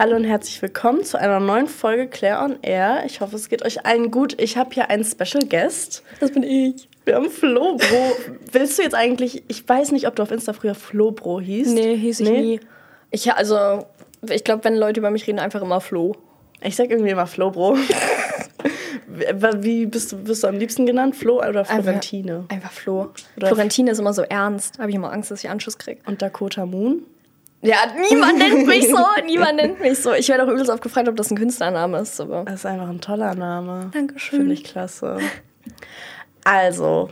Hallo und herzlich willkommen zu einer neuen Folge Claire on Air. Ich hoffe, es geht euch allen gut. Ich habe hier einen Special Guest. Das bin ich. Wir haben Flo Bro. Willst du jetzt eigentlich, ich weiß nicht, ob du auf Insta früher Flo Bro hieß. Nee, hieß ich nie. Ich, also, ich glaube, wenn Leute über mich reden, einfach immer Flo. Ich sag irgendwie immer Flo Bro. Wie bist du, bist du am liebsten genannt? Flo oder Florentine? Einfach, einfach Flo. Oder Florentine ist immer so ernst. Da habe ich immer Angst, dass ich Anschluss kriege. Und Dakota Moon? Ja, niemand nennt mich so. Niemand nennt mich so. Ich werde auch übelst oft gefragt, ob das ein Künstlername ist. Aber das ist einfach ein toller Name. Dankeschön. Finde ich klasse. Also,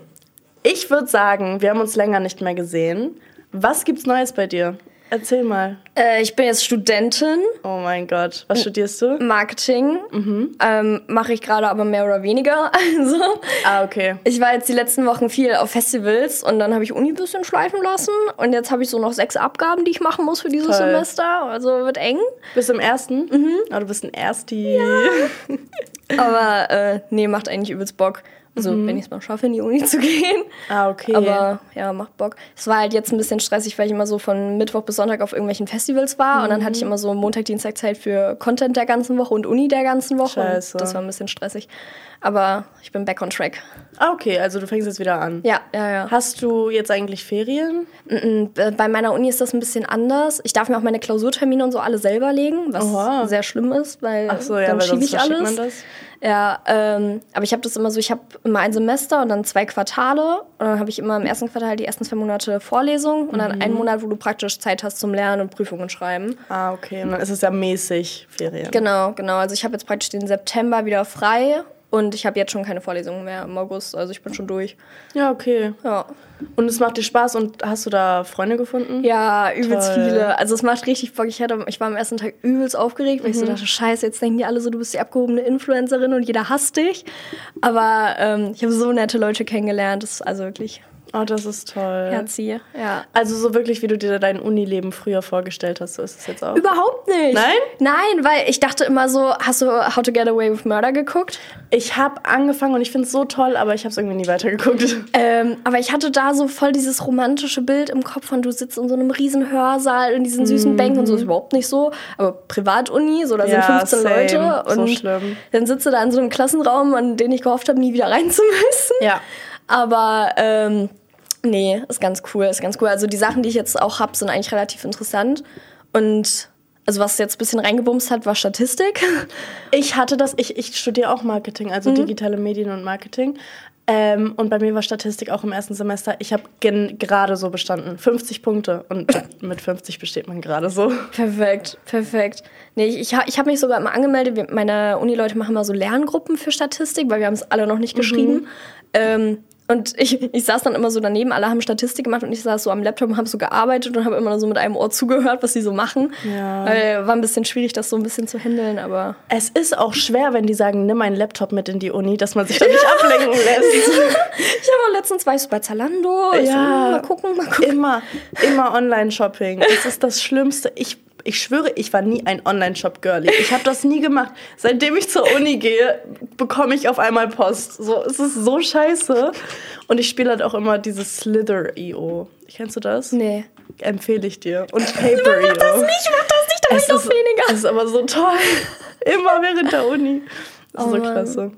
ich würde sagen, wir haben uns länger nicht mehr gesehen. Was gibt's Neues bei dir? Erzähl mal. Äh, ich bin jetzt Studentin. Oh mein Gott. Was studierst du? Marketing. Mhm. Ähm, Mache ich gerade aber mehr oder weniger. Also, ah, okay. Ich war jetzt die letzten Wochen viel auf Festivals und dann habe ich Uni ein bisschen schleifen lassen. Und jetzt habe ich so noch sechs Abgaben, die ich machen muss für dieses Toll. Semester. Also wird eng. Bist du im ersten? Mhm. Oh, du bist ein Ersti. Ja. aber äh, nee, macht eigentlich übelst Bock. Also, mhm. wenn ich es mal schaffe, in die Uni zu gehen. Ah, okay. Aber ja, macht Bock. Es war halt jetzt ein bisschen stressig, weil ich immer so von Mittwoch bis Sonntag auf irgendwelchen Festivals war. Mhm. Und dann hatte ich mhm. immer so Montag, Dienstag Zeit für Content der ganzen Woche und Uni der ganzen Woche. Scheiße. Und das war ein bisschen stressig. Aber ich bin back on track. Ah, okay. Also, du fängst jetzt wieder an. Ja, ja, ja. Hast du jetzt eigentlich Ferien? Bei meiner Uni ist das ein bisschen anders. Ich darf mir auch meine Klausurtermine und so alle selber legen, was Oha. sehr schlimm ist, weil so, ja, dann schiebe ich alles. Man das. Ja, ähm, aber ich habe das immer so, ich habe immer ein Semester und dann zwei Quartale. Und dann habe ich immer im ersten Quartal die ersten zwei Monate Vorlesung und dann mhm. einen Monat, wo du praktisch Zeit hast zum Lernen und Prüfungen schreiben. Ah, okay. Und dann ist es ja mäßig Ferien. Genau, genau. Also ich habe jetzt praktisch den September wieder frei und ich habe jetzt schon keine Vorlesungen mehr im August, also ich bin schon durch. Ja, okay. Ja. Und es macht dir Spaß und hast du da Freunde gefunden? Ja, übelst Toll. viele. Also es macht richtig Bock. Ich, hatte, ich war am ersten Tag übelst aufgeregt, weil mhm. ich so mhm. dachte, scheiße, jetzt denken die alle so, du bist die abgehobene Influencerin und jeder hasst dich. Aber ähm, ich habe so nette Leute kennengelernt. Das ist also wirklich Oh, das ist toll. Herzie, ja. Also so wirklich, wie du dir dein Unileben früher vorgestellt hast, so ist es jetzt auch? Überhaupt nicht. Nein? Nein, weil ich dachte immer so, hast du How to Get Away with Murder geguckt? Ich habe angefangen und ich finde es so toll, aber ich habe es irgendwie nie weitergeguckt. Ähm, aber ich hatte da so voll dieses romantische Bild im Kopf von, du sitzt in so einem riesen Hörsaal in diesen süßen mm. Bänken und so ist überhaupt nicht so. Aber Privatuni, so da sind ja, 15 same. Leute und so schlimm. dann sitze da in so einem Klassenraum, an den ich gehofft habe, nie wieder reinzumüssen. Ja. Aber ähm, nee, ist ganz cool, ist ganz cool. Also die Sachen, die ich jetzt auch habe, sind eigentlich relativ interessant. Und also was jetzt ein bisschen reingebumst hat, war Statistik. Ich hatte das, ich, ich studiere auch Marketing, also mhm. digitale Medien und Marketing. Ähm, und bei mir war Statistik auch im ersten Semester. Ich habe gerade so bestanden. 50 Punkte. Und mit 50 besteht man gerade so. Perfekt, perfekt. Nee, ich, ich, ich habe mich sogar immer angemeldet. Meine Uni-Leute machen mal so Lerngruppen für Statistik, weil wir haben es alle noch nicht mhm. geschrieben. Ähm, und ich, ich saß dann immer so daneben, alle haben Statistik gemacht und ich saß so am Laptop und habe so gearbeitet und habe immer so mit einem Ohr zugehört, was sie so machen. Ja. Weil war ein bisschen schwierig, das so ein bisschen zu handeln, aber. Es ist auch schwer, wenn die sagen, nimm meinen Laptop mit in die Uni, dass man sich da nicht ablenken lässt. ich habe auch letztens war ich so bei Zalando. Ja. So, mal gucken, mal gucken. Immer, immer Online-Shopping. Das ist das Schlimmste. Ich ich schwöre, ich war nie ein Online-Shop-Girlie. Ich habe das nie gemacht. Seitdem ich zur Uni gehe, bekomme ich auf einmal Post. So, es ist so scheiße. Und ich spiele halt auch immer dieses Slither.io. Kennst du das? Nee. Empfehle ich dir. Und Paper.io. Mach das nicht, mach das nicht, da es ich noch weniger. Es ist aber so toll. Immer während der Uni. Das ist oh, so klasse.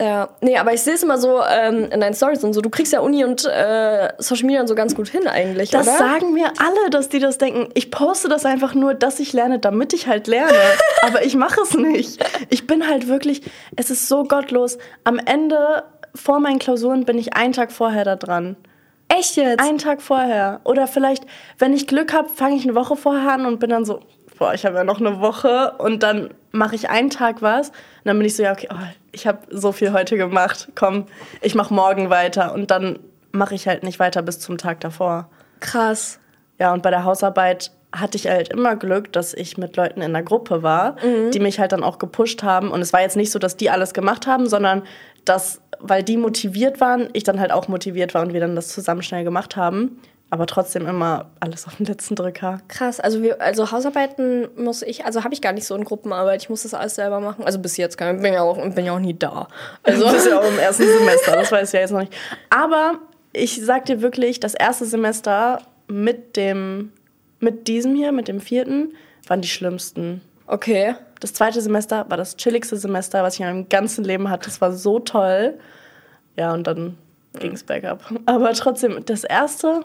Ja, nee, aber ich sehe es immer so ähm, in deinen Stories und so. Du kriegst ja Uni und äh, Social Media und so ganz gut hin eigentlich, Das oder? sagen mir alle, dass die das denken. Ich poste das einfach nur, dass ich lerne, damit ich halt lerne. aber ich mache es nicht. Ich bin halt wirklich, es ist so gottlos. Am Ende, vor meinen Klausuren, bin ich einen Tag vorher da dran. Echt jetzt? Einen Tag vorher. Oder vielleicht, wenn ich Glück habe, fange ich eine Woche vorher an und bin dann so, boah, ich habe ja noch eine Woche und dann mache ich einen Tag was und dann bin ich so, ja, okay, oh, ich habe so viel heute gemacht, komm, ich mache morgen weiter und dann mache ich halt nicht weiter bis zum Tag davor. Krass. Ja, und bei der Hausarbeit hatte ich halt immer Glück, dass ich mit Leuten in der Gruppe war, mhm. die mich halt dann auch gepusht haben. Und es war jetzt nicht so, dass die alles gemacht haben, sondern dass, weil die motiviert waren, ich dann halt auch motiviert war und wir dann das zusammen schnell gemacht haben aber trotzdem immer alles auf den letzten Drücker. Krass, also wir, also Hausarbeiten muss ich, also habe ich gar nicht so in Gruppenarbeit, ich muss das alles selber machen. Also bis jetzt kann, bin ja auch bin ja auch nie da. Also du bist ja auch im ersten Semester, das weiß ich ja jetzt noch nicht. Aber ich sag dir wirklich, das erste Semester mit dem mit diesem hier, mit dem vierten, waren die schlimmsten. Okay. Das zweite Semester war das chilligste Semester, was ich in meinem ganzen Leben hatte. Das war so toll. Ja, und dann ging es bergab. Aber trotzdem, das erste,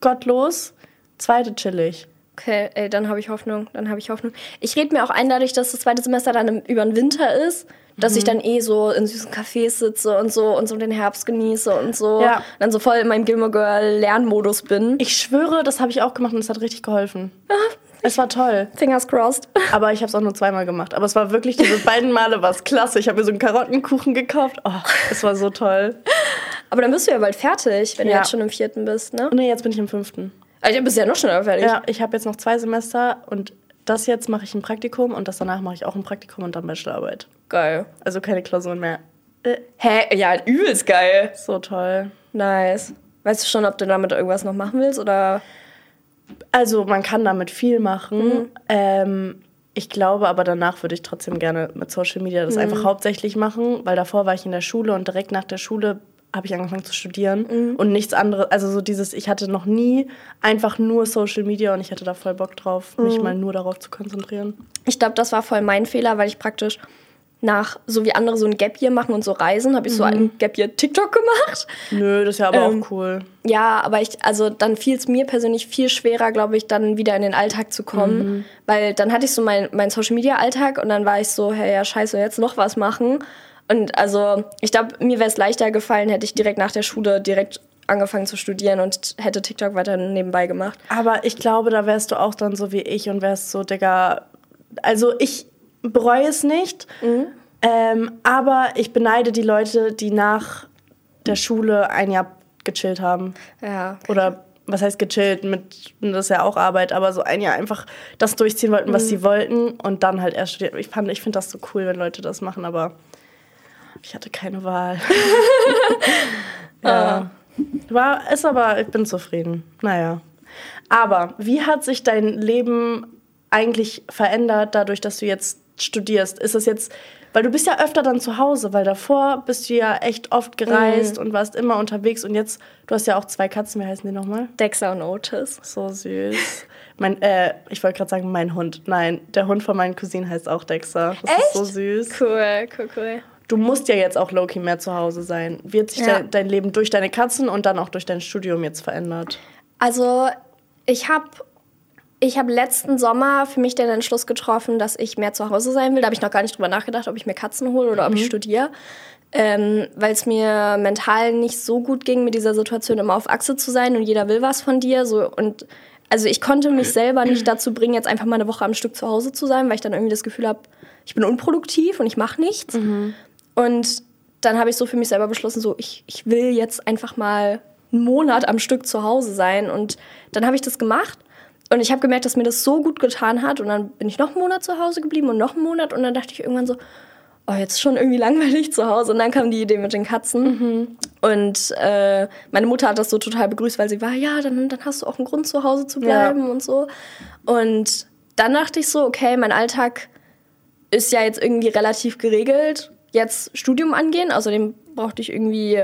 gottlos, zweite chillig. Okay, ey, dann habe ich Hoffnung. Dann habe ich Hoffnung. Ich rede mir auch ein, dadurch, dass das zweite Semester dann im, über den Winter ist, dass ich dann eh so in süßen Cafés sitze und so und so den Herbst genieße und so. Ja. Und dann so voll in meinem Gilmore Girl Lernmodus bin. Ich schwöre, das habe ich auch gemacht und es hat richtig geholfen. Es war toll. Fingers crossed. Aber ich habe es auch nur zweimal gemacht. Aber es war wirklich, diese beiden Male war es klasse. Ich habe mir so einen Karottenkuchen gekauft. Oh, es war so toll. Aber dann bist du ja bald fertig, wenn du Ja. jetzt schon im vierten bist, ne? Nee, jetzt bin ich im fünften. Also, du bist ja noch schneller fertig. Ja, ich habe jetzt noch zwei Semester und das jetzt mache ich ein Praktikum und das danach mache ich auch ein Praktikum und dann Bachelorarbeit. Geil. Also keine Klausuren mehr. Äh, Hä? Ja, übelst geil. so toll. Nice. Weißt du schon, ob du damit irgendwas noch machen willst oder? Also man kann damit viel machen. Ähm, ich glaube aber danach würde ich trotzdem gerne mit Social Media das einfach hauptsächlich machen, weil davor war ich in der Schule und direkt nach der Schule habe ich angefangen zu studieren und nichts anderes. Also so dieses, ich hatte noch nie einfach nur Social Media und ich hatte da voll Bock drauf, mich mal nur darauf zu konzentrieren. Ich glaube, das war voll mein Fehler, weil ich praktisch nach, so wie andere so ein Gap Year machen und so reisen, habe ich so ein Gap Year TikTok gemacht. Nö, das ist ja aber Ähm, auch cool. Ja, aber ich, also dann fiel es mir persönlich viel schwerer, glaube ich, dann wieder in den Alltag zu kommen. Weil dann hatte ich so meinen mein Social Media Alltag und dann war ich so, hey, ja, scheiße, jetzt noch was machen. Und also, ich glaube, mir wäre es leichter gefallen, hätte ich direkt nach der Schule direkt angefangen zu studieren und hätte TikTok weiter nebenbei gemacht. Aber ich glaube, da wärst du auch dann so wie ich und wärst so, Digga. Also ich bereue es nicht, ähm, aber ich beneide die Leute, die nach der Schule ein Jahr gechillt haben. Ja. Oder was heißt gechillt? Mit, das ist ja auch Arbeit, aber so ein Jahr einfach das durchziehen wollten, was sie wollten und dann halt erst studieren. Ich, fand- ich finde das so cool, wenn Leute das machen, aber ich hatte keine Wahl. ja. War, ist aber, ich bin zufrieden. Naja. Aber wie hat sich dein Leben eigentlich verändert, dadurch, dass du jetzt studierst? Ist es jetzt, weil du bist ja öfter dann zu Hause, weil davor bist du ja echt oft gereist und warst immer unterwegs und jetzt, du hast ja auch zwei Katzen, wie heißen die nochmal? Dexter und Otis. So süß. Mein, äh, ich wollte gerade sagen, mein Hund. Nein, der Hund von meinen Cousinen heißt auch Dexter. Das ist so süß. Cool, cool, cool. Du musst ja jetzt auch Loki mehr zu Hause sein. Wird sich Ja. dein, dein Leben durch deine Katzen und dann auch durch dein Studium jetzt verändert? Also, ich habe ich hab letzten Sommer für mich den Entschluss getroffen, dass ich mehr zu Hause sein will. Da habe ich noch gar nicht drüber nachgedacht, ob ich mir Katzen hole oder ob ich studiere. Ähm, Weil es mir mental nicht so gut ging, mit dieser Situation immer auf Achse zu sein und jeder will was von dir. So, und also ich konnte mich selber nicht dazu bringen, jetzt einfach mal eine Woche am Stück zu Hause zu sein, weil ich dann irgendwie das Gefühl habe, ich bin unproduktiv und ich mache nichts. Und dann habe ich so für mich selber beschlossen, so ich, ich will jetzt einfach mal einen Monat am Stück zu Hause sein. Und dann habe ich das gemacht. Und ich habe gemerkt, dass mir das so gut getan hat. Und dann bin ich noch einen Monat zu Hause geblieben und noch einen Monat. Und dann dachte ich irgendwann so, oh, jetzt ist schon irgendwie langweilig zu Hause. Und dann kam die Idee mit den Katzen. Und äh, meine Mutter hat das so total begrüßt, weil sie war, ja, dann, dann hast du auch einen Grund, zu Hause zu bleiben und so. Und dann dachte ich so, okay, mein Alltag ist ja jetzt irgendwie relativ geregelt. Jetzt Studium angehen. Außerdem brauchte ich irgendwie.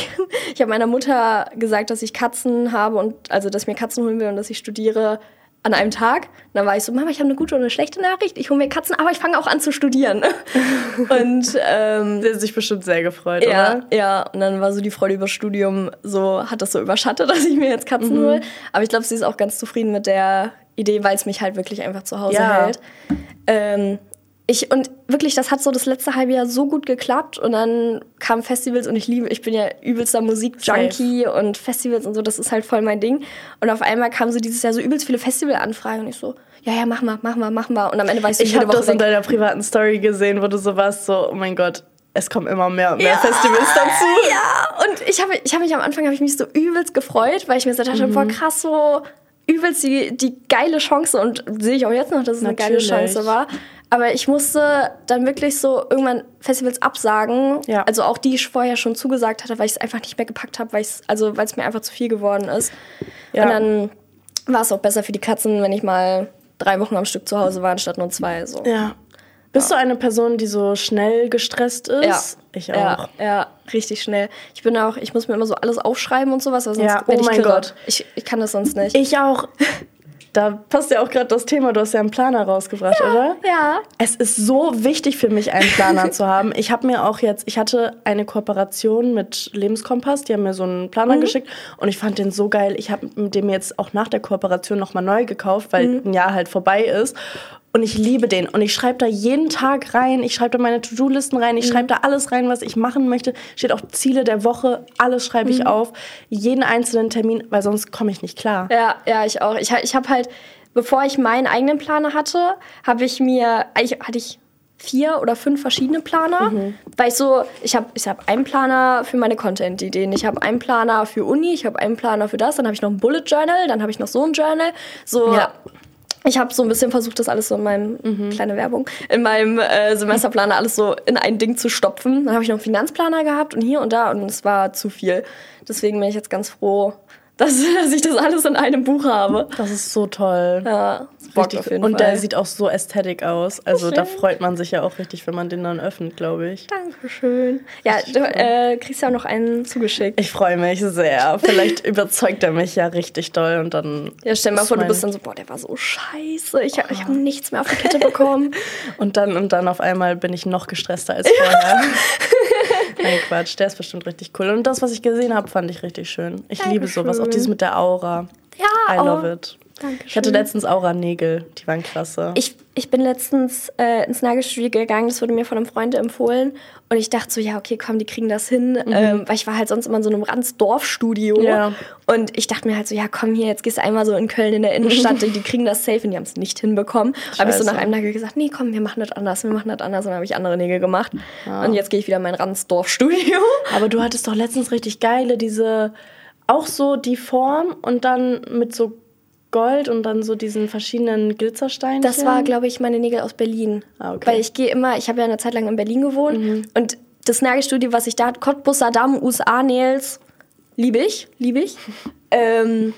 ich habe meiner Mutter gesagt, dass ich Katzen habe und also dass ich mir Katzen holen will und dass ich studiere an einem Tag. Und dann war ich so, Mama, ich habe eine gute und eine schlechte Nachricht. Ich hole mir Katzen, aber ich fange auch an zu studieren. und ähm, Der hat sich bestimmt sehr gefreut, ja, oder? ja, und dann war so die Freude über Studium, so hat das so überschattet, dass ich mir jetzt Katzen hole. Aber ich glaube, sie ist auch ganz zufrieden mit der Idee, weil es mich halt wirklich einfach zu Hause Ja. hält. Ähm, ich, und wirklich, das hat so das letzte halbe Jahr so gut geklappt und dann kamen Festivals und ich liebe, ich bin ja übelster Musik-Junkie und Festivals und so, das ist halt voll mein Ding. Und auf einmal kamen so dieses Jahr so übelst viele Festivalanfragen und ich so, ja, ja, mach mal, mach mal, mach mal. Und am Ende war ich so Ich habe das in weg. deiner privaten Story gesehen, wo du so warst, so, oh mein Gott, es kommen immer mehr und mehr Festivals dazu. Ja, und ich habe ich hab mich am Anfang habe ich mich so übelst gefreut, weil ich mir so dachte, boah, krass, so übelst die, die geile Chance und sehe ich auch jetzt noch, dass es eine geile Natürlich. Chance war. Aber ich musste dann wirklich so irgendwann Festivals absagen. Ja. Also auch die ich vorher schon zugesagt hatte, weil ich es einfach nicht mehr gepackt habe, weil ich also weil es mir einfach zu viel geworden ist. Ja. Und dann war es auch besser für die Katzen, wenn ich mal drei Wochen am Stück zu Hause war, anstatt nur zwei. So. Ja. Bist du eine Person, die so schnell gestresst ist? Ja. Ich auch. Ja, ja, richtig schnell. Ich bin auch, ich muss mir immer so alles aufschreiben und sowas, weil sonst Ja, werd oh ich mein. Gott. Ich, ich kann das sonst nicht. Ich auch. Da passt ja auch gerade das Thema, du hast ja einen Planer rausgebracht, ja, oder? Ja. Es ist so wichtig für mich, einen Planer zu haben. Ich habe mir auch jetzt, ich hatte eine Kooperation mit Lebenskompass, die haben mir so einen Planer mhm. geschickt und ich fand den so geil. Ich habe den jetzt auch nach der Kooperation nochmal neu gekauft, weil mhm. ein Jahr halt vorbei ist. Und ich liebe den. Und ich schreibe da jeden Tag rein. Ich schreibe da meine To-Do-Listen rein. Ich mhm. schreibe da alles rein, was ich machen möchte. Steht auch Ziele der Woche. Alles schreibe ich mhm. auf. Jeden einzelnen Termin, weil sonst komme ich nicht klar. Ja, ja, ich auch. Ich, ich habe halt, bevor ich meinen eigenen Planer hatte, habe ich mir, eigentlich hatte ich vier oder fünf verschiedene Planer, mhm. weil ich so, ich habe ich hab einen Planer für meine Content-Ideen, ich habe einen Planer für Uni, ich habe einen Planer für das, dann habe ich noch ein Bullet Journal, dann habe ich noch so ein Journal, so ja ich habe so ein bisschen versucht, das alles so in meinem, mhm. kleine Werbung, in meinem äh, Semesterplaner alles so in ein Ding zu stopfen. Dann habe ich noch einen Finanzplaner gehabt und hier und da und es war zu viel. Deswegen bin ich jetzt ganz froh, dass, dass ich das alles in einem Buch habe. Das ist so toll. Ja, richtig. Auf jeden und Fall. der sieht auch so ästhetic aus. Also da freut man sich ja auch richtig, wenn man den dann öffnet, glaube ich. Dankeschön. Ja, du äh, kriegst ja auch noch einen zugeschickt. Ich freue mich sehr. Vielleicht überzeugt er mich ja richtig doll und dann. Ja, stell dir mal vor, du bist dann so, boah, der war so scheiße. Ich, ich habe nichts mehr auf die Kette bekommen. und dann und dann auf einmal bin ich noch gestresster als vorher. Nein, Quatsch, der ist bestimmt richtig cool. Und das, was ich gesehen habe, fand ich richtig schön. Ich Dankeschön. liebe sowas, auch dieses mit der Aura. Ja, I love it. Dankeschön. Ich hatte letztens Aura-Nägel, die waren klasse. Ich, ich bin letztens äh, ins Nagelstudio gegangen, das wurde mir von einem Freund empfohlen. Und ich dachte so, ja, okay, komm, die kriegen das hin. Mhm. Ähm, weil ich war halt sonst immer in so einem Ranzdorfstudio. Ja. Und ich dachte mir halt so, ja, komm hier, jetzt gehst du einmal so in Köln in der Innenstadt, die kriegen das safe und die haben es nicht hinbekommen. Habe ich so nach einem Nagel gesagt, nee, komm, wir machen das anders, wir machen das anders. Und dann habe ich andere Nägel gemacht. Ja. Und jetzt gehe ich wieder in mein Ranzdorfstudio. Aber du hattest doch letztens richtig geile, diese auch so die Form und dann mit so Gold und dann so diesen verschiedenen Glitzersteinen. Das war, glaube ich, meine Nägel aus Berlin. Ah, okay. Weil ich gehe immer, ich habe ja eine Zeit lang in Berlin gewohnt mhm. und das Nagelstudio, was ich da hatte, Cottbus, Saddam, USA Nails, liebe ich, liebe ich. ähm,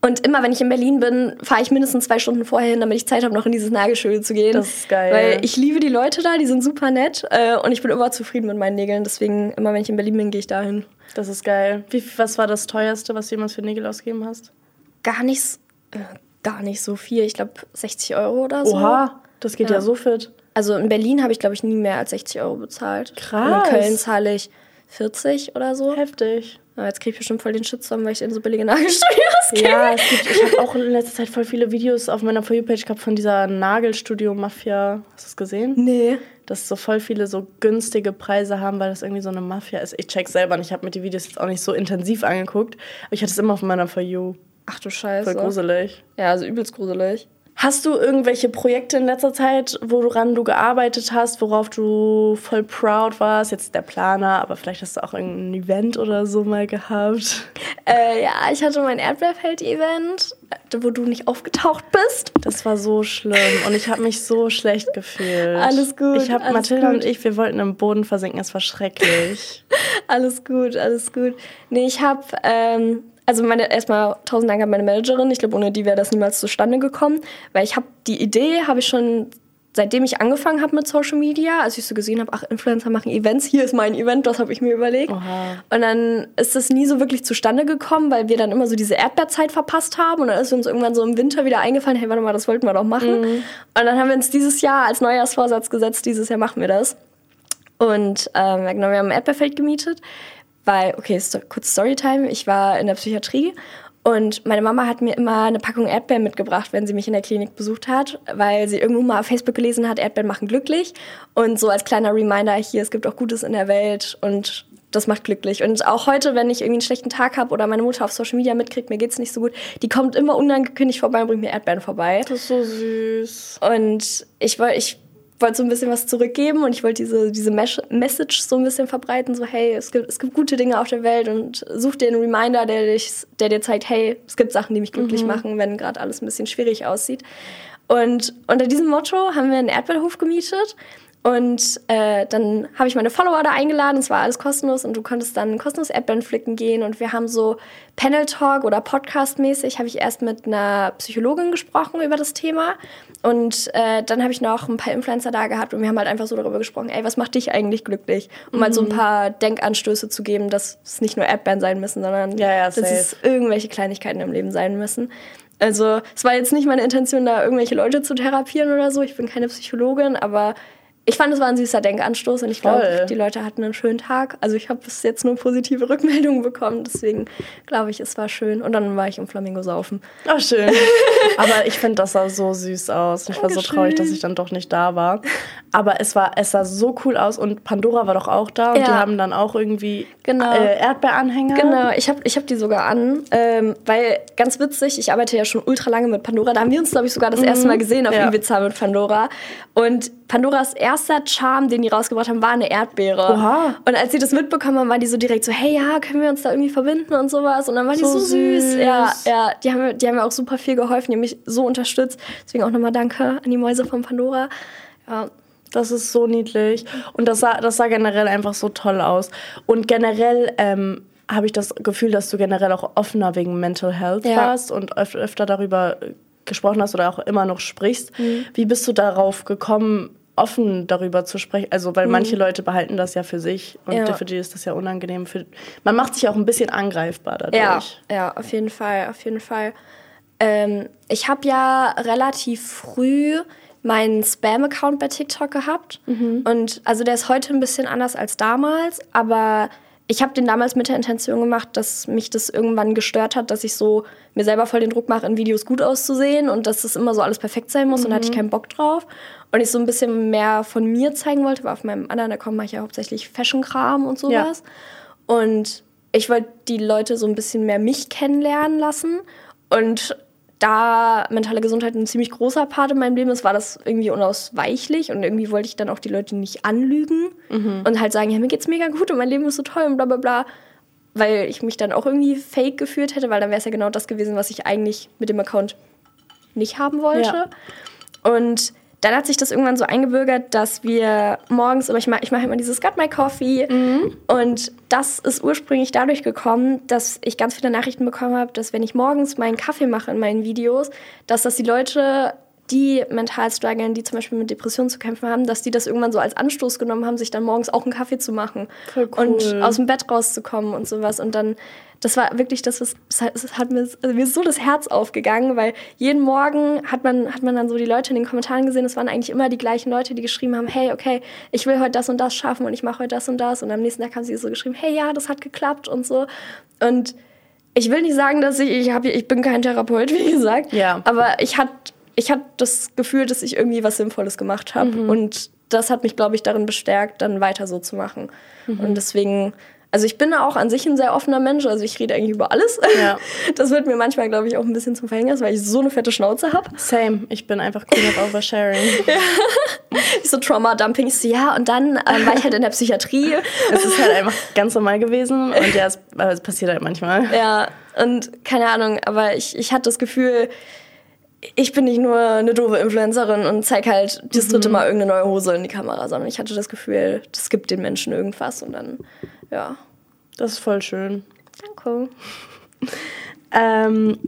und immer, wenn ich in Berlin bin, fahre ich mindestens zwei Stunden vorher hin, damit ich Zeit habe, noch in dieses Nagelstudio zu gehen. Das ist geil. Weil ich liebe die Leute da, die sind super nett äh, und ich bin immer zufrieden mit meinen Nägeln. Deswegen, immer wenn ich in Berlin bin, gehe ich dahin. Das ist geil. Wie, was war das teuerste, was du jemals für Nägel ausgegeben hast? Gar nicht, äh, gar nicht so viel. Ich glaube 60 Euro oder so. Oha, das geht ja, ja so fit. Also in Berlin habe ich, glaube ich, nie mehr als 60 Euro bezahlt. Krass. Und in Köln zahle ich 40 oder so. Heftig. Aber jetzt kriege ich bestimmt voll den Shitstorm, weil ich in so billige Nagelstudios gehe. Ja, es gibt, ich habe auch in letzter Zeit voll viele Videos auf meiner For You-Page gehabt von dieser Nagelstudio-Mafia. Hast du das gesehen? Nee. Dass so voll viele so günstige Preise haben, weil das irgendwie so eine Mafia ist. Ich check's selber nicht. Ich habe mir die Videos jetzt auch nicht so intensiv angeguckt. Aber ich hatte es immer auf meiner For You. Ach du Scheiße. Voll gruselig. Ja, also übelst gruselig. Hast du irgendwelche Projekte in letzter Zeit, woran du gearbeitet hast, worauf du voll proud warst? Jetzt der Planer, aber vielleicht hast du auch irgendein Event oder so mal gehabt. Äh, ja, ich hatte mein Erdbeerfeld-Event, wo du nicht aufgetaucht bist. Das war so schlimm und ich habe mich so schlecht gefühlt. Alles gut. Ich habe Mathilda gut. und ich, wir wollten im Boden versinken. Es war schrecklich. alles gut, alles gut. Nee, ich habe ähm, also meine, erstmal tausend Dank an meine Managerin. Ich glaube, ohne die wäre das niemals zustande gekommen, weil ich habe die Idee, habe ich schon seitdem ich angefangen habe mit Social Media, als ich so gesehen habe, ach, Influencer machen Events, hier ist mein Event, das habe ich mir überlegt. Oha. Und dann ist das nie so wirklich zustande gekommen, weil wir dann immer so diese Erdbeerzeit verpasst haben und dann ist uns irgendwann so im Winter wieder eingefallen, hey, warte mal, das wollten wir doch machen. Mhm. Und dann haben wir uns dieses Jahr als Neujahrsvorsatz gesetzt, dieses Jahr machen wir das. Und ähm, genau, wir haben ein Erdbeerfeld gemietet weil, okay, kurz Storytime, ich war in der Psychiatrie und meine Mama hat mir immer eine Packung Erdbeeren mitgebracht, wenn sie mich in der Klinik besucht hat, weil sie irgendwo mal auf Facebook gelesen hat, Erdbeeren machen glücklich. Und so als kleiner Reminder hier, es gibt auch Gutes in der Welt und das macht glücklich. Und auch heute, wenn ich irgendwie einen schlechten Tag habe oder meine Mutter auf Social Media mitkriegt, mir geht's nicht so gut, die kommt immer unangekündigt vorbei und bringt mir Erdbeeren vorbei. Das ist so süß. Und ich wollte, ich wollte so ein bisschen was zurückgeben und ich wollte diese, diese Message so ein bisschen verbreiten, so hey, es gibt, es gibt gute Dinge auf der Welt und such dir einen Reminder, der, dich, der dir zeigt, hey, es gibt Sachen, die mich glücklich mhm. machen, wenn gerade alles ein bisschen schwierig aussieht. Und unter diesem Motto haben wir einen Erdbeerhof gemietet und äh, dann habe ich meine Follower da eingeladen, es war alles kostenlos und du konntest dann kostenlos Erdbeeren flicken gehen und wir haben so Panel Talk oder Podcast mäßig habe ich erst mit einer Psychologin gesprochen über das Thema und äh, dann habe ich noch ein paar Influencer da gehabt und wir haben halt einfach so darüber gesprochen, ey, was macht dich eigentlich glücklich? Um mhm. halt so ein mhm. paar Denkanstöße zu geben, dass es nicht nur Erdbeeren sein müssen, sondern ja, ja, dass es irgendwelche Kleinigkeiten im Leben sein müssen. Also es war jetzt nicht meine Intention, da irgendwelche Leute zu therapieren oder so. Ich bin keine Psychologin, aber ich fand, es war ein süßer Denkanstoß und ich glaube, die Leute hatten einen schönen Tag. Also ich habe bis jetzt nur positive Rückmeldungen bekommen, deswegen glaube ich, es war schön. Und dann war ich im Flamingo saufen. Ach, schön. Aber ich finde, das sah so süß aus. Ich war so traurig, dass ich dann doch nicht da war. Aber es war, es sah so cool aus und Pandora war doch auch da und ja. die haben dann auch irgendwie genau. äh, Erdbeeranhänger. Genau, ich habe ich hab die sogar an, ähm, weil ganz witzig, ich arbeite ja schon ultra lange mit Pandora. Da haben wir uns, glaube ich, sogar das mhm. erste Mal gesehen auf ja. Ibiza mit Pandora. Und Pandoras erster Charme, den die rausgebracht haben, war eine Erdbeere. Oha. Und als sie das mitbekommen haben, waren die so direkt so, hey, ja, können wir uns da irgendwie verbinden und sowas. Und dann waren so die so süß. süß. Ja, ja, die haben, die haben mir auch super viel geholfen, die haben mich so unterstützt. Deswegen auch nochmal danke an die Mäuse von Pandora. Ja. Das ist so niedlich. Und das sah, das sah generell einfach so toll aus. Und generell ähm, habe ich das Gefühl, dass du generell auch offener wegen Mental Health ja. warst und öf öfter darüber gesprochen hast oder auch immer noch sprichst. Mhm. Wie bist du darauf gekommen, offen darüber zu sprechen? Also, weil mhm. manche Leute behalten das ja für sich und ja. für die ist das ja unangenehm. Für, man macht sich auch ein bisschen angreifbar dadurch. Ja, ja auf jeden Fall, auf jeden Fall. Ähm, ich habe ja relativ früh meinen Spam-Account bei TikTok gehabt. Mhm. Und also der ist heute ein bisschen anders als damals, aber ich habe den damals mit der Intention gemacht, dass mich das irgendwann gestört hat, dass ich so mir selber voll den Druck mache, in Videos gut auszusehen und dass das immer so alles perfekt sein muss mhm. und da hatte ich mhm. keinen Bock drauf. Und ich so ein bisschen mehr von mir zeigen wollte, weil auf meinem anderen Account mache ich ja hauptsächlich Fashion-Kram und sowas. Ja. Und ich wollte die Leute so ein bisschen mehr mich kennenlernen lassen. Und da mentale Gesundheit ein ziemlich großer Part in meinem Leben ist, war das irgendwie unausweichlich und irgendwie wollte ich dann auch die Leute nicht anlügen mhm. und halt sagen, ja, mir geht's mega gut und mein Leben ist so toll und bla bla bla, weil ich mich dann auch irgendwie fake gefühlt hätte, weil dann wäre es ja genau das gewesen, was ich eigentlich mit dem Account nicht haben wollte. Ja. Und dann hat sich das irgendwann so eingebürgert, dass wir morgens, aber ich mache ich mach immer dieses Got My Coffee. Mhm. Und das ist ursprünglich dadurch gekommen, dass ich ganz viele Nachrichten bekommen habe, dass wenn ich morgens meinen Kaffee mache in meinen Videos, dass das die Leute die mental strugglen, die zum Beispiel mit Depressionen zu kämpfen haben, dass die das irgendwann so als Anstoß genommen haben, sich dann morgens auch einen Kaffee zu machen cool. und aus dem Bett rauszukommen und sowas. Und dann, das war wirklich das, was das hat mir, also mir ist so das Herz aufgegangen, weil jeden Morgen hat man, hat man dann so die Leute in den Kommentaren gesehen, es waren eigentlich immer die gleichen Leute, die geschrieben haben, hey, okay, ich will heute das und das schaffen und ich mache heute das und das. Und am nächsten Tag haben sie so geschrieben, hey, ja, das hat geklappt und so. Und ich will nicht sagen, dass ich, ich, hab, ich bin kein Therapeut, wie gesagt, ja. aber ich hatte ich hatte das Gefühl, dass ich irgendwie was Sinnvolles gemacht habe. Mhm. Und das hat mich, glaube ich, darin bestärkt, dann weiter so zu machen. Mhm. Und deswegen, also ich bin auch an sich ein sehr offener Mensch. Also ich rede eigentlich über alles. Ja. Das wird mir manchmal, glaube ich, auch ein bisschen zum Verhängnis, weil ich so eine fette Schnauze habe. Same. Ich bin einfach Queen of Oversharing. ja. Ich so Trauma-Dumping. So, ja, und dann ähm, war ich halt in der Psychiatrie. Es ist halt einfach ganz normal gewesen. Und ja, es, es passiert halt manchmal. Ja, und keine Ahnung, aber ich, ich hatte das Gefühl, ich bin nicht nur eine doofe Influencerin und zeige halt das dritte mhm. Mal irgendeine neue Hose in die Kamera, sondern ich hatte das Gefühl, das gibt den Menschen irgendwas und dann, ja. Das ist voll schön. Danke. Ähm,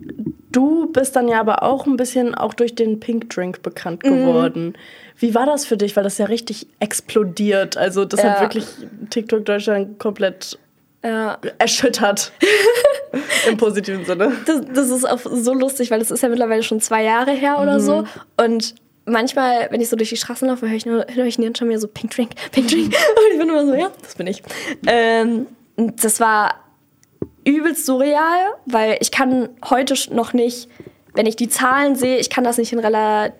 du bist dann ja aber auch ein bisschen auch durch den Pink Drink bekannt mhm. geworden. Mhm. Wie war das für dich? Weil das ja richtig explodiert. Also das ja. hat wirklich TikTok Deutschland komplett ja. erschüttert. Im positiven Sinne. Das, das, ist auch so lustig, weil das ist ja mittlerweile schon zwei Jahre her oder mhm. so. Und manchmal, wenn ich so durch die Straßen laufe, höre ich, nur, höre ich schon mir so Pink Drink, Pink Drink. Und ich bin immer so, ja, das bin ich. Ähm, das war übelst surreal, weil ich kann heute noch nicht, wenn ich die Zahlen sehe, ich kann das nicht in Rela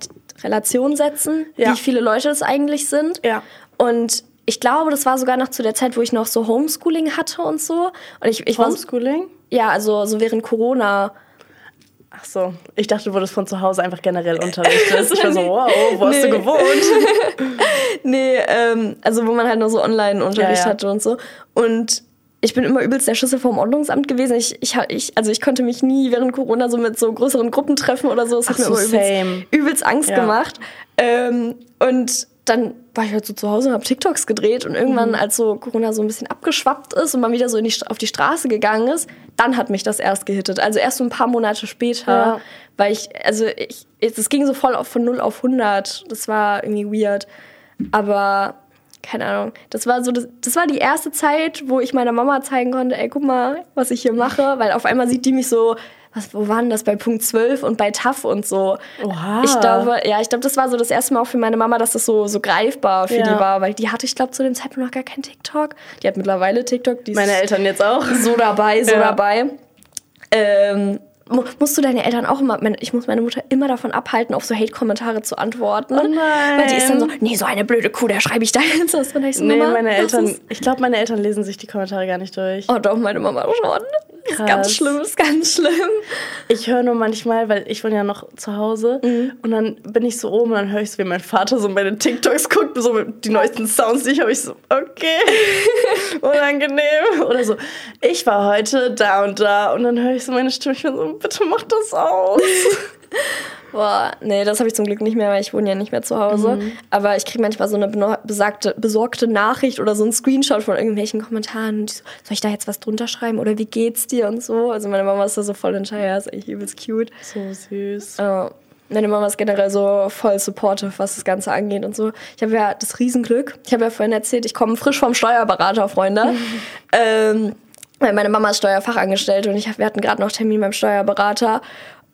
Relation setzen, ja. wie viele Leute es eigentlich sind. Ja. Und ich glaube, das war sogar noch zu der Zeit, wo ich noch so Homeschooling hatte und so. Und ich, ich Homeschooling? So, ja, also so während Corona. Ach so, ich dachte, du wurdest von zu Hause einfach generell unterrichtet. ich war so, wow, wo nee. hast du gewohnt? nee, ähm, also wo man halt nur so Online-Unterricht ja, ja. hatte und so. Und ich bin immer übelst der Schlüssel vom Ordnungsamt gewesen. Ich, ich, ich, also ich konnte mich nie während Corona so mit so größeren Gruppen treffen oder so. Das hat Ach mir so, immer übelst, übelst Angst ja. gemacht. Ähm, und dann war ich halt so zu Hause und habe TikToks gedreht und irgendwann, mhm. als so Corona so ein bisschen abgeschwappt ist und man wieder so die, auf die Straße gegangen ist, dann hat mich das erst gehittet. Also erst so ein paar Monate später, ja. weil ich, also ich, es ging so voll auf, von 0 auf 100. Das war irgendwie weird. Aber keine Ahnung. Das war so, das, das war die erste Zeit, wo ich meiner Mama zeigen konnte, ey, guck mal, was ich hier mache. Weil auf einmal sieht die mich so, was, wo waren das bei Punkt 12 und bei TAF und so. Oha. Ich glaube, ja, ich glaube, das war so das erste Mal auch für meine Mama, dass das so, so greifbar für Ja. die war, weil die hatte, ich glaube, zu dem Zeitpunkt noch gar kein TikTok. Die hat mittlerweile TikTok, die ist Meine Eltern jetzt auch. so dabei, so Ja. dabei. Ähm, mu- musst du deine Eltern auch immer, ich muss meine Mutter immer davon abhalten, auf so Hate-Kommentare zu antworten. Oh nein. Weil die ist dann so, nee, so eine blöde Kuh, da schreibe ich da jetzt was. Und ich so, Nee, Mama, meine Eltern, ich glaube, meine Eltern lesen sich die Kommentare gar nicht durch. oh doch, meine Mama schon. Ist Krass. ganz schlimm, ist ganz schlimm. Ich höre nur manchmal, weil ich wohne ja noch zu Hause Mhm. und dann bin ich so oben und dann höre ich so, wie mein Vater so meine TikToks guckt, so mit die neuesten Sounds, die ich habe, ich so, okay, unangenehm. Oder so, ich war heute da und da und dann höre ich so meine Stimme, ich bin so, bitte mach das aus. Boah, nee, das habe ich zum Glück nicht mehr, weil ich wohne ja nicht mehr zu Hause. Mhm. Aber ich kriege manchmal so eine besagte, besorgte Nachricht oder so einen Screenshot von irgendwelchen Kommentaren. So, soll ich da jetzt was drunter schreiben oder wie geht's dir und so? Also meine Mama ist da so voll in Scheier, ist echt übelst cute. So süß. Äh, meine Mama ist generell so voll supportive, was das Ganze angeht und so. Ich habe ja das Riesenglück. Ich habe ja vorhin erzählt, ich komme frisch vom Steuerberater, Freunde. ähm, weil meine Mama ist Steuerfachangestellte und ich wir hatten gerade noch Termin beim Steuerberater.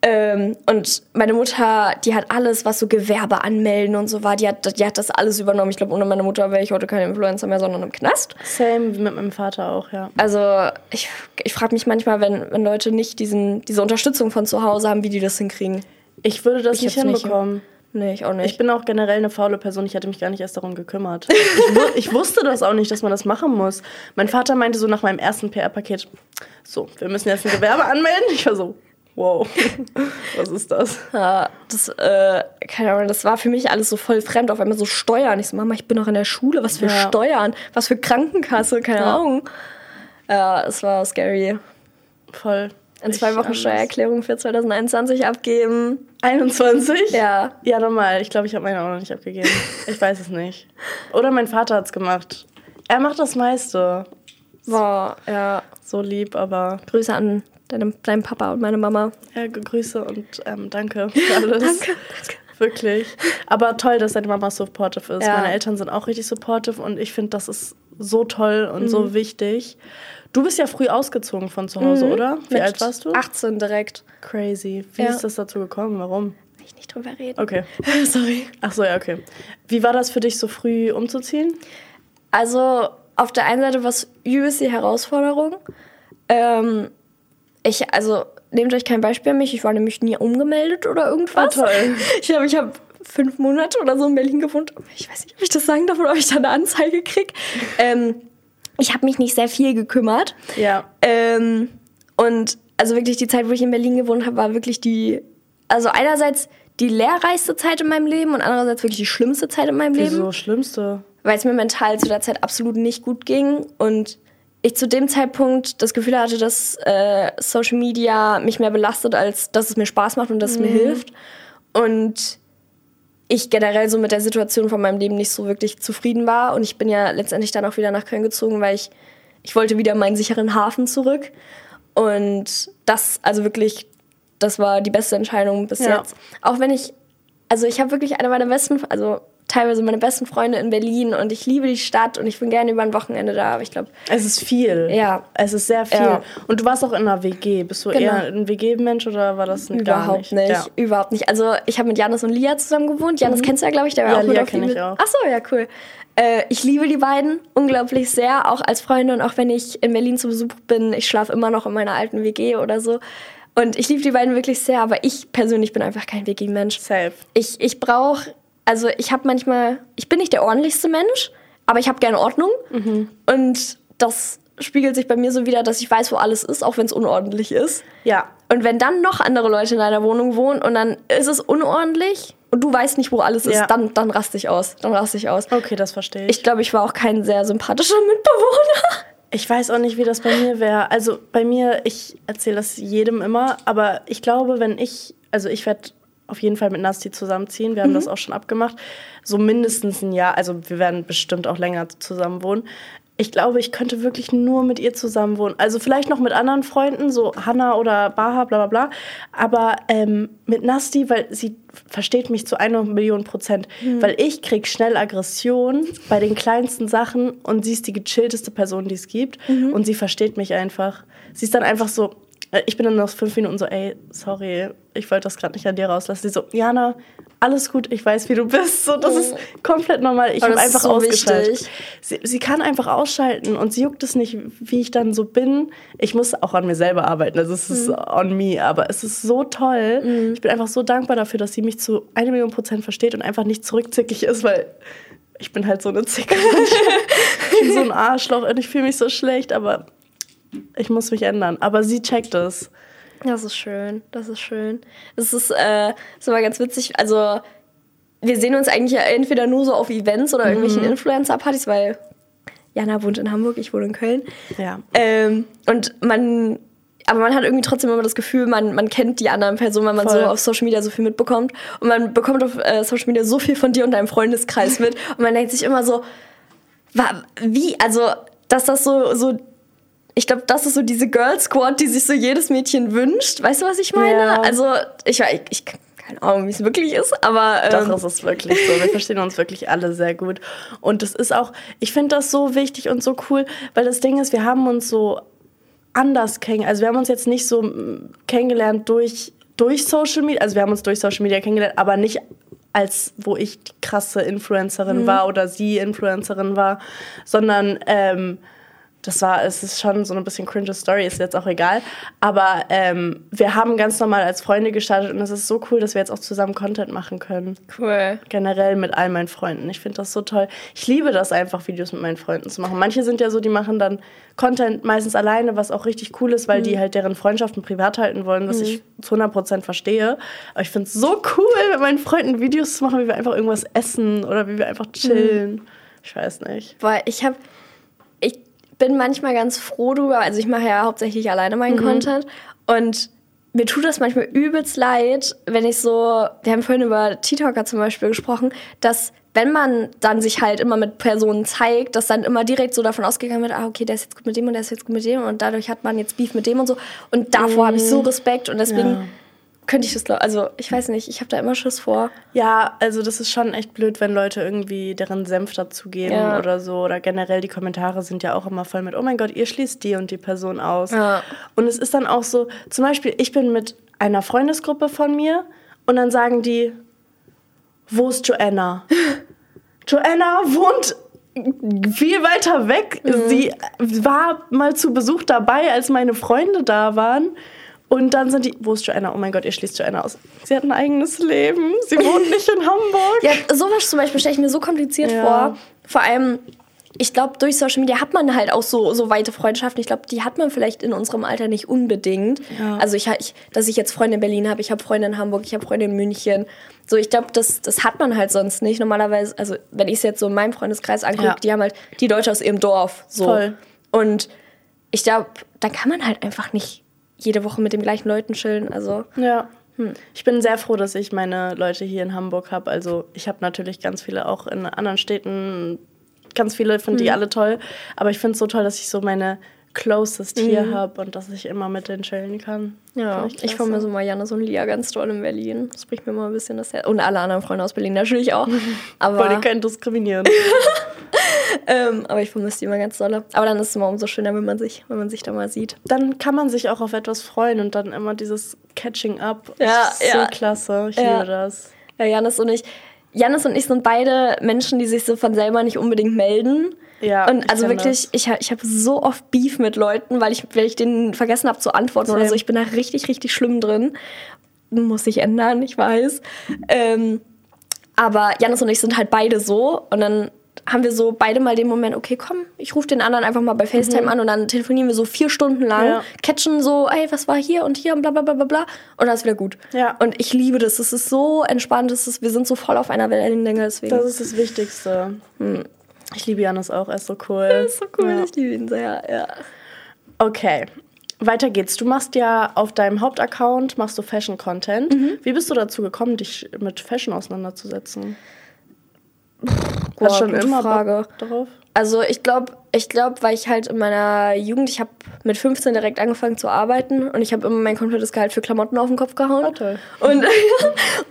Ähm, und meine Mutter, die hat alles, was so Gewerbe anmelden und so war, die hat, die hat das alles übernommen. Ich glaube, ohne meine Mutter wäre ich heute kein Influencer mehr, sondern im Knast. Same wie mit meinem Vater auch, ja. Also ich, ich frage mich manchmal, wenn, wenn Leute nicht diesen, diese Unterstützung von zu Hause haben, wie die das hinkriegen. Ich würde das Ich nicht hab's nicht. hinbekommen. Nee, ich auch nicht. Ich bin auch generell eine faule Person. Ich hatte mich gar nicht erst darum gekümmert. Ich, wu ich wusste das auch nicht, dass man das machen muss. Mein Vater meinte so nach meinem ersten PR-Paket, so, wir müssen jetzt ein Gewerbe anmelden. Ich war so, wow, was ist das? Ja, das, äh, keine Ahnung, das war für mich alles so voll fremd. Auf einmal so Steuern. Ich so, Mama, ich bin noch in der Schule. Was für Ja. Steuern? Was für Krankenkasse? Keine Ja. Ahnung. Ja, es war scary. Voll. In zwei Ich, Wochen Steuererklärung für 2021 abgeben. 21? Ja. Ja, normal. Ich glaube, ich habe meine auch noch nicht abgegeben. Ich weiß es nicht. Oder mein Vater hat es gemacht. Er macht das meiste. Boah, ja. So lieb, aber Grüße an deinem, deinem Papa und meine Mama. ja, Grüße und ähm, danke für alles. Danke. Wirklich. Aber toll, dass deine Mama supportive ist. Ja. Meine Eltern sind auch richtig supportive und ich finde, das ist so toll und Mhm. so wichtig. Du bist ja früh ausgezogen von zu Hause, oder? Wie Mhm. Mit alt warst du? 18 direkt. Crazy. Wie Ja. ist das dazu gekommen? Warum? Will ich nicht drüber reden. Okay. Sorry. Ach so, ja, okay. Wie war das für dich, so früh umzuziehen? Also auf der einen Seite war es übelst die Herausforderung. Ähm, ich, also nehmt euch kein Beispiel an mich, ich war nämlich nie umgemeldet oder irgendwas. Ah, toll. Ich glaube, ich habe fünf Monate oder so in Berlin gewohnt. Ich weiß nicht, ob ich das sagen darf oder ob ich da eine Anzeige kriege. Ähm, ich habe mich nicht sehr viel gekümmert. Ja. Ähm, und also wirklich die Zeit, wo ich in Berlin gewohnt habe, war wirklich die, also einerseits die lehrreichste Zeit in meinem Leben und andererseits wirklich die schlimmste Zeit in meinem Leben Wieso? Schlimmste. weil es mir mental zu der Zeit absolut nicht gut ging und ich zu dem Zeitpunkt das Gefühl hatte, dass äh, Social Media mich mehr belastet, als dass es mir Spaß macht und dass es mir hilft. Und ich generell so mit der Situation von meinem Leben nicht so wirklich zufrieden war. Und ich bin ja letztendlich dann auch wieder nach Köln gezogen, weil ich, ich wollte wieder in meinen sicheren Hafen zurück. Und das, also wirklich, das war die beste Entscheidung bis Ja. jetzt. Auch wenn ich, also ich habe wirklich eine meiner besten, also teilweise meine besten Freunde in Berlin und ich liebe die Stadt und ich bin gerne über ein Wochenende da, aber ich glaube, Es ist viel. Ja. Es ist sehr viel. Ja. Und du warst auch in einer WG. Bist du Genau. eher ein WG-Mensch oder war das n- gar überhaupt nicht? nicht, Ja. überhaupt nicht. Also ich habe mit Janis und Lia zusammen gewohnt. Janis kennst du ja, glaube ich, der war Mhm. Ja, auch mit Lia die kenn ich mit- auch. Ach so, ja, cool. Äh, ich liebe die beiden unglaublich sehr, auch als Freunde und auch wenn ich in Berlin zu Besuch bin, ich schlafe immer noch in meiner alten WG oder so. Und ich liebe die beiden wirklich sehr, aber ich persönlich bin einfach kein WG-Mensch. Safe. Ich, ich brauche, also ich habe manchmal, ich bin nicht der ordentlichste Mensch, aber ich habe gerne Ordnung. Und das spiegelt sich bei mir so wieder, dass ich weiß, wo alles ist, auch wenn es unordentlich ist. Ja. Und wenn dann noch andere Leute in deiner Wohnung wohnen und dann ist es unordentlich und du weißt nicht, wo alles ist, Ja. dann, dann raste ich aus. Dann raste ich aus. Okay, das verstehe ich. Ich glaube, ich war auch kein sehr sympathischer Mitbewohner. Ich weiß auch nicht, wie das bei mir wäre. Also bei mir, ich erzähle das jedem immer, aber ich glaube, wenn ich, also ich werde auf jeden Fall mit Nasti zusammenziehen. Wir haben das auch schon abgemacht. So mindestens ein Jahr, also wir werden bestimmt auch länger zusammen wohnen. ich glaube, ich könnte wirklich nur mit ihr zusammen wohnen. Also vielleicht noch mit anderen Freunden, so Hanna oder Baha, bla bla bla. Aber ähm, mit Nasti, weil sie versteht mich zu einer Million Prozent. Mhm. Weil ich krieg schnell Aggression bei den kleinsten Sachen und sie ist die gechillteste Person, die es gibt. Mhm. Und sie versteht mich einfach. Sie ist dann einfach so, ich bin dann nach fünf Minuten so, ey, sorry, ich wollte das gerade nicht an dir rauslassen. Sie so, Jana, alles gut, ich weiß, wie du bist. So, das ist komplett normal. Ich habe einfach so ausgeschaltet. Sie, sie, kann einfach ausschalten und sie juckt es nicht, wie ich dann so bin. Ich muss auch an mir selber arbeiten. Also es ist mhm. on me, aber es ist so toll. Mhm. Ich bin einfach so dankbar dafür, dass sie mich zu einer Million Prozent versteht und einfach nicht zurückzickig ist, weil ich bin halt so eine Zicke. ich bin so ein Arschloch und ich fühle mich so schlecht, aber ich muss mich ändern. Aber sie checkt es. Das ist schön, das ist schön. Das ist, äh, ist immer ganz witzig. Also, wir sehen uns eigentlich ja entweder nur so auf Events oder irgendwelchen mhm. Influencer-Partys, weil Jana wohnt in Hamburg, ich wohne in Köln. Ja. Ähm, und man, aber man hat irgendwie trotzdem immer das Gefühl, man, man kennt die anderen Personen, weil man Voll. so auf Social Media so viel mitbekommt. Und man bekommt auf äh, Social Media so viel von dir und deinem Freundeskreis mit. Und man denkt sich immer so, wie, also, dass das so, so ich glaube, das ist so diese Girl Squad, die sich so jedes Mädchen wünscht. Weißt du, was ich meine? Ja. Also, ich, ich, ich keine Ahnung, wie es wirklich ist, aber. Ähm Doch, es ist wirklich so. Wir verstehen uns wirklich alle sehr gut. Und es ist auch, ich finde das so wichtig und so cool, weil das Ding ist, wir haben uns so anders kennengelernt. Also, wir haben uns jetzt nicht so kennengelernt durch, durch Social Media. Also, wir haben uns durch Social Media kennengelernt, aber nicht als wo ich die krasse Influencerin mhm. war oder sie Influencerin war, sondern. Ähm, das war, es ist schon so ein bisschen cringe Story, ist jetzt auch egal. Aber ähm, wir haben ganz normal als Freunde gestartet und es ist so cool, dass wir jetzt auch zusammen Content machen können. Cool. Generell mit all meinen Freunden. Ich finde das so toll. Ich liebe das einfach, Videos mit meinen Freunden zu machen. Manche sind ja so, die machen dann Content meistens alleine, was auch richtig cool ist, weil mhm. die halt deren Freundschaften privat halten wollen, was mhm. ich zu 100% verstehe. Aber ich finde es so cool, mit meinen Freunden Videos zu machen, wie wir einfach irgendwas essen oder wie wir einfach chillen. Mhm. Ich weiß nicht. Weil ich habe bin manchmal ganz froh drüber. Also ich mache ja hauptsächlich alleine meinen mhm. Content und mir tut das manchmal übelst leid, wenn ich so, wir haben vorhin über TikToker zum Beispiel gesprochen, dass wenn man dann sich halt immer mit Personen zeigt, dass dann immer direkt so davon ausgegangen wird, ah, okay, der ist jetzt gut mit dem und der ist jetzt gut mit dem und dadurch hat man jetzt Beef mit dem und so. Und davor mhm. habe ich so Respekt und deswegen ja könnte ich das glauben. Also ich weiß nicht, ich habe da immer Schiss vor. Ja, also das ist schon echt blöd, wenn Leute irgendwie deren Senf dazugeben ja. oder so. Oder generell die Kommentare sind ja auch immer voll mit, oh mein Gott, ihr schließt die und die Person aus. Ja. Und es ist dann auch so, zum Beispiel, ich bin mit einer Freundesgruppe von mir und dann sagen die, wo ist Joanna? Joanna wohnt viel weiter weg. Mhm. Sie war mal zu Besuch dabei, als meine Freunde da waren. Und dann sind die, wo ist Joanna? Oh mein Gott, ihr schließt Joanna aus. Sie hat ein eigenes Leben. Sie wohnt nicht in Hamburg. Ja, sowas zum Beispiel stelle ich mir so kompliziert ja. vor. Vor allem, ich glaube, durch Social Media hat man halt auch so, so weite Freundschaften. Ich glaube, die hat man vielleicht in unserem Alter nicht unbedingt. Ja. Also, ich, ich, dass ich jetzt Freunde in Berlin habe, ich habe Freunde in Hamburg, ich habe Freunde in München. So, ich glaube, das, das hat man halt sonst nicht. Normalerweise, also, wenn ich es jetzt so in meinem Freundeskreis angucke, ja. die haben halt die Leute aus ihrem Dorf. So. Voll. Und ich glaube, da kann man halt einfach nicht jede Woche mit den gleichen Leuten chillen. Also. Ja. Hm. Ich bin sehr froh, dass ich meine Leute hier in Hamburg habe. Also ich habe natürlich ganz viele auch in anderen Städten. Ganz viele finde hm. die alle toll. Aber ich finde es so toll, dass ich so meine Closest hier mhm. habe und dass ich immer mit denen chillen kann. Ja, ich, ich vermisse mal Janis und Lia ganz toll in Berlin. Das spricht mir mal ein bisschen das Herz. Und alle anderen Freunde aus Berlin natürlich auch. Aber Wollte keinen diskriminieren. ähm, aber ich vermisse die immer ganz doll. Aber dann ist es immer umso schöner, wenn man sich, wenn man sich da mal sieht. Dann kann man sich auch auf etwas freuen und dann immer dieses Catching up. Ja, so ja. klasse. Ich ja. liebe das. Ja, Janis und ich. Janis und ich sind beide Menschen, die sich so von selber nicht unbedingt melden. Ja, und also wirklich, das. ich, ich habe so oft Beef mit Leuten, weil ich, weil ich denen vergessen habe zu antworten Same. oder so. Ich bin da richtig, richtig schlimm drin. Muss sich ändern, ich weiß. Ähm, aber Janis und ich sind halt beide so. Und dann haben wir so beide mal den Moment, okay, komm, ich rufe den anderen einfach mal bei FaceTime mhm. an und dann telefonieren wir so vier Stunden lang, ja. catchen so, ey, was war hier und hier und bla bla bla bla bla und dann ist wieder gut. Ja. Und ich liebe das, es ist so entspannt, es ist, wir sind so voll auf einer Wellenlänge, deswegen. Das ist das Wichtigste. Hm. Ich liebe Janis auch, er ist so cool. Er ist so cool, ja. ich liebe ihn sehr, ja. Okay, weiter geht's. Du machst ja auf deinem Hauptaccount machst du Fashion Content. Mhm. Wie bist du dazu gekommen, dich mit Fashion auseinanderzusetzen? Boah, Hast schon immer Frage. Bock darauf? Also ich glaube, ich glaube, weil ich halt in meiner Jugend, ich habe mit 15 direkt angefangen zu arbeiten und ich habe immer mein komplettes Gehalt für Klamotten auf den Kopf gehauen. Ah, toll. Und,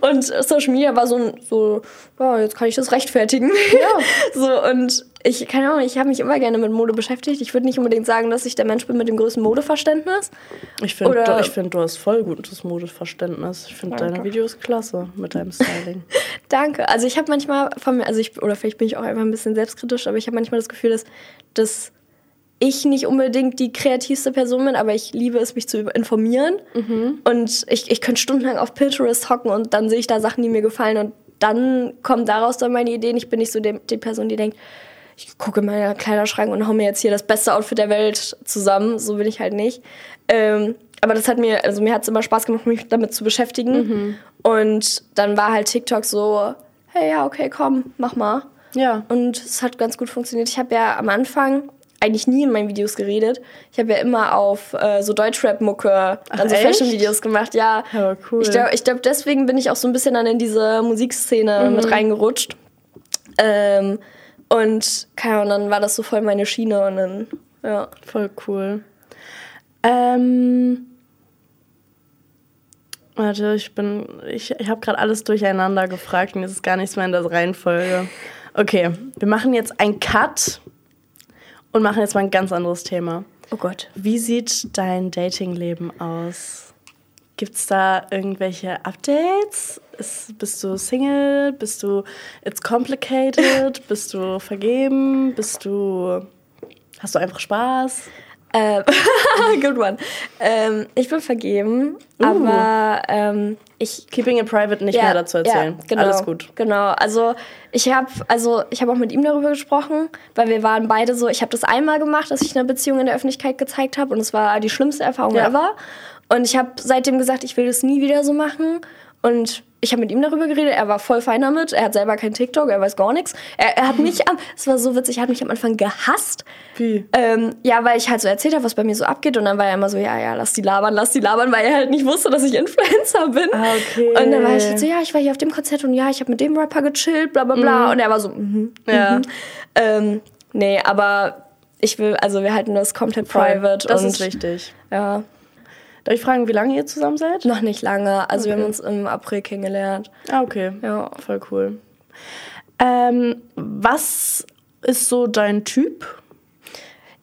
und Social Media war so, ein- so ja, jetzt kann ich das rechtfertigen. Ja. so, und ich, keine Ahnung, ich habe mich immer gerne mit Mode beschäftigt. Ich würde nicht unbedingt sagen, dass ich der Mensch bin mit dem größten Modeverständnis. Ich finde, du, ich find, du hast voll gutes Modeverständnis. Ich finde deine. Videos klasse mit deinem Styling. Danke. Also ich habe manchmal von mir, also ich, oder vielleicht bin ich auch einfach ein bisschen selbstkritisch, aber ich habe manchmal das Gefühl, dass, dass ich nicht unbedingt die kreativste Person bin, aber ich liebe es, mich zu informieren. Und ich, ich könnte stundenlang auf Pinterest hocken und dann sehe ich da Sachen, die mir gefallen und dann kommen daraus dann meine Ideen. Ich bin nicht so die, die Person, die denkt, ich gucke in meinen Kleiderschrank und hau mir jetzt hier das beste Outfit der Welt zusammen. So bin ich halt nicht. Ähm, aber das hat mir, also mir hat es immer Spaß gemacht, mich damit zu beschäftigen. Und dann war halt TikTok so, hey, ja, okay, komm, mach mal. Ja. Und es hat ganz gut funktioniert. Ich habe ja am Anfang eigentlich nie in meinen Videos geredet. Ich habe ja immer auf äh, so Deutschrap-Mucke dann so? Fashion-Videos gemacht. Ja, Ja, cool. ich glaube, glaub, deswegen bin ich auch so ein bisschen dann in diese Musikszene Mhm. mit reingerutscht. Ähm, und keine Ahnung, dann war das so voll meine Schiene und dann, ja. Voll cool. Ähm. Warte, ich bin. Ich, ich habe gerade alles durcheinander gefragt und jetzt ist gar nichts mehr in der Reihenfolge. Okay, wir machen jetzt einen Cut und machen jetzt mal ein ganz anderes Thema. Oh Gott. Wie sieht dein Datingleben aus? Gibt's da irgendwelche Updates? Ist, bist du Single? Bist du It's complicated? Bist du vergeben? Bist du Hast du einfach Spaß? Ähm, good one. Ähm, ich bin vergeben, Uh. aber ähm, ich Keeping it private nicht mehr dazu erzählen. Ja, genau, Alles gut. Genau. Also ich habe also ich habe auch mit ihm darüber gesprochen, weil wir waren beide so. Ich habe das einmal gemacht, dass ich eine Beziehung in der Öffentlichkeit gezeigt habe und es war die schlimmste Erfahrung Ja. ever. Und ich habe seitdem gesagt, ich will das nie wieder so machen. Und ich habe mit ihm darüber geredet. Er war voll fein damit. Er hat selber kein TikTok, er weiß gar nichts. Er, er hat mich am, es war so witzig, er hat mich am Anfang gehasst. Wie? Ähm, ja, weil ich halt so erzählt habe, was bei mir so abgeht. Und dann war er immer so, ja, ja, lass die labern, lass die labern, weil er halt nicht wusste, dass ich Influencer bin. Ah, okay. Und dann war ich halt so, ja, ich war hier auf dem Konzert und ja, ich habe mit dem Rapper gechillt, bla bla bla. Und er war so, mhm. Ja. mhm. Ähm, nee, aber ich will, also wir halten das komplett private. Das und, ist wichtig. Ja, Darf ich fragen, wie lange ihr zusammen seid? noch nicht lange. Also wir Okay. haben uns im April kennengelernt. Ah, okay. Ja. Voll cool. Ähm, was ist so dein Typ?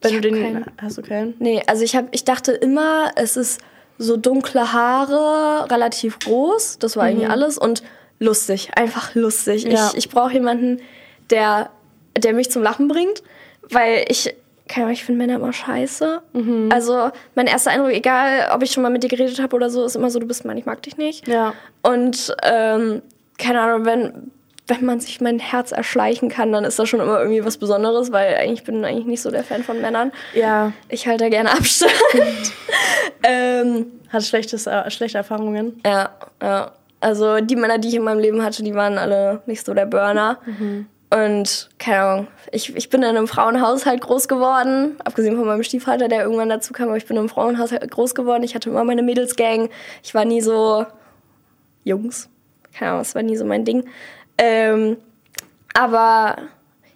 Wenn Ich du den. keinen. Hast du keinen? Nee, also ich, hab, ich dachte immer, es ist so dunkle Haare, relativ groß, das war eigentlich alles und lustig, einfach lustig. Ja. Ich, ich brauche jemanden, der, der mich zum Lachen bringt, weil ich, keine Ahnung, ich finde Männer immer scheiße. Also mein erster Eindruck, egal ob ich schon mal mit dir geredet habe oder so, ist immer so, du bist Mann, ich mag dich nicht. Ja. Und ähm, keine Ahnung, wenn, wenn man sich mein Herz erschleichen kann, dann ist das schon immer irgendwie was Besonderes, weil eigentlich bin ich eigentlich nicht so der Fan von Männern. Ja. Ich halte da gerne Abstand. ähm, Hat schlechtes, äh, schlechte Erfahrungen. ja, ja. Also die Männer, die ich in meinem Leben hatte, die waren alle nicht so der Burner. Und keine Ahnung, ich, ich bin in einem Frauenhaushalt groß geworden, abgesehen von meinem Stiefvater, der irgendwann dazu kam, aber ich bin in einem Frauenhaushalt groß geworden. Ich hatte immer meine Mädelsgang. Ich war nie so Jungs. Keine Ahnung, das war nie so mein Ding. Ähm, aber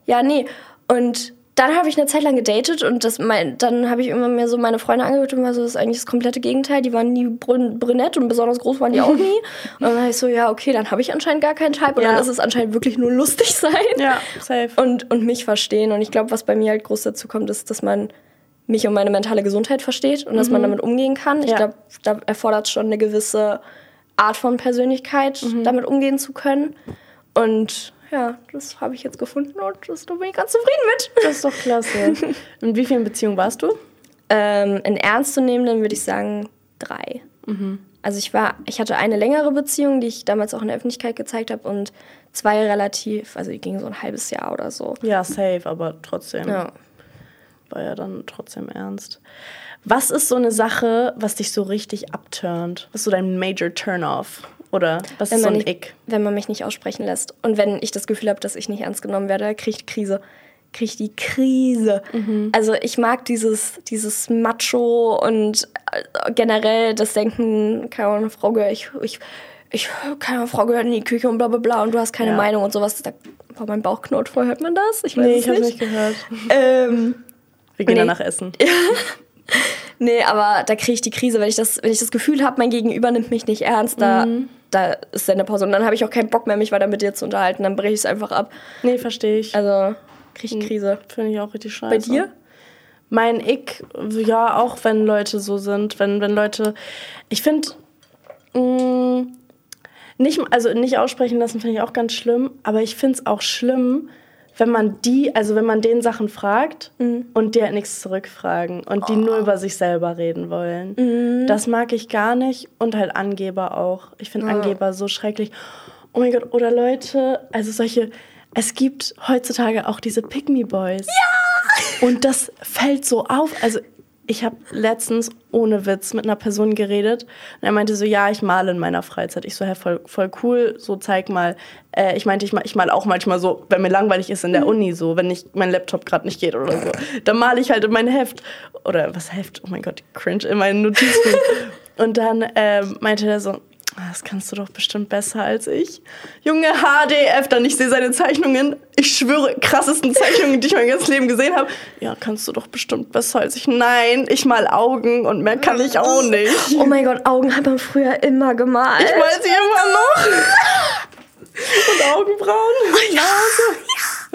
ja, nee. Und dann habe ich eine Zeit lang gedatet und das mein, dann habe ich immer mehr so meine Freunde angehört und war so, das ist eigentlich das komplette Gegenteil. Die waren nie brün brünett und besonders groß waren die auch nie. und dann war ich so, ja, okay, dann habe ich anscheinend gar keinen Type und Ja. dann ist es anscheinend wirklich nur lustig sein. Ja, safe. Und, und mich verstehen. Und ich glaube, was bei mir halt groß dazu kommt, ist, dass man mich und meine mentale Gesundheit versteht und dass man damit umgehen kann. Ich Ja. glaube, da erfordert es schon eine gewisse Art von Persönlichkeit, damit umgehen zu können. Und ja, das habe ich jetzt gefunden und das, da bin ich ganz zufrieden mit. Das ist doch klasse. In wie vielen Beziehungen warst du? Ähm, in ernstzunehmenden würde ich sagen drei. Also ich war, ich hatte eine längere Beziehung, die ich damals auch in der Öffentlichkeit gezeigt habe und zwei relativ, also die gingen so ein halbes Jahr oder so. Ja, safe, aber trotzdem. Ja. War ja dann trotzdem ernst. Was ist so eine Sache, was dich so richtig abturnt? Was ist so dein Major Turn-off? Oder was ist so ein nicht, Ick? wenn man mich nicht aussprechen lässt. Und wenn ich das Gefühl habe, dass ich nicht ernst genommen werde, kriege ich Krise. Kriege ich die Krise. Mhm. Also ich mag dieses, dieses Macho und äh, generell das Denken, keine Ahnung, Frau, gehör, ich, ich ich, keine Frau gehört in die Küche und bla bla bla und du hast keine Ja. Meinung und sowas. Da war mein Bauch knurrt voll, hört man das? Ich weiß Nee, ich nicht. nicht gehört. Ähm, Wir gehen Nee. danach essen. nee, aber da kriege ich die Krise, wenn ich das, wenn ich das Gefühl habe, mein Gegenüber nimmt mich nicht ernst, da, Mhm. Da ist eine Pause. Und dann habe ich auch keinen Bock mehr, mich weiter mit dir zu unterhalten. Dann breche ich es einfach ab. Nee, verstehe ich. Also kriege ich Krise. Finde ich auch richtig scheiße. Bei dir? Mein Ick, ja, auch wenn Leute so sind, wenn, wenn Leute. Ich finde, nicht, also nicht aussprechen lassen finde ich auch ganz schlimm, aber ich finde es auch schlimm, wenn man die, also wenn man den Sachen fragt und die halt nichts zurückfragen und die nur über sich selber reden wollen. Das mag ich gar nicht und halt Angeber auch. Ich finde Angeber so schrecklich. Oh mein Gott, oder Leute, also solche, es gibt heutzutage auch diese Pick-Me-Boys. Und das fällt so auf. Also ich habe letztens ohne Witz mit einer Person geredet und er meinte so, ja, ich male in meiner Freizeit. Ich so, hä, voll, voll cool, so zeig mal. Äh, ich meinte, ich, mal, ich male auch manchmal so, wenn mir langweilig ist in der Uni so, wenn ich mein Laptop gerade nicht geht oder so. Dann male ich halt in mein Heft. Oder was Heft? Oh mein Gott, cringe, in meinen Notizbuch. und dann ähm, meinte er so, "Ah, das kannst du doch bestimmt besser als ich. Junge HDF, dann ich sehe seine Zeichnungen. Ich schwöre, krassesten Zeichnungen, die ich mein ganzes Leben gesehen habe. Ja, kannst du doch bestimmt besser als ich. Nein, ich mal Augen und mehr kann ich auch nicht. Oh mein Gott, Augen hat man früher immer gemalt. Ich mal sie immer noch. Und Augenbrauen.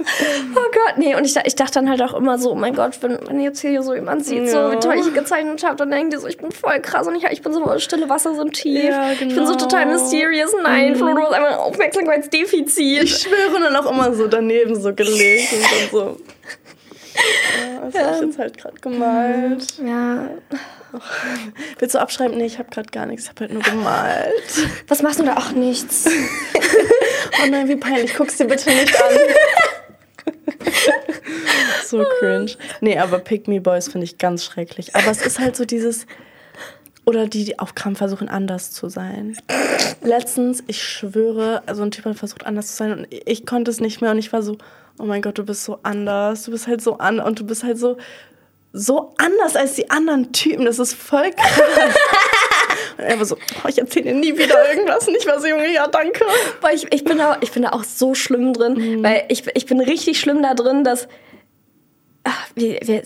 Oh Gott, nee, und ich, ich dachte dann halt auch immer so, oh mein Gott, wenn, wenn jetzt hier so jemand sieht, so Ja. wie toll ich gezeichnet habe, dann denkt ihr so, ich bin voll krass und ich, ich bin so stille Wasser, so tief. Ja, Ich bin so genau. total mysterious. Nein, Flo, du hast einfach ein Aufmerksamkeitsdefizit. Ich schwöre, und dann auch immer so daneben so gelegt und so. Ja, das hab ich jetzt halt gerade gemalt. Ja. Willst du abschreiben? Nee, ich habe gerade gar nichts. Ich habe halt nur gemalt. Was machst du da? Ach, nichts. Oh nein, wie peinlich. Guck's dir bitte nicht an. so cringe. Nee, aber Pick Me Boys finde ich ganz schrecklich. Aber es ist halt so dieses. Oder die, die auf Krampf versuchen, anders zu sein. Letztens, ich schwöre, also ein Typ hat versucht, anders zu sein und ich konnte es nicht mehr und ich war so, oh mein Gott, du bist so anders. Du bist halt so an und du bist halt so, so anders als die anderen Typen. Das ist voll krass. er war so, oh, ich erzähle dir nie wieder irgendwas. Und ich war so, Junge, ja, danke. Boah, ich, ich, bin da, ich bin da auch so schlimm drin, weil ich, ich bin richtig schlimm da drin, dass ach, wie, wie,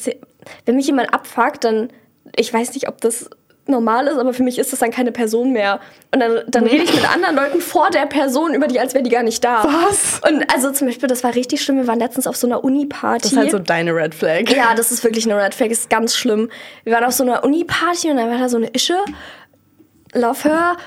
wenn mich jemand abfuckt, dann ich weiß nicht, ob das normal ist, aber für mich ist das dann keine Person mehr. Und dann, dann rede ich mit anderen Leuten vor der Person über die, als wäre die gar nicht da. Was? Und also zum Beispiel, das war richtig schlimm. Wir waren letztens auf so einer Uni-Party. Das ist halt so deine Red Flag. Ja, das ist wirklich eine Red Flag, ist ganz schlimm. Wir waren auf so einer Uni-Party und dann war da so eine Ische, Love her.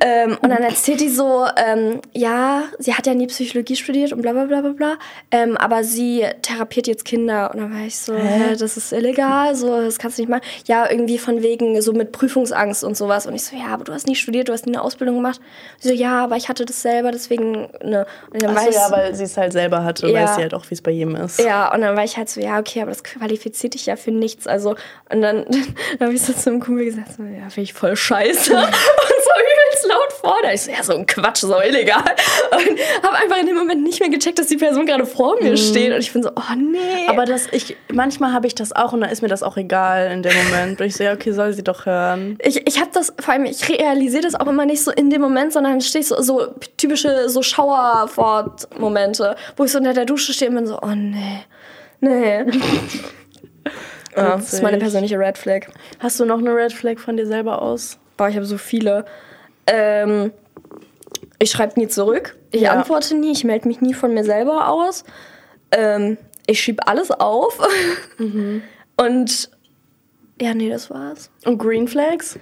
Ähm, und dann erzählt die so, ähm, ja, sie hat ja nie Psychologie studiert und bla bla bla bla bla, ähm, aber sie therapiert jetzt Kinder. Und dann war ich so, hä, das ist illegal, so, das kannst du nicht machen. Ja, irgendwie von wegen so mit Prüfungsangst und sowas. Und ich so, ja, aber du hast nie studiert, du hast nie eine Ausbildung gemacht. Sie so, ja, aber ich hatte das selber, deswegen, ne. Und dann war Achso, ich ja, so- weil sie es halt selber hatte, Ja. weiß sie halt auch, wie es bei jedem ist. ja, und dann war ich halt so, ja, okay, aber das qualifiziert dich ja für nichts. Also, und dann, dann habe ich so zu einem Kumpel gesagt, so, ja, finde ich voll scheiße. und so laut vor. Da so, ja, so ein Quatsch, so illegal. Und habe einfach in dem Moment nicht mehr gecheckt, dass die Person gerade vor mir steht. Und ich bin so, oh nee. Aber das, ich, manchmal habe ich das auch und dann ist mir das auch egal in dem Moment. Und ich so, ja, okay, soll sie doch hören. ich, ich habe das, vor allem, ich realisiere das auch immer nicht so in dem Moment, sondern stehe ich so, so typische so Schauerfort-Momente, wo ich so unter der Dusche stehe und bin so, oh nee, nee. ja, das ist meine persönliche Red Flag. Hast du noch eine Red Flag von dir selber aus? Boah, ich habe so viele. Ähm, ich schreibe nie zurück. Ich Ja. antworte nie. Ich melde mich nie von mir selber aus. Ähm, ich schiebe alles auf. Und ja, nee, das war's. Und Green Flags?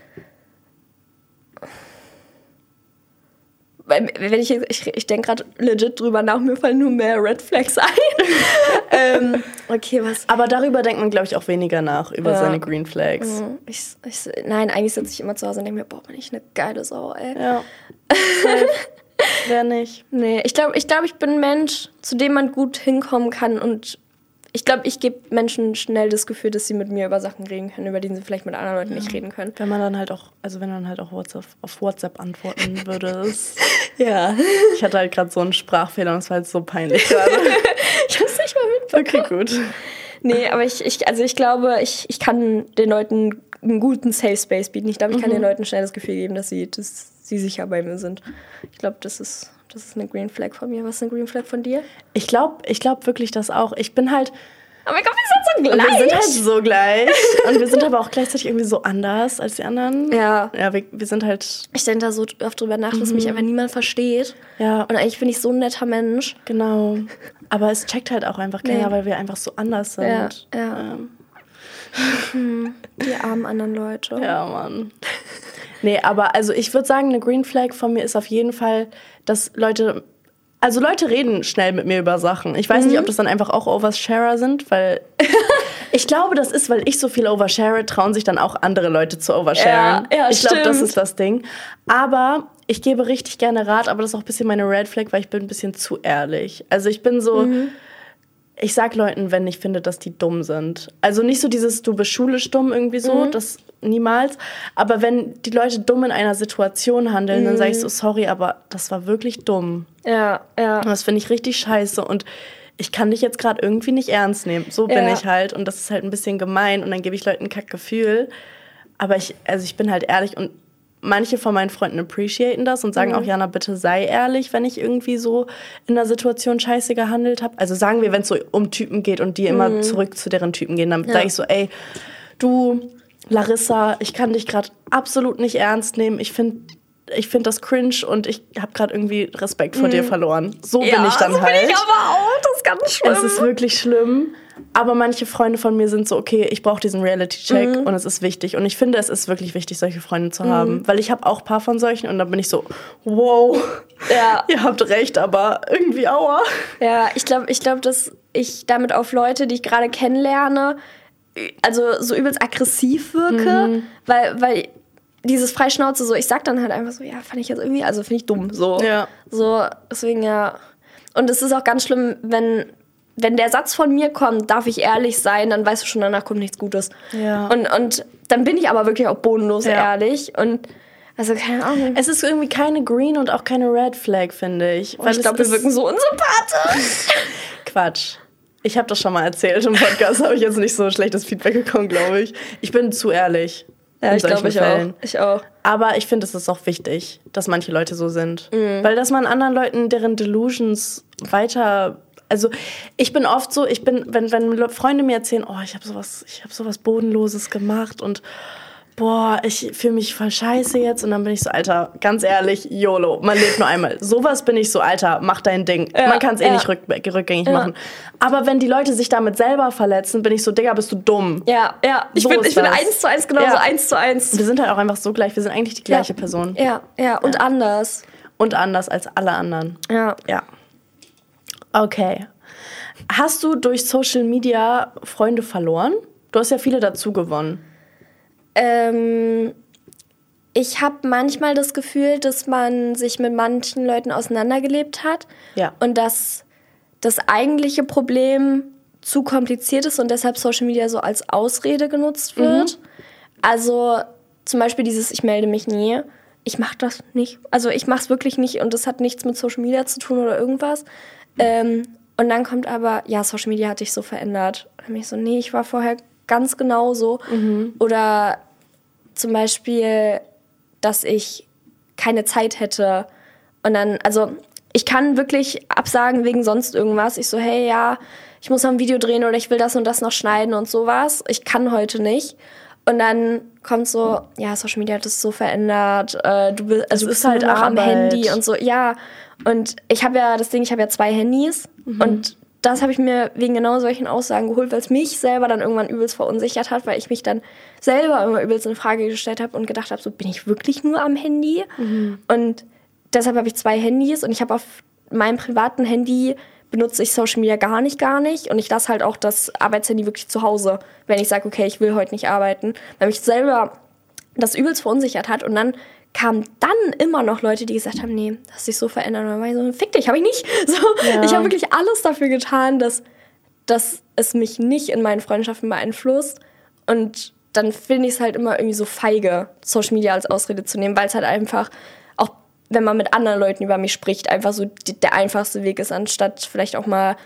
Wenn ich, ich, ich denke gerade legit drüber nach, mir fallen nur mehr Red Flags ein. ähm, okay, was? Aber darüber denkt man, glaube ich, auch weniger nach, über Ja. seine Green Flags. Ich, ich, nein, eigentlich sitze ich immer zu Hause und denke mir, boah, bin ich eine geile Sau, ey. Ja. Wer nicht? Nee, ich glaube, ich, glaub, ich bin ein Mensch, zu dem man gut hinkommen kann und ich glaube, ich gebe Menschen schnell das Gefühl, dass sie mit mir über Sachen reden können, über die sie vielleicht mit anderen Leuten nicht reden können. Wenn man dann halt auch, also wenn man halt auch WhatsApp, auf WhatsApp antworten würde. Ja. Ich hatte halt gerade so einen Sprachfehler und es war halt so peinlich gerade. Ich hab's nicht mal mitbekommen. Okay, gut. Nee, aber ich, ich, also ich glaube, ich, ich kann den Leuten einen guten Safe Space bieten. Ich glaube, ich kann Mhm. den Leuten schnell das Gefühl geben, dass sie, dass sie sicher bei mir sind. Ich glaube, das ist, das ist eine Green Flag von mir. Was ist eine Green Flag von dir? Ich glaube ich glaub wirklich das auch. Ich bin halt, Oh mein Gott, wir sind so gleich. wir sind halt so gleich. und wir sind aber auch gleichzeitig irgendwie so anders als die anderen. Ja. Ja, wir, wir sind halt, ich denke da so oft drüber nach, dass mich einfach niemand versteht. ja, Und eigentlich bin ich so ein netter Mensch. genau. Aber es checkt halt auch einfach keiner, Nee. weil wir einfach so anders sind. Ja, ja. Ähm, Die armen anderen Leute. Ja, Mann. Nee, aber also ich würde sagen, eine Green Flag von mir ist auf jeden Fall, dass Leute. Also Leute reden schnell mit mir über Sachen. Ich weiß nicht, ob das dann einfach auch Oversharer sind, weil ich glaube, das ist, weil ich so viel overshare, trauen sich dann auch andere Leute zu oversharen. Ja, ja, ich glaube, das ist das Ding. Aber ich gebe richtig gerne Rat, aber das ist auch ein bisschen meine Red Flag, weil ich bin ein bisschen zu ehrlich. Also ich bin so, ich sag Leuten, wenn ich finde, dass die dumm sind. Also nicht so dieses, du bist schulisch dumm irgendwie so, das niemals. Aber wenn die Leute dumm in einer Situation handeln, dann sage ich so, sorry, aber das war wirklich dumm. Ja, ja. Und das finde ich richtig scheiße. Und ich kann dich jetzt gerade irgendwie nicht ernst nehmen. So bin Ja. ich halt. Und das ist halt ein bisschen gemein. Und dann gebe ich Leuten ein Kackgefühl. Aber ich, also ich bin halt ehrlich und manche von meinen Freunden appreciaten das und sagen auch, Jana, bitte sei ehrlich, wenn ich irgendwie so in der Situation scheiße gehandelt habe. Also sagen wir, wenn es so um Typen geht und die immer zurück zu deren Typen gehen, dann sage ich so, ey, du, Larissa, ich kann dich gerade absolut nicht ernst nehmen. Ich finde ich find das cringe und ich habe gerade irgendwie Respekt vor dir verloren. So bin ich dann so halt. bin ich aber auch. Das ist ganz schlimm. Es ist wirklich schlimm. Aber manche Freunde von mir sind so, okay, ich brauche diesen Reality-Check Mhm. und es ist wichtig. Und ich finde, es ist wirklich wichtig, solche Freunde zu haben. Weil ich habe auch ein paar von solchen und dann bin ich so, wow, Ja. ihr habt recht, aber irgendwie aua. Ja, ich glaube, ich glaub, dass ich damit auf Leute, die ich gerade kennenlerne, also so übelst aggressiv wirke, weil, weil dieses Freischnauze so, ich sag dann halt einfach so, ja, fand ich jetzt irgendwie, also finde ich dumm, so. Ja. So, deswegen ja. Und es ist auch ganz schlimm, wenn, wenn der Satz von mir kommt, darf ich ehrlich sein, dann weißt du schon, danach kommt nichts Gutes. Ja. Und, und dann bin ich aber wirklich auch bodenlos Ja. ehrlich und also keine Ahnung. Es ist irgendwie keine Green und auch keine Red Flag, finde ich. ich glaube, wir wirken so unsympathisch. Quatsch. Ich habe das schon mal erzählt im Podcast, habe ich jetzt nicht so schlechtes Feedback bekommen, glaube ich. Ich bin zu ehrlich. Ja, ich glaube, ich Fällen. auch. Ich auch. Aber ich finde, es ist auch wichtig, dass manche Leute so sind. Mhm. Weil dass man anderen Leuten deren Delusions weiter. Also ich bin oft so, ich bin, wenn, wenn Freunde mir erzählen, oh, ich habe sowas, ich habe sowas Bodenloses gemacht und boah, ich fühle mich voll scheiße jetzt. Und dann bin ich so, Alter, ganz ehrlich, YOLO, man lebt nur einmal. Sowas bin ich so, Alter, mach dein Ding. Ja, man kann es eh ja. nicht rück, rückgängig machen. Aber wenn die Leute sich damit selber verletzen, bin ich so, Digga, bist du dumm. Ja, ja. Ich So bin, ist ich bin eins zu eins genauso Ja. eins zu eins. Wir sind halt auch einfach so gleich, wir sind eigentlich die gleiche Ja. Person. Ja, ja. Und anders. Und anders als alle anderen. Ja. Ja. Okay. Hast du durch Social Media Freunde verloren? Du hast ja viele dazu gewonnen. Ähm, ich habe manchmal das Gefühl, dass man sich mit manchen Leuten auseinandergelebt hat. Ja. Und dass das eigentliche Problem zu kompliziert ist und deshalb Social Media so als Ausrede genutzt wird. Also zum Beispiel dieses Ich melde mich nie. Ich mache das nicht. Also ich mache es wirklich nicht und das hat nichts mit Social Media zu tun oder irgendwas. Ähm, und dann kommt aber, ja, Social Media hat dich so verändert. Und dann bin ich so, nee, ich war vorher ganz genauso. Oder zum Beispiel, dass ich keine Zeit hätte. Und dann, also ich kann wirklich absagen wegen sonst irgendwas. Ich so, hey, ja, ich muss noch ein Video drehen oder ich will das und das noch schneiden und sowas. Ich kann heute nicht. Und dann kommt so, ja, Social Media hat das so verändert. Äh, du bist, also du ist bist halt halt noch am Arbeit. Handy und so. Ja, und ich habe ja das Ding, ich habe ja zwei Handys und das habe ich mir wegen genau solchen Aussagen geholt, weil es mich selber dann irgendwann übelst verunsichert hat, weil ich mich dann selber immer übelst in Frage gestellt habe und gedacht habe, so bin ich wirklich nur am Handy? Und deshalb habe ich zwei Handys und ich habe auf meinem privaten Handy benutze ich Social Media gar nicht, gar nicht. Und ich lasse halt auch das Arbeitshandy wirklich zu Hause, wenn ich sage, okay, ich will heute nicht arbeiten. Weil mich selber das übelst verunsichert hat. Und dann kamen dann immer noch Leute, die gesagt haben, nee, das sich so verändert. Und dann war ich so, fick dich, habe ich nicht. So, Ja. Ich habe wirklich alles dafür getan, dass, dass es mich nicht in meinen Freundschaften beeinflusst. Und dann finde ich es halt immer irgendwie so feige, Social Media als Ausrede zu nehmen, weil es halt einfach, auch wenn man mit anderen Leuten über mich spricht, einfach so die, der einfachste Weg ist, anstatt vielleicht auch mal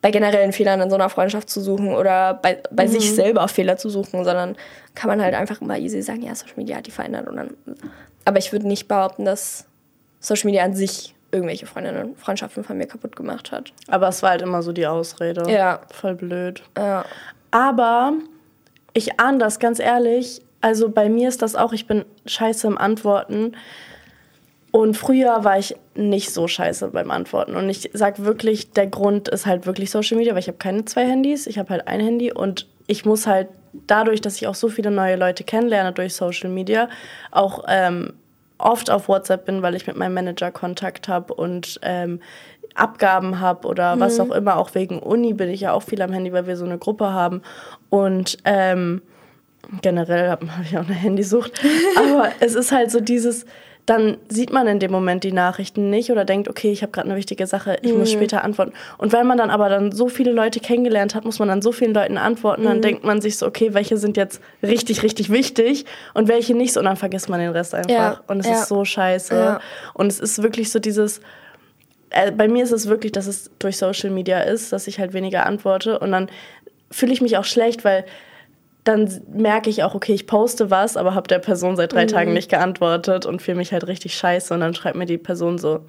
bei generellen Fehlern in so einer Freundschaft zu suchen oder bei, bei mhm. sich selber Fehler zu suchen, sondern kann man halt einfach immer easy sagen, ja, Social Media hat die verändert. Und dann, aber ich würde nicht behaupten, dass Social Media an sich irgendwelche Freundinnen und Freundschaften von mir kaputt gemacht hat. Aber es war halt immer so die Ausrede. Ja. Voll blöd. Ja. Aber ich ahne das ganz ehrlich. Also bei mir ist das auch, ich bin scheiße im Antworten. Und früher war ich nicht so scheiße beim Antworten. Und ich sag wirklich, der Grund ist halt wirklich Social Media, weil ich habe keine zwei Handys, ich habe halt ein Handy und ich muss halt dadurch, dass ich auch so viele neue Leute kennenlerne durch Social Media, auch ähm, oft auf WhatsApp bin, weil ich mit meinem Manager Kontakt habe und ähm, Abgaben habe oder mhm. was auch immer. Auch wegen Uni bin ich ja auch viel am Handy, weil wir so eine Gruppe haben. Und ähm, generell habe hab ich auch eine Handysucht. Aber es ist halt so dieses, dann sieht man in dem Moment die Nachrichten nicht oder denkt, okay, ich habe gerade eine wichtige Sache, ich mhm. muss später antworten. Und wenn man dann aber dann so viele Leute kennengelernt hat, muss man dann so vielen Leuten antworten, dann mhm. denkt man sich so, okay, welche sind jetzt richtig, richtig wichtig und welche nicht so und dann vergisst man den Rest einfach. Ja. Und es ja. ist so scheiße. Ja. Und es ist wirklich so dieses, äh, bei mir ist es wirklich, dass es durch Social Media ist, dass ich halt weniger antworte und dann fühle ich mich auch schlecht, weil dann merke ich auch, okay, ich poste was, aber habe der Person seit drei mhm. Tagen nicht geantwortet und fühle mich halt richtig scheiße. Und dann schreibt mir die Person so,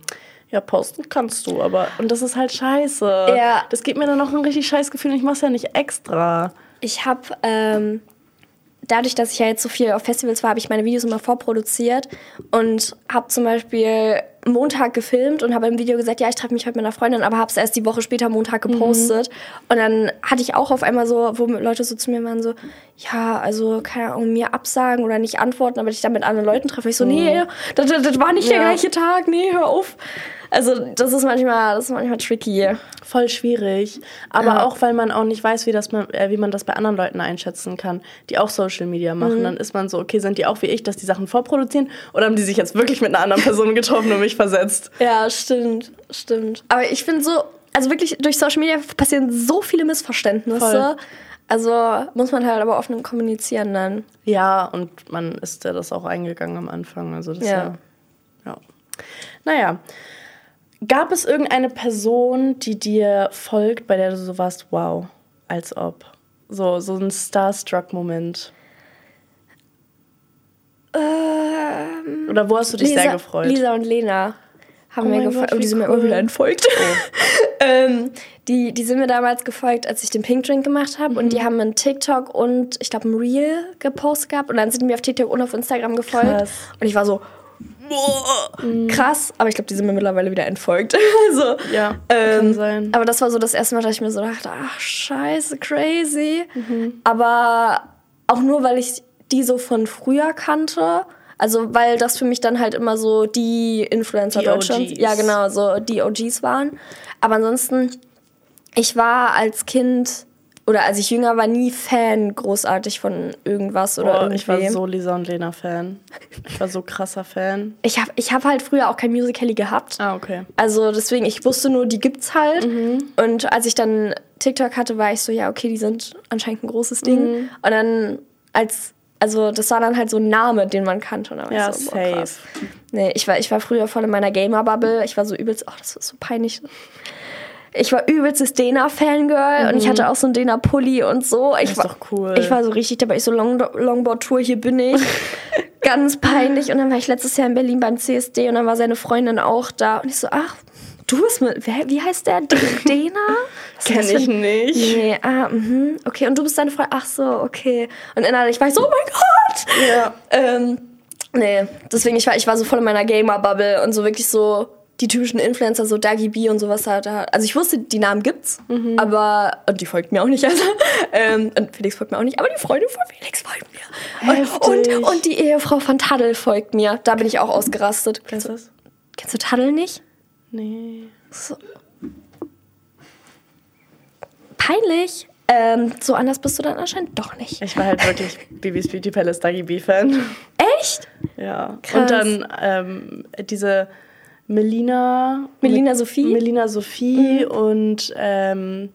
ja, posten kannst du, aber. Und das ist halt scheiße. Ja. Das gibt mir dann noch ein richtig scheiß Gefühl und ich mache es ja nicht extra. Ich habe ähm, dadurch, dass ich ja jetzt so viel auf Festivals war, habe ich meine Videos immer vorproduziert und habe zum Beispiel Montag gefilmt und habe im Video gesagt, ja, ich treffe mich heute mit einer Freundin, aber habe es erst die Woche später Montag gepostet. Mhm. Und dann hatte ich auch auf einmal so, wo Leute so zu mir waren, so, ja, also keine Ahnung, mir absagen oder nicht antworten, aber ich dann mit anderen Leuten treffe. Ich so, mhm. nee, das, das, war nicht ja. der gleiche Tag, nee, hör auf. Also das ist manchmal, das ist manchmal tricky. Voll schwierig. Aber ja. auch, weil man auch nicht weiß, wie, das man, äh, wie man das bei anderen Leuten einschätzen kann, die auch Social Media machen. Mhm. Dann ist man so, okay, sind die auch wie ich, dass die Sachen vorproduzieren? Oder haben die sich jetzt wirklich mit einer anderen Person getroffen und mich versetzt? Ja, stimmt, stimmt. Aber ich finde so, also wirklich durch Social Media passieren so viele Missverständnisse. Voll. Also muss man halt aber offen kommunizieren dann. Ja, und man ist ja das auch eingegangen am Anfang. Also das ja. ja, ja. Naja. Gab es irgendeine Person, die dir folgt, bei der du so warst, wow, als ob? So, so ein Starstruck-Moment. Ähm, Oder wo hast du dich Lisa, sehr gefreut? Lisa und Lena haben oh mir gefolgt. Oh, die sind cool. mir immer wieder entfolgt. Oh. ähm, die, die sind mir damals gefolgt, als ich den Pink Drink gemacht habe. Mhm. Und die haben einen TikTok und ich glaube ein Reel gepostet gehabt. Und dann sind die mir auf TikTok und auf Instagram gefolgt. Krass. Und ich war so, boah, mhm. krass. Aber ich glaube, die sind mir mittlerweile wieder entfolgt. also, ja, ähm, kann sein. Aber das war so das erste Mal, dass ich mir so dachte, ach, scheiße, crazy. Mhm. Aber auch nur, weil ich die so von früher kannte. Also, weil das für mich dann halt immer so die Influencer die Deutschlands, ja genau, so die OGs waren. Aber ansonsten, ich war als Kind oder als ich jünger war, nie Fan großartig von irgendwas oder oh, irgendwem. Ich war so Lisa und Lena Fan. Ich war so krasser Fan. Ich habe ich hab halt früher auch kein Musical.ly gehabt. Ah, okay. Also deswegen, ich wusste nur, die gibt's halt. Mhm. Und als ich dann TikTok hatte, war ich so, ja, okay, die sind anscheinend ein großes Ding. Mhm. Und dann als also das war dann halt so ein Name, den man kannte. Und dann ja, so, boah, safe. Nee, ich war, ich war früher voll in meiner Gamer-Bubble. Ich war so übelst, ach, das war so peinlich ich war übelstes Dena-Fangirl mhm. und ich mhm. hatte auch so einen Dena-Pulli und so. Ich das ist war, doch cool. Ich war so richtig dabei, ich so Long Longboard-Tour, hier bin ich. Ganz peinlich. Und dann war ich letztes Jahr in Berlin beim CSD und dann war seine Freundin auch da. Und ich so, ach, du bist mit, wer, wie heißt der? Dena? Kenn ich nicht. Nee, ah, mhm. Okay, und du bist deine Freundin? Ach so, okay. Und innerlich war ich so, oh mein Gott! Ja. Ähm, nee, deswegen, ich war, ich war so voll in meiner Gamer-Bubble und so wirklich so die typischen Influencer, so Dagi B und sowas hat. Also ich wusste, die Namen gibt's, mhm. aber und die folgt mir auch nicht. Also, ähm, und Felix folgt mir auch nicht, aber die Freundin von Felix folgt mir. Und, und, und, die Ehefrau von Taddel folgt mir. Da bin ich auch ausgerastet. Kennst du? Kennst du Taddel nicht? Nee. So. Peinlich. Ähm, so anders bist du dann anscheinend doch nicht. Ich war halt wirklich Bibis Beauty Palace Dagi B-Fan. Echt? Ja. Krass. Und dann ähm, diese Melina. Melina Sophie? Melina Sophie mhm. und ähm,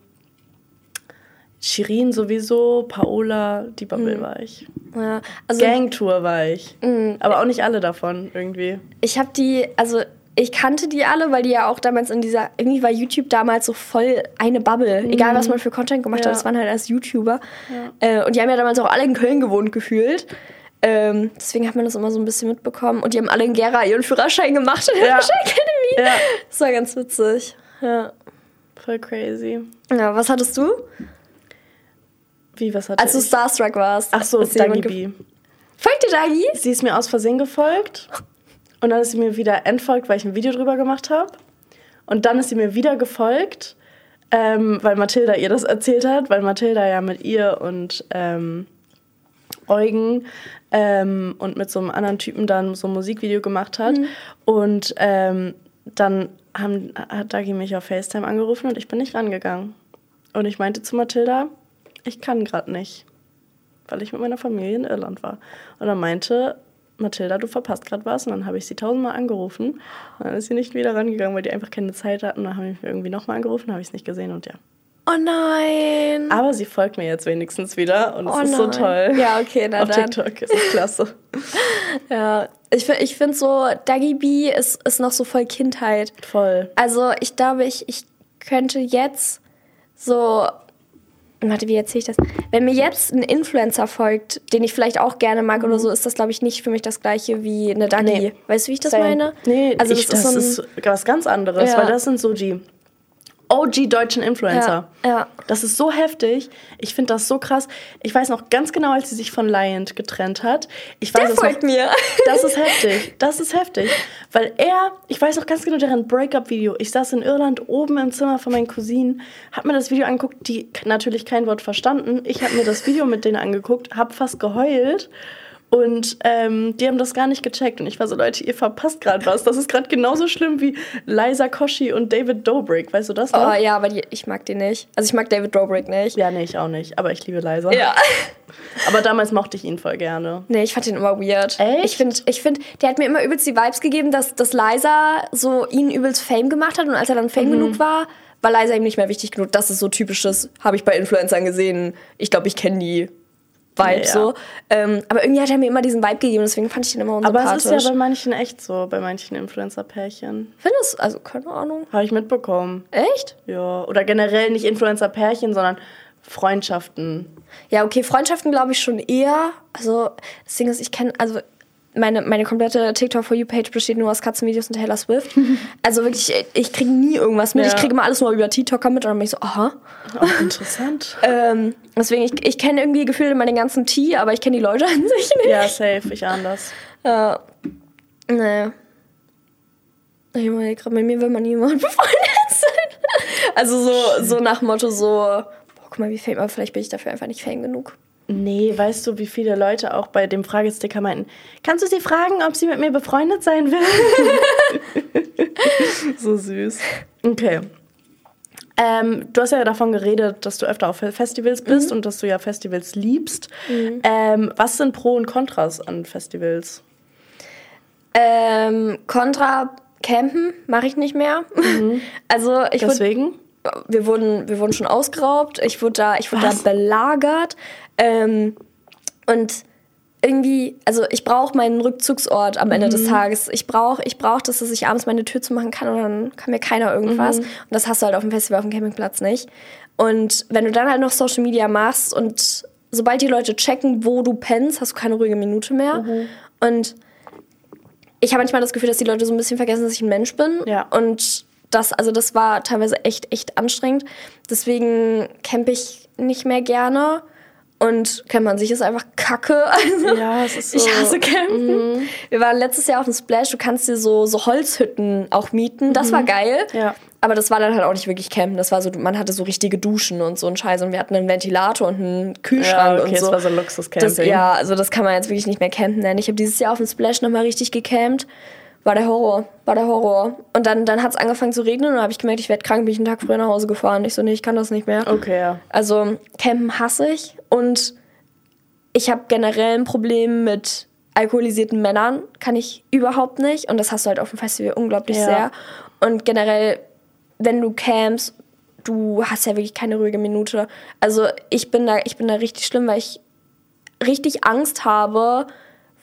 Shirin sowieso, Paola, die Bubble mhm. war ich. Ja, also, Gangtour war ich. Mhm. Aber auch nicht alle davon irgendwie. Ich habe die, also ich kannte die alle, weil die ja auch damals in dieser, irgendwie war YouTube damals so voll eine Bubble. Mhm. Egal, was man für Content gemacht ja. hat, das waren halt als YouTuber. Ja. Äh, und die haben ja damals auch alle in Köln gewohnt gefühlt. Ähm, deswegen hat man das immer so ein bisschen mitbekommen. Und die haben alle in Gera ihren Führerschein gemacht in der ja. Academy. Ja. Das war ganz witzig. Ja. Voll crazy. Ja, was hattest du? Wie, was hattest du? Als du Starstruck warst. Ach so, Dagi B. Folgt dir Dagi? Sie ist mir aus Versehen gefolgt. Und dann ist sie mir wieder entfolgt, weil ich ein Video drüber gemacht habe. Und dann ist sie mir wieder gefolgt, ähm, weil Mathilda ihr das erzählt hat, weil Mathilda ja mit ihr und ähm, Eugen ähm, und mit so einem anderen Typen dann so ein Musikvideo gemacht hat. Mhm. Und ähm, dann haben, hat Dagi mich auf FaceTime angerufen und ich bin nicht rangegangen. Und ich meinte zu Mathilda, ich kann gerade nicht, weil ich mit meiner Familie in Irland war. Und dann meinte Mathilda, du verpasst gerade was. Und dann habe ich sie tausendmal angerufen. Und dann ist sie nicht wieder rangegangen, weil die einfach keine Zeit hatten. Und dann habe ich irgendwie nochmal angerufen, habe ich es nicht gesehen und ja. Oh nein. Aber sie folgt mir jetzt wenigstens wieder und es oh ist so toll. Ja, okay, na Auf dann. TikTok ist es klasse. ja, ich, ich finde so, Dagi B ist, ist noch so voll Kindheit. Voll. Also ich glaube, ich, ich könnte jetzt so warte, wie erzähle ich das? Wenn mir jetzt ein Influencer folgt, den ich vielleicht auch gerne mag mhm. oder so, ist das, glaube ich, nicht für mich das gleiche wie eine Dagi. Nee. Weißt du, wie ich das Same. meine? Nee, also ich, das, ist, das so ist was ganz anderes, ja. weil das sind so die OG deutschen Influencer. Ja, ja. Das ist so heftig. Ich finde das so krass. Ich weiß noch ganz genau, als sie sich von Lion getrennt hat. Ich weiß Der folgt noch, mir. Das ist heftig. Das ist heftig. Weil er, ich weiß noch ganz genau deren Breakup-Video. Ich saß in Irland oben im Zimmer von meinen Cousinen, hab mir das Video angeguckt, die natürlich kein Wort verstanden. Ich habe mir das Video mit denen angeguckt, hab fast geheult. Und ähm, die haben das gar nicht gecheckt. Und ich war so, Leute, ihr verpasst gerade was. Das ist gerade genauso schlimm wie Liza Koshy und David Dobrik. Weißt du das noch? Oh ja, aber die, ich mag die nicht. Also ich mag David Dobrik nicht. Ja, nee, ich auch nicht. Aber ich liebe Liza. Ja. Aber damals mochte ich ihn voll gerne. Nee, ich fand ihn immer weird. Echt? Ich finde, ich find, der hat mir immer übelst die Vibes gegeben, dass, dass Liza so ihn übelst Fame gemacht hat. Und als er dann Fame mhm. genug war, war Liza ihm nicht mehr wichtig genug. Das ist so typisches, habe ich bei Influencern gesehen. Ich glaube, ich kenne die Vibe ja, so. Ähm, aber irgendwie hat er mir immer diesen Vibe gegeben, deswegen fand ich ihn immer unsympathisch. Aber es ist ja bei manchen echt so, bei manchen Influencer-Pärchen. Findest Also, keine Ahnung. Habe ich mitbekommen. Echt? Ja. Oder generell nicht Influencer-Pärchen, sondern Freundschaften. Ja, okay, Freundschaften glaube ich schon eher. Also, das Ding ist, ich kenne, also meine, meine komplette TikTok for You Page besteht nur aus Katzenvideos und Taylor Swift. also wirklich, ich kriege nie irgendwas mit. Ja. Ich kriege immer alles nur über TikToker mit und dann bin ich so, aha. Oh, interessant. ähm, deswegen, ich, ich kenne irgendwie gefühlt immer den ganzen Tee, aber ich kenne die Leute an sich nicht. Ja, safe, ich ahne das. Ja. Naja. Ich meine, gerade mit mir will man niemand befreundet sein. Also so, so nach Motto so, boah, guck mal, wie fame, aber vielleicht bin ich dafür einfach nicht fame genug. Nee, weißt du, wie viele Leute auch bei dem Fragesticker meinten, kannst du sie fragen, ob sie mit mir befreundet sein will? so süß. Okay. Ähm, du hast ja davon geredet, dass du öfter auf Festivals bist mhm. und dass du ja Festivals liebst. Mhm. Ähm, was sind Pro und Kontras an Festivals? Ähm, Contra campen mache ich nicht mehr. Mhm. Also ich Deswegen? Wir wurden, wir wurden schon ausgeraubt. Ich wurde da, ich wurde da belagert. Ähm, und irgendwie, also ich brauche meinen Rückzugsort am Ende mhm. des Tages. Ich brauche, ich brauch das, dass ich abends meine Tür zumachen kann und dann kann mir keiner irgendwas. Mhm. Und das hast du halt auf dem Festival, auf dem Campingplatz nicht. Und wenn du dann halt noch Social Media machst und sobald die Leute checken, wo du pennst, hast du keine ruhige Minute mehr. Mhm. Und ich habe manchmal das Gefühl, dass die Leute so ein bisschen vergessen, dass ich ein Mensch bin. Ja. Und das, also das war teilweise echt, echt anstrengend. Deswegen campe ich nicht mehr gerne. Und kennt man sich ist einfach kacke. Also, ja, es ist so. Ich hasse Campen. Mhm. Wir waren letztes Jahr auf dem Splash. Du kannst dir so, so Holzhütten auch mieten. Das mhm. war geil. Ja. Aber das war dann halt auch nicht wirklich Campen. Das war so, man hatte so richtige Duschen und so ein Scheiß. Und wir hatten einen Ventilator und einen Kühlschrank ja, okay, und so. Das war so Luxus-Camping. Ja, also das kann man jetzt wirklich nicht mehr campen nennen. Ich habe dieses Jahr auf dem Splash nochmal richtig gecampt war der Horror, war der Horror. Und dann, dann hat es angefangen zu regnen und dann habe ich gemerkt, ich werde krank, bin ich einen Tag früher nach Hause gefahren. Ich so, nee, ich kann das nicht mehr. Okay, ja. Also Campen hasse ich und ich habe generell ein Problem mit alkoholisierten Männern, kann ich überhaupt nicht. Und das hast du halt auf dem Festival unglaublich ja. sehr. Und generell, wenn du campst, du hast ja wirklich keine ruhige Minute. Also ich bin da, ich bin da richtig schlimm, weil ich richtig Angst habe,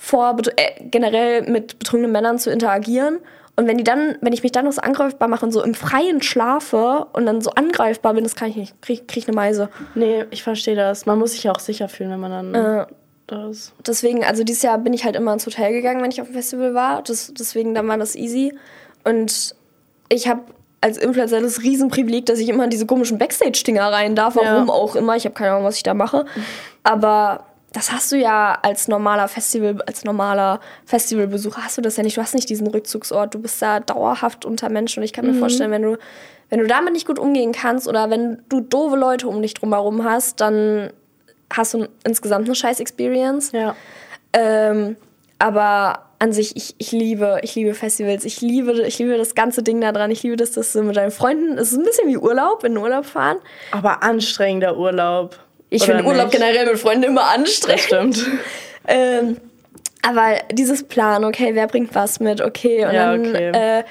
vor äh, generell mit betrunkenen Männern zu interagieren Und wenn die dann, wenn ich mich dann noch so angreifbar mache und so im Freien schlafe und dann so angreifbar bin, das kann ich nicht. Krieg, krieg ich eine Meise. Nee, ich verstehe das. Man muss sich ja auch sicher fühlen, wenn man dann Äh, da ist. deswegen, also dieses Jahr bin ich halt immer ins Hotel gegangen, wenn ich auf dem Festival war. Das, deswegen, dann war das easy. Und ich habe als Influencer das Riesenprivileg, dass ich immer in diese komischen Backstage-Dinger rein darf. Warum Ja. auch immer. Ich habe keine Ahnung, was ich da mache. Aber das hast du ja als normaler Festival, als normaler Festivalbesucher hast du das ja nicht. Du hast nicht diesen Rückzugsort. Du bist da dauerhaft unter Menschen. Und ich kann mir vorstellen, wenn du, wenn du damit nicht gut umgehen kannst oder wenn du doofe Leute um dich drumherum hast, dann hast du insgesamt eine scheiß Experience. Ja. Ähm, aber an sich, ich, ich liebe, ich liebe Festivals. Ich liebe, ich liebe das ganze Ding da dran. Ich liebe das, dass du mit deinen Freunden, es ist ein bisschen wie Urlaub, in den Urlaub fahren. Aber anstrengender Urlaub. Ich finde Urlaub generell mit Freunden immer anstrengend. Stimmt. Ähm, aber dieses Plan, okay, wer bringt was mit, okay. Und Ja, dann, okay. Äh,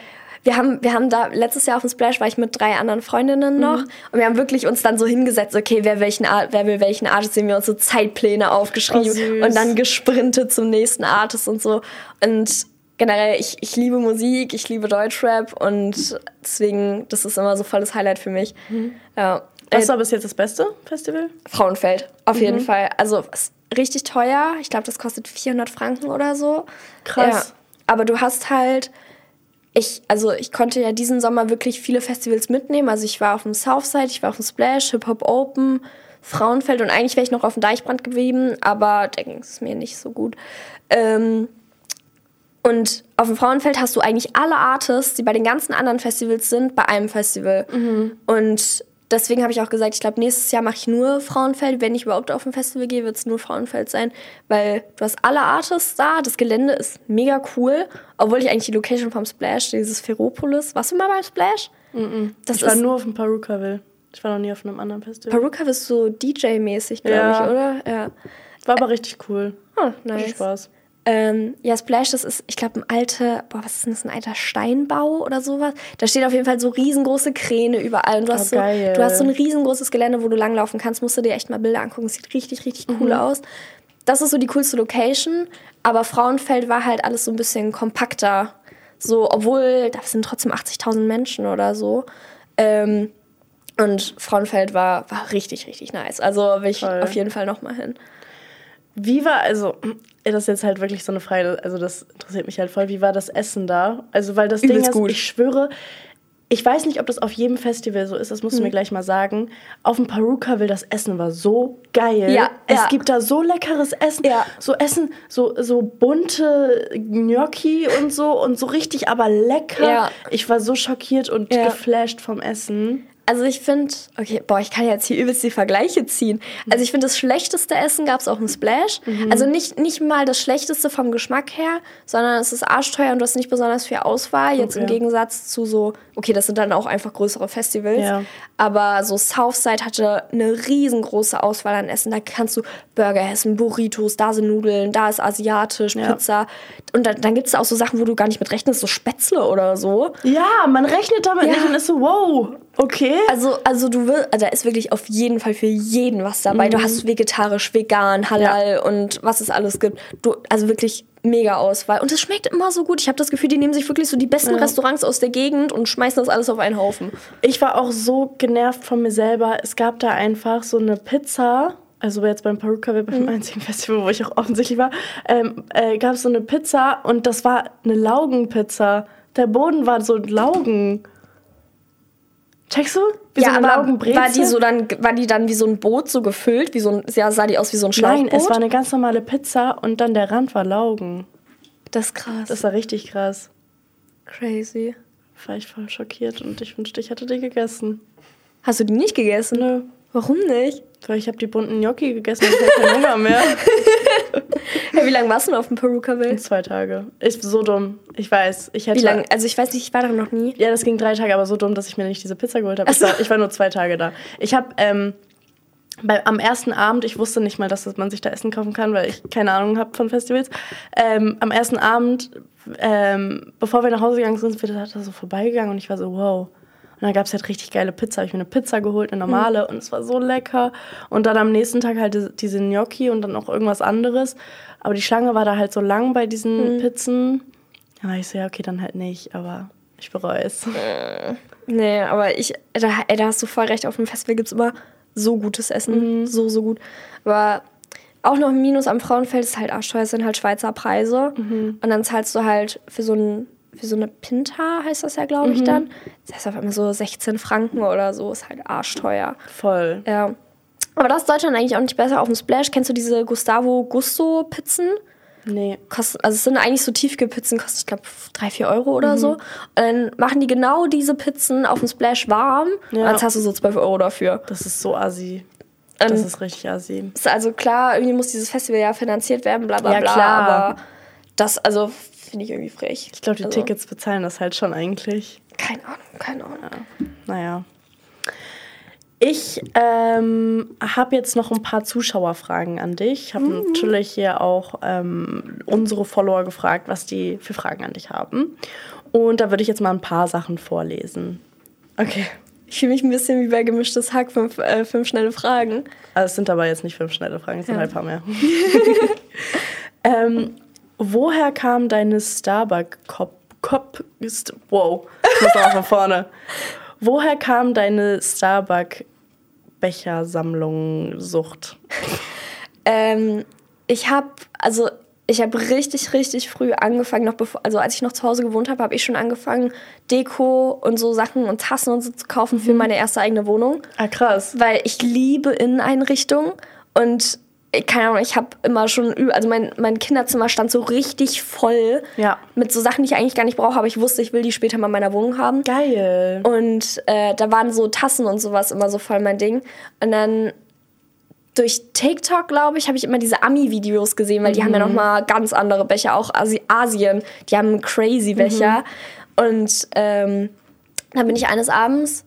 wir haben, wir haben da, letztes Jahr auf dem Splash war ich mit drei anderen Freundinnen Mhm. noch und wir haben wirklich uns dann so hingesetzt, okay, wer, welchen Art, wer will welchen Artist sehen wir uns so Zeitpläne aufgeschrieben Oh, und dann gesprintet zum nächsten Artist und so. Und generell, ich, ich liebe Musik, ich liebe Deutschrap und deswegen, das ist immer so volles Highlight für mich. Mhm. Ja. Was Äh, war bis jetzt das beste Festival? Frauenfeld, auf Mhm. jeden Fall. Also richtig teuer. Ich glaube, das kostet 400 Franken oder so. Krass. Ja. Aber du hast halt, ich, also ich konnte ja diesen Sommer wirklich viele Festivals mitnehmen. Also ich war auf dem Southside, ich war auf dem Splash, Hip Hop Open, Frauenfeld und eigentlich wäre ich noch auf dem Deichbrand geblieben, aber da ging es mir nicht so gut. Ähm, und auf dem Frauenfeld hast du eigentlich alle Artists, die bei den ganzen anderen Festivals sind, bei einem Festival. Und deswegen habe ich auch gesagt, ich glaube, nächstes Jahr mache ich nur Frauenfeld. Wenn ich überhaupt auf ein Festival gehe, wird es nur Frauenfeld sein. Weil du hast alle Artists da, das Gelände ist mega cool. Obwohl ich eigentlich die Location vom Splash, dieses Ferropolis, warst du mal beim Splash? Das Ich war ist nur auf dem Perukaville. Ich war noch nie auf einem anderen Festival. Peruka bist so DJ-mäßig, glaube Ja. ich, oder? Ja. War aber richtig cool. Oh, Hatte nice. Spaß. Ähm, ja, Splash, das ist, ich glaube, ein alter, boah, was ist denn das, ein alter Steinbau oder sowas? Da steht auf jeden Fall so riesengroße Kräne überall. Und du hast, so, geil. du hast so ein riesengroßes Gelände, wo du langlaufen kannst. Musst du dir echt mal Bilder angucken. Sieht richtig, richtig cool aus. Das ist so die coolste Location. Aber Frauenfeld war halt alles so ein bisschen kompakter. So, obwohl, da sind trotzdem 80.000 Menschen oder so. Ähm, und Frauenfeld war, war richtig, richtig nice. Also will ich Toll. auf jeden Fall nochmal hin. Wie war, also, das ist jetzt halt wirklich so eine Frage, also das interessiert mich halt voll. Wie war das Essen da? Also, weil das Ding Übelst ist, gut. ich schwöre, ich weiß nicht, ob das auf jedem Festival so ist, das musst du Hm. mir gleich mal sagen. Auf dem Perukaville, das Essen war so geil. Ja, es ja. gibt da so leckeres Essen. Ja. So Essen, so, so bunte Gnocchi und so und so richtig, aber lecker. Ja. Ich war so schockiert und geflasht vom Essen. Also ich finde, okay, boah, ich kann jetzt hier übelst die Vergleiche ziehen. Also ich finde, das schlechteste Essen gab es auch im Splash. Also nicht, nicht mal das schlechteste vom Geschmack her, sondern es ist arschteuer und du hast nicht besonders viel Auswahl. Jetzt im Okay. Gegensatz zu so, okay, das sind dann auch einfach größere Festivals. Ja. Aber so Southside hatte eine riesengroße Auswahl an Essen. Da kannst du Burger essen, Burritos, da sind Nudeln, da ist asiatisch, Ja. Pizza. Und dann, dann gibt es auch so Sachen, wo du gar nicht mit rechnest, so Spätzle oder so. Ja, man rechnet damit Ja. nicht und ist so, wow, okay. Also, also du willst, also da ist wirklich auf jeden Fall für jeden was dabei. Mhm. Du hast vegetarisch, vegan, halal und was es alles gibt. Du, also wirklich mega Auswahl. Und es schmeckt immer so gut. Ich habe das Gefühl, die nehmen sich wirklich so die besten Restaurants aus der Gegend und schmeißen das alles auf einen Haufen. Ich war auch so genervt von mir selber. Es gab da einfach so eine Pizza. Also jetzt beim Peruka, beim einzigen Festival, wo ich auch offensichtlich war, ähm, äh, gab es so eine Pizza und das war eine Laugenpizza. Der Boden war so Laugen. Checkst du? Wie so eine aber war die so dann, war die dann wie so ein Boot so gefüllt, wie so ein, ja, sah die aus wie so ein Schlauchboot? Nein, es war eine ganz normale Pizza und dann der Rand war Laugen. das ist krass. Das war richtig krass. crazy. War ich voll schockiert und ich wünschte, ich hätte die gegessen. Hast du die nicht gegessen? Nö. Warum nicht? Weil ich habe die bunten Gnocchi gegessen und ich hatte keinen Hunger mehr. Hey, wie lange warst du denn auf dem Perukaville? Zwei Tage. Ist so dumm. Ich weiß. Ich hätte. Wie lange? Also ich weiß nicht, ich war da noch nie. Ja, das ging drei Tage, aber so dumm, dass ich mir nicht diese Pizza geholt habe. Ich, war- ich war nur zwei Tage da. Ich habe ähm, bei, am ersten Abend, ich wusste nicht mal, dass man sich da Essen kaufen kann, weil ich keine Ahnung habe von Festivals. Ähm, am ersten Abend, ähm, bevor wir nach Hause gegangen sind, sind wir da so vorbeigegangen und ich war so, wow. Und dann gab es halt richtig geile Pizza. Habe ich mir eine Pizza geholt, eine normale, und es war so lecker. Und dann am nächsten Tag halt diese- Gnocchi und dann auch irgendwas anderes. Aber die Schlange war da halt so lang bei diesen Pizzen. Ja, ich so, ja, okay, dann halt nicht, aber ich bereue es. Nee, aber ich, da, ey, da hast du voll recht, auf dem Festival gibt es immer so gutes Essen. So, so gut. Aber auch noch ein Minus am Frauenfeld ist halt arschteuer, es sind halt Schweizer Preise. Und dann zahlst du halt für so ein für so eine Pinta heißt das ja, glaube ich, dann. Das heißt auf einmal so 16 Franken oder so, ist halt arschteuer. Voll. Ja. Aber das ist Deutschland eigentlich auch nicht besser. Auf dem Splash kennst du diese Gustavo Gusto Pizzen? Nee. Kosten, also es sind eigentlich so Tiefkühlpizzen, kostet, ich glaube, 3, 4 Euro oder so. Und dann machen die genau diese Pizzen auf dem Splash warm. Und Ja. dann zahlst du so 12 Euro dafür. Das ist so assi. Das Ähm, ist richtig assi. Ist also klar, irgendwie muss dieses Festival ja finanziert werden, bla bla Ja, bla. klar. Aber das, also, finde ich irgendwie frech. Ich glaube, die also, Tickets bezahlen das halt schon eigentlich. Keine Ahnung, keine Ahnung. Naja. Ich ähm, habe jetzt noch ein paar Zuschauerfragen an dich. Ich habe natürlich hier auch ähm, unsere Follower gefragt, was die für Fragen an dich haben. Und da würde ich jetzt mal ein paar Sachen vorlesen. Okay. Ich fühle mich ein bisschen wie bei gemischtes Hack, fünf, äh, fünf schnelle Fragen. Also es sind aber jetzt nicht fünf schnelle Fragen, es sind Ja. halt ein paar mehr. ähm, woher kam deine Starbuck-Cop... Cop, ist, wow, ich muss noch von vorne. Woher kam deine Starbuck-Bechersammlung-Sucht? Ähm, ich habe, also ich habe richtig, richtig früh angefangen, noch bevor, also als ich noch zu Hause gewohnt habe, habe ich schon angefangen, Deko und so Sachen und Tassen und so zu kaufen für meine erste eigene Wohnung. Ah, krass. Weil ich liebe Inneneinrichtungen und keine Ahnung, ich habe immer schon, also mein, mein Kinderzimmer stand so richtig voll Ja. mit so Sachen, die ich eigentlich gar nicht brauche, aber ich wusste, ich will die später mal in meiner Wohnung haben. Geil. Und äh, da waren so Tassen und sowas immer so voll mein Ding. Und dann durch TikTok, glaube ich, habe ich immer diese Ami-Videos gesehen, weil die haben ja noch mal ganz andere Becher, auch Asi Asien. Die haben crazy Becher. Und ähm, dann bin ich eines Abends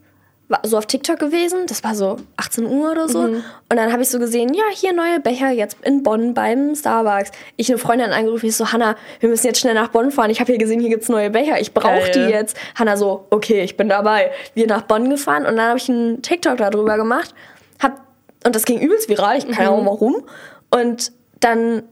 so auf TikTok gewesen, das war so 18 Uhr oder so. Und dann habe ich so gesehen, ja, hier neue Becher jetzt in Bonn beim Starbucks. Ich eine Freundin angerufen, ich so, Hanna, wir müssen jetzt schnell nach Bonn fahren. Ich habe hier gesehen, hier gibt's neue Becher. Ich brauche die jetzt. Hanna so, okay, ich bin dabei. Wir nach Bonn gefahren und dann habe ich einen TikTok darüber gemacht. Hab, und das ging übelst viral, ich keine Ahnung warum. Und dann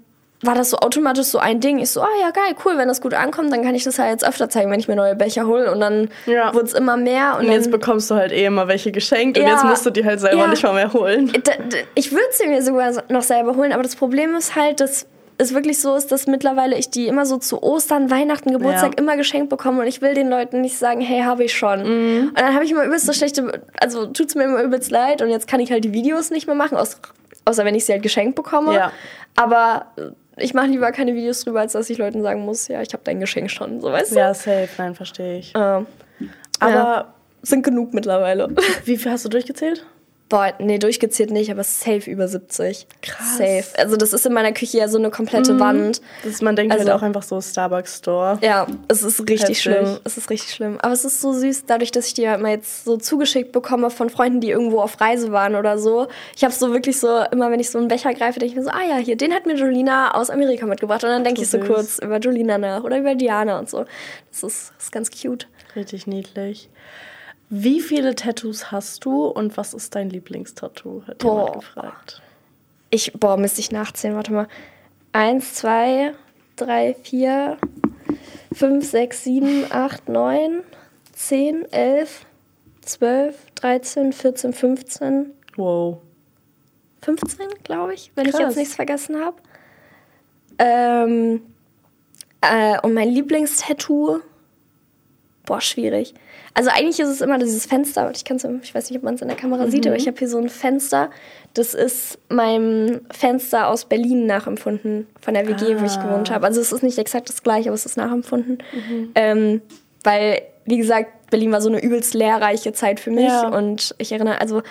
war das so automatisch so ein Ding. Ich so, ah ja, geil, cool, wenn das gut ankommt, dann kann ich das halt jetzt öfter zeigen, wenn ich mir neue Becher hole. Und dann Ja. wurde es immer mehr. Und Und jetzt bekommst du halt eh immer welche geschenkt und Ja. jetzt musst du die halt selber Ja. nicht mal mehr holen. D- ich würde sie mir sogar noch selber holen, aber das Problem ist halt, dass es wirklich so ist, dass mittlerweile ich die immer so zu Ostern, Weihnachten, Geburtstag Ja. immer geschenkt bekomme und ich will den Leuten nicht sagen, hey, habe ich schon. Mhm. Und dann habe ich immer übelst so schlechte, also tut's mir immer übelst leid und jetzt kann ich halt die Videos nicht mehr machen, aus, außer wenn ich sie halt geschenkt bekomme. Ja. Aber äh, ich mache lieber keine Videos drüber, als dass ich Leuten sagen muss, ja, ich habe dein Geschenk schon, so weißt du? Ja, safe, nein, verstehe ich. Äh, Aber ja. sind genug mittlerweile. wie viel hast du durchgezählt? Boah, nee, durchgezählt nicht, aber safe über 70. Krass. Safe. Also das ist in meiner Küche ja so eine komplette Wand. Das ist, man denkt Also- halt auch einfach so Starbucks Store. Ja, es ist richtig Heftig. schlimm. Es ist richtig schlimm. Aber es ist so süß, dadurch, dass ich die halt mal jetzt so zugeschickt bekomme von Freunden, die irgendwo auf Reise waren oder so. Ich habe so wirklich so, immer wenn ich so einen Becher greife, denke ich mir so, ah ja, hier, den hat mir Julina aus Amerika mitgebracht. Und dann denke ich so süß. kurz über Julina nach oder über Diana und so. Das ist, das ist ganz cute. Richtig niedlich. Wie viele Tattoos hast du und was ist dein Lieblingstattoo? Hat jemand Boah. gefragt. Ich, boah, müsste ich nachzählen. Warte mal. Eins, zwei, drei, vier, fünf, sechs, sieben, acht, neun, zehn, elf, zwölf, dreizehn, vierzehn, fünfzehn, Wow. 15, glaube ich, wenn ich Krass. jetzt nichts vergessen habe. Ähm, äh, und mein Lieblingstattoo, boah, schwierig. Also eigentlich ist es immer dieses Fenster, ich, kann's, ich weiß nicht, ob man es in der Kamera sieht, aber ich habe hier so ein Fenster. Das ist meinem Fenster aus Berlin nachempfunden, von der WG, wo ich Ah. gewohnt habe. Also es ist nicht exakt das gleiche, aber es ist nachempfunden. Ähm, weil, wie gesagt, Berlin war so eine übelst lehrreiche Zeit für mich. Ja. Und ich erinnere, also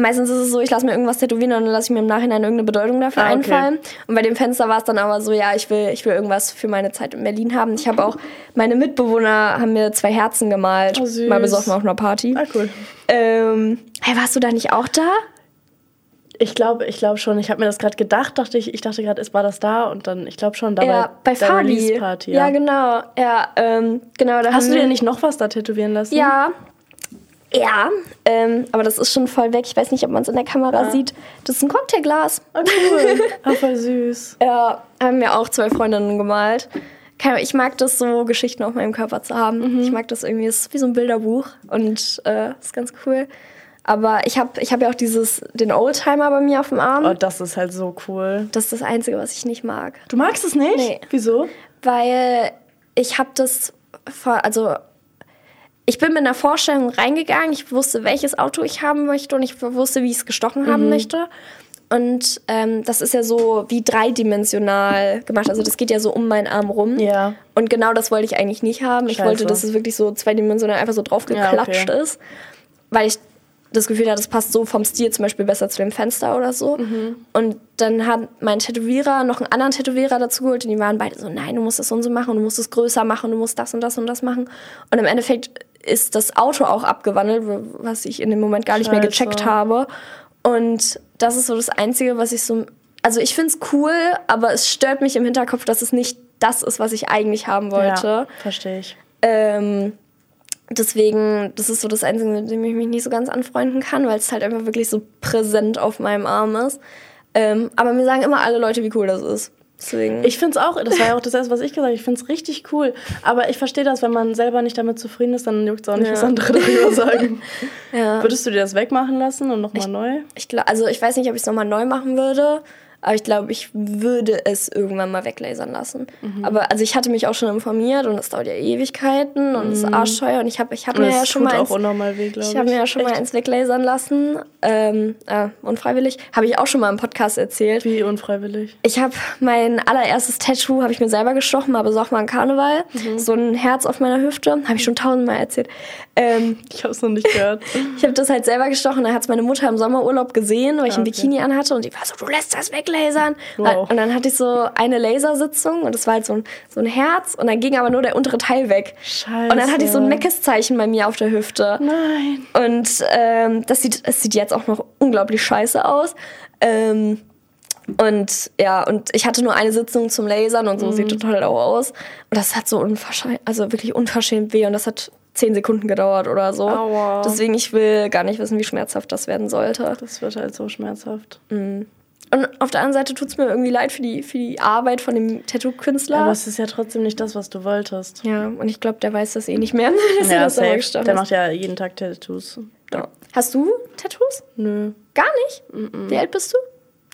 meistens ist es so, ich lasse mir irgendwas tätowieren und dann lasse ich mir im Nachhinein irgendeine Bedeutung dafür Ah, okay. einfallen. Und bei dem Fenster war es dann aber so, ja, ich will, ich will irgendwas für meine Zeit in Berlin haben. Ich habe auch, meine Mitbewohner haben mir zwei Herzen gemalt. Oh, süß. mal besoffen auf einer Party. Ah, cool. Ähm, hey, warst du da nicht auch da? Ich glaube ich glaub schon. Ich habe mir das gerade gedacht. Dachte ich, ich dachte gerade, es war das da und dann, ich glaube schon, da ja, war bei der Fabi. Release-Party. Ja. Ja. genau. Ja, ähm, genau. Da Hast du dir nicht noch was da tätowieren lassen? Ja. Ja, ähm, aber das ist schon voll weg. Ich weiß nicht, ob man es in der Kamera Ja. sieht. Das ist ein Cocktailglas. Oh, cool. Ah, voll süß. Ja, haben mir auch zwei Freundinnen gemalt. ich mag das so, Geschichten auf meinem Körper zu haben. Mhm. Ich mag das irgendwie, es ist wie so ein Bilderbuch und äh, ist ganz cool. Aber ich habe ich hab ja auch dieses, den Oldtimer bei mir auf dem Arm. Oh, das ist halt so cool. Das ist das Einzige, was ich nicht mag. Du magst es nicht? Nee. Wieso? Weil ich habe das, vor, also ich bin mit einer Vorstellung reingegangen. Ich wusste, welches Auto ich haben möchte und ich wusste, wie ich es gestochen haben Mhm. möchte. Und ähm, das ist ja so wie dreidimensional gemacht. Also das geht ja so um meinen Arm rum. Ja. Und genau das wollte ich eigentlich nicht haben. Ich Scheiße. wollte, dass es wirklich so zweidimensional einfach so draufgeklatscht Ja, okay. ist. Weil ich das Gefühl hatte, das passt so vom Stil zum Beispiel besser zu dem Fenster oder so. Mhm. Und dann hat mein Tätowierer noch einen anderen Tätowierer dazu geholt und die waren beide so, nein, du musst das und so machen, du musst es größer machen, du musst das und das und das machen. Und im Endeffekt ist das Auto auch abgewandelt, was ich in dem Moment gar nicht mehr Scheiße. gecheckt habe. Und das ist so das Einzige, was ich so. Also ich finde es cool, aber es stört mich im Hinterkopf, dass es nicht das ist, was ich eigentlich haben wollte. Ja, verstehe ich. Ähm, deswegen, das ist so das Einzige, mit dem ich mich nicht so ganz anfreunden kann, weil es halt einfach wirklich so präsent auf meinem Arm ist. Ähm, aber mir sagen immer alle Leute, wie cool das ist. Deswegen. Ich finde es auch, das war ja auch das erste, was ich gesagt habe, ich finde es richtig cool. Aber ich verstehe das, wenn man selber nicht damit zufrieden ist, dann juckt es auch nicht, Ja. was andere darüber sagen. ja. Würdest du dir das wegmachen lassen und nochmal neu? Ich also ich weiß nicht, ob ich es nochmal neu machen würde, aber ich glaube, ich würde es irgendwann mal weglasern lassen. Mhm. Aber also ich hatte mich auch schon informiert und es dauert ja Ewigkeiten und es ist arschteuer und ich habe ich hab Und mir ja schon mal eins, weh, ich. ich habe mir ja schon mal Echt? eins weglasern lassen, ähm, äh, unfreiwillig. Habe ich auch schon mal im Podcast erzählt. Wie unfreiwillig. Ich habe mein allererstes Tattoo habe ich mir selber gestochen, aber so auch mal an Karneval. Mhm. So ein Herz auf meiner Hüfte, habe ich schon tausendmal erzählt. Ähm, Ich habe es noch nicht gehört. ich habe das halt selber gestochen. Da hat es meine Mutter im Sommerurlaub gesehen, weil ich ein Ah, okay. Bikini anhatte. Und die war so, du lässt das weglasern. Wow. Und dann hatte ich so eine Lasersitzung und das war halt so ein, so ein Herz. Und dann ging aber nur der untere Teil weg. Scheiße. Und dann hatte ich so ein Meckes-Zeichen bei mir auf der Hüfte. Nein. Und ähm, das, sieht, das sieht jetzt auch noch unglaublich scheiße aus. Ähm, und ja, und ich hatte nur eine Sitzung zum Lasern und so Mhm. sieht total auch aus. Und das hat so unverschämt, also wirklich unverschämt weh und das hat zehn Sekunden gedauert oder so. Aua. Deswegen, ich will gar nicht wissen, wie schmerzhaft das werden sollte. Das wird halt so schmerzhaft. Und auf der anderen Seite tut es mir irgendwie leid für die, für die Arbeit von dem Tattoo-Künstler. Aber es ist ja trotzdem nicht das, was du wolltest. ja, und ich glaube, der weiß das eh nicht mehr. dass er Ja, das selber safe. gestochen Der macht ja jeden Tag Tattoos. ja. Hast du Tattoos? Nö. Gar nicht? Wie alt bist du?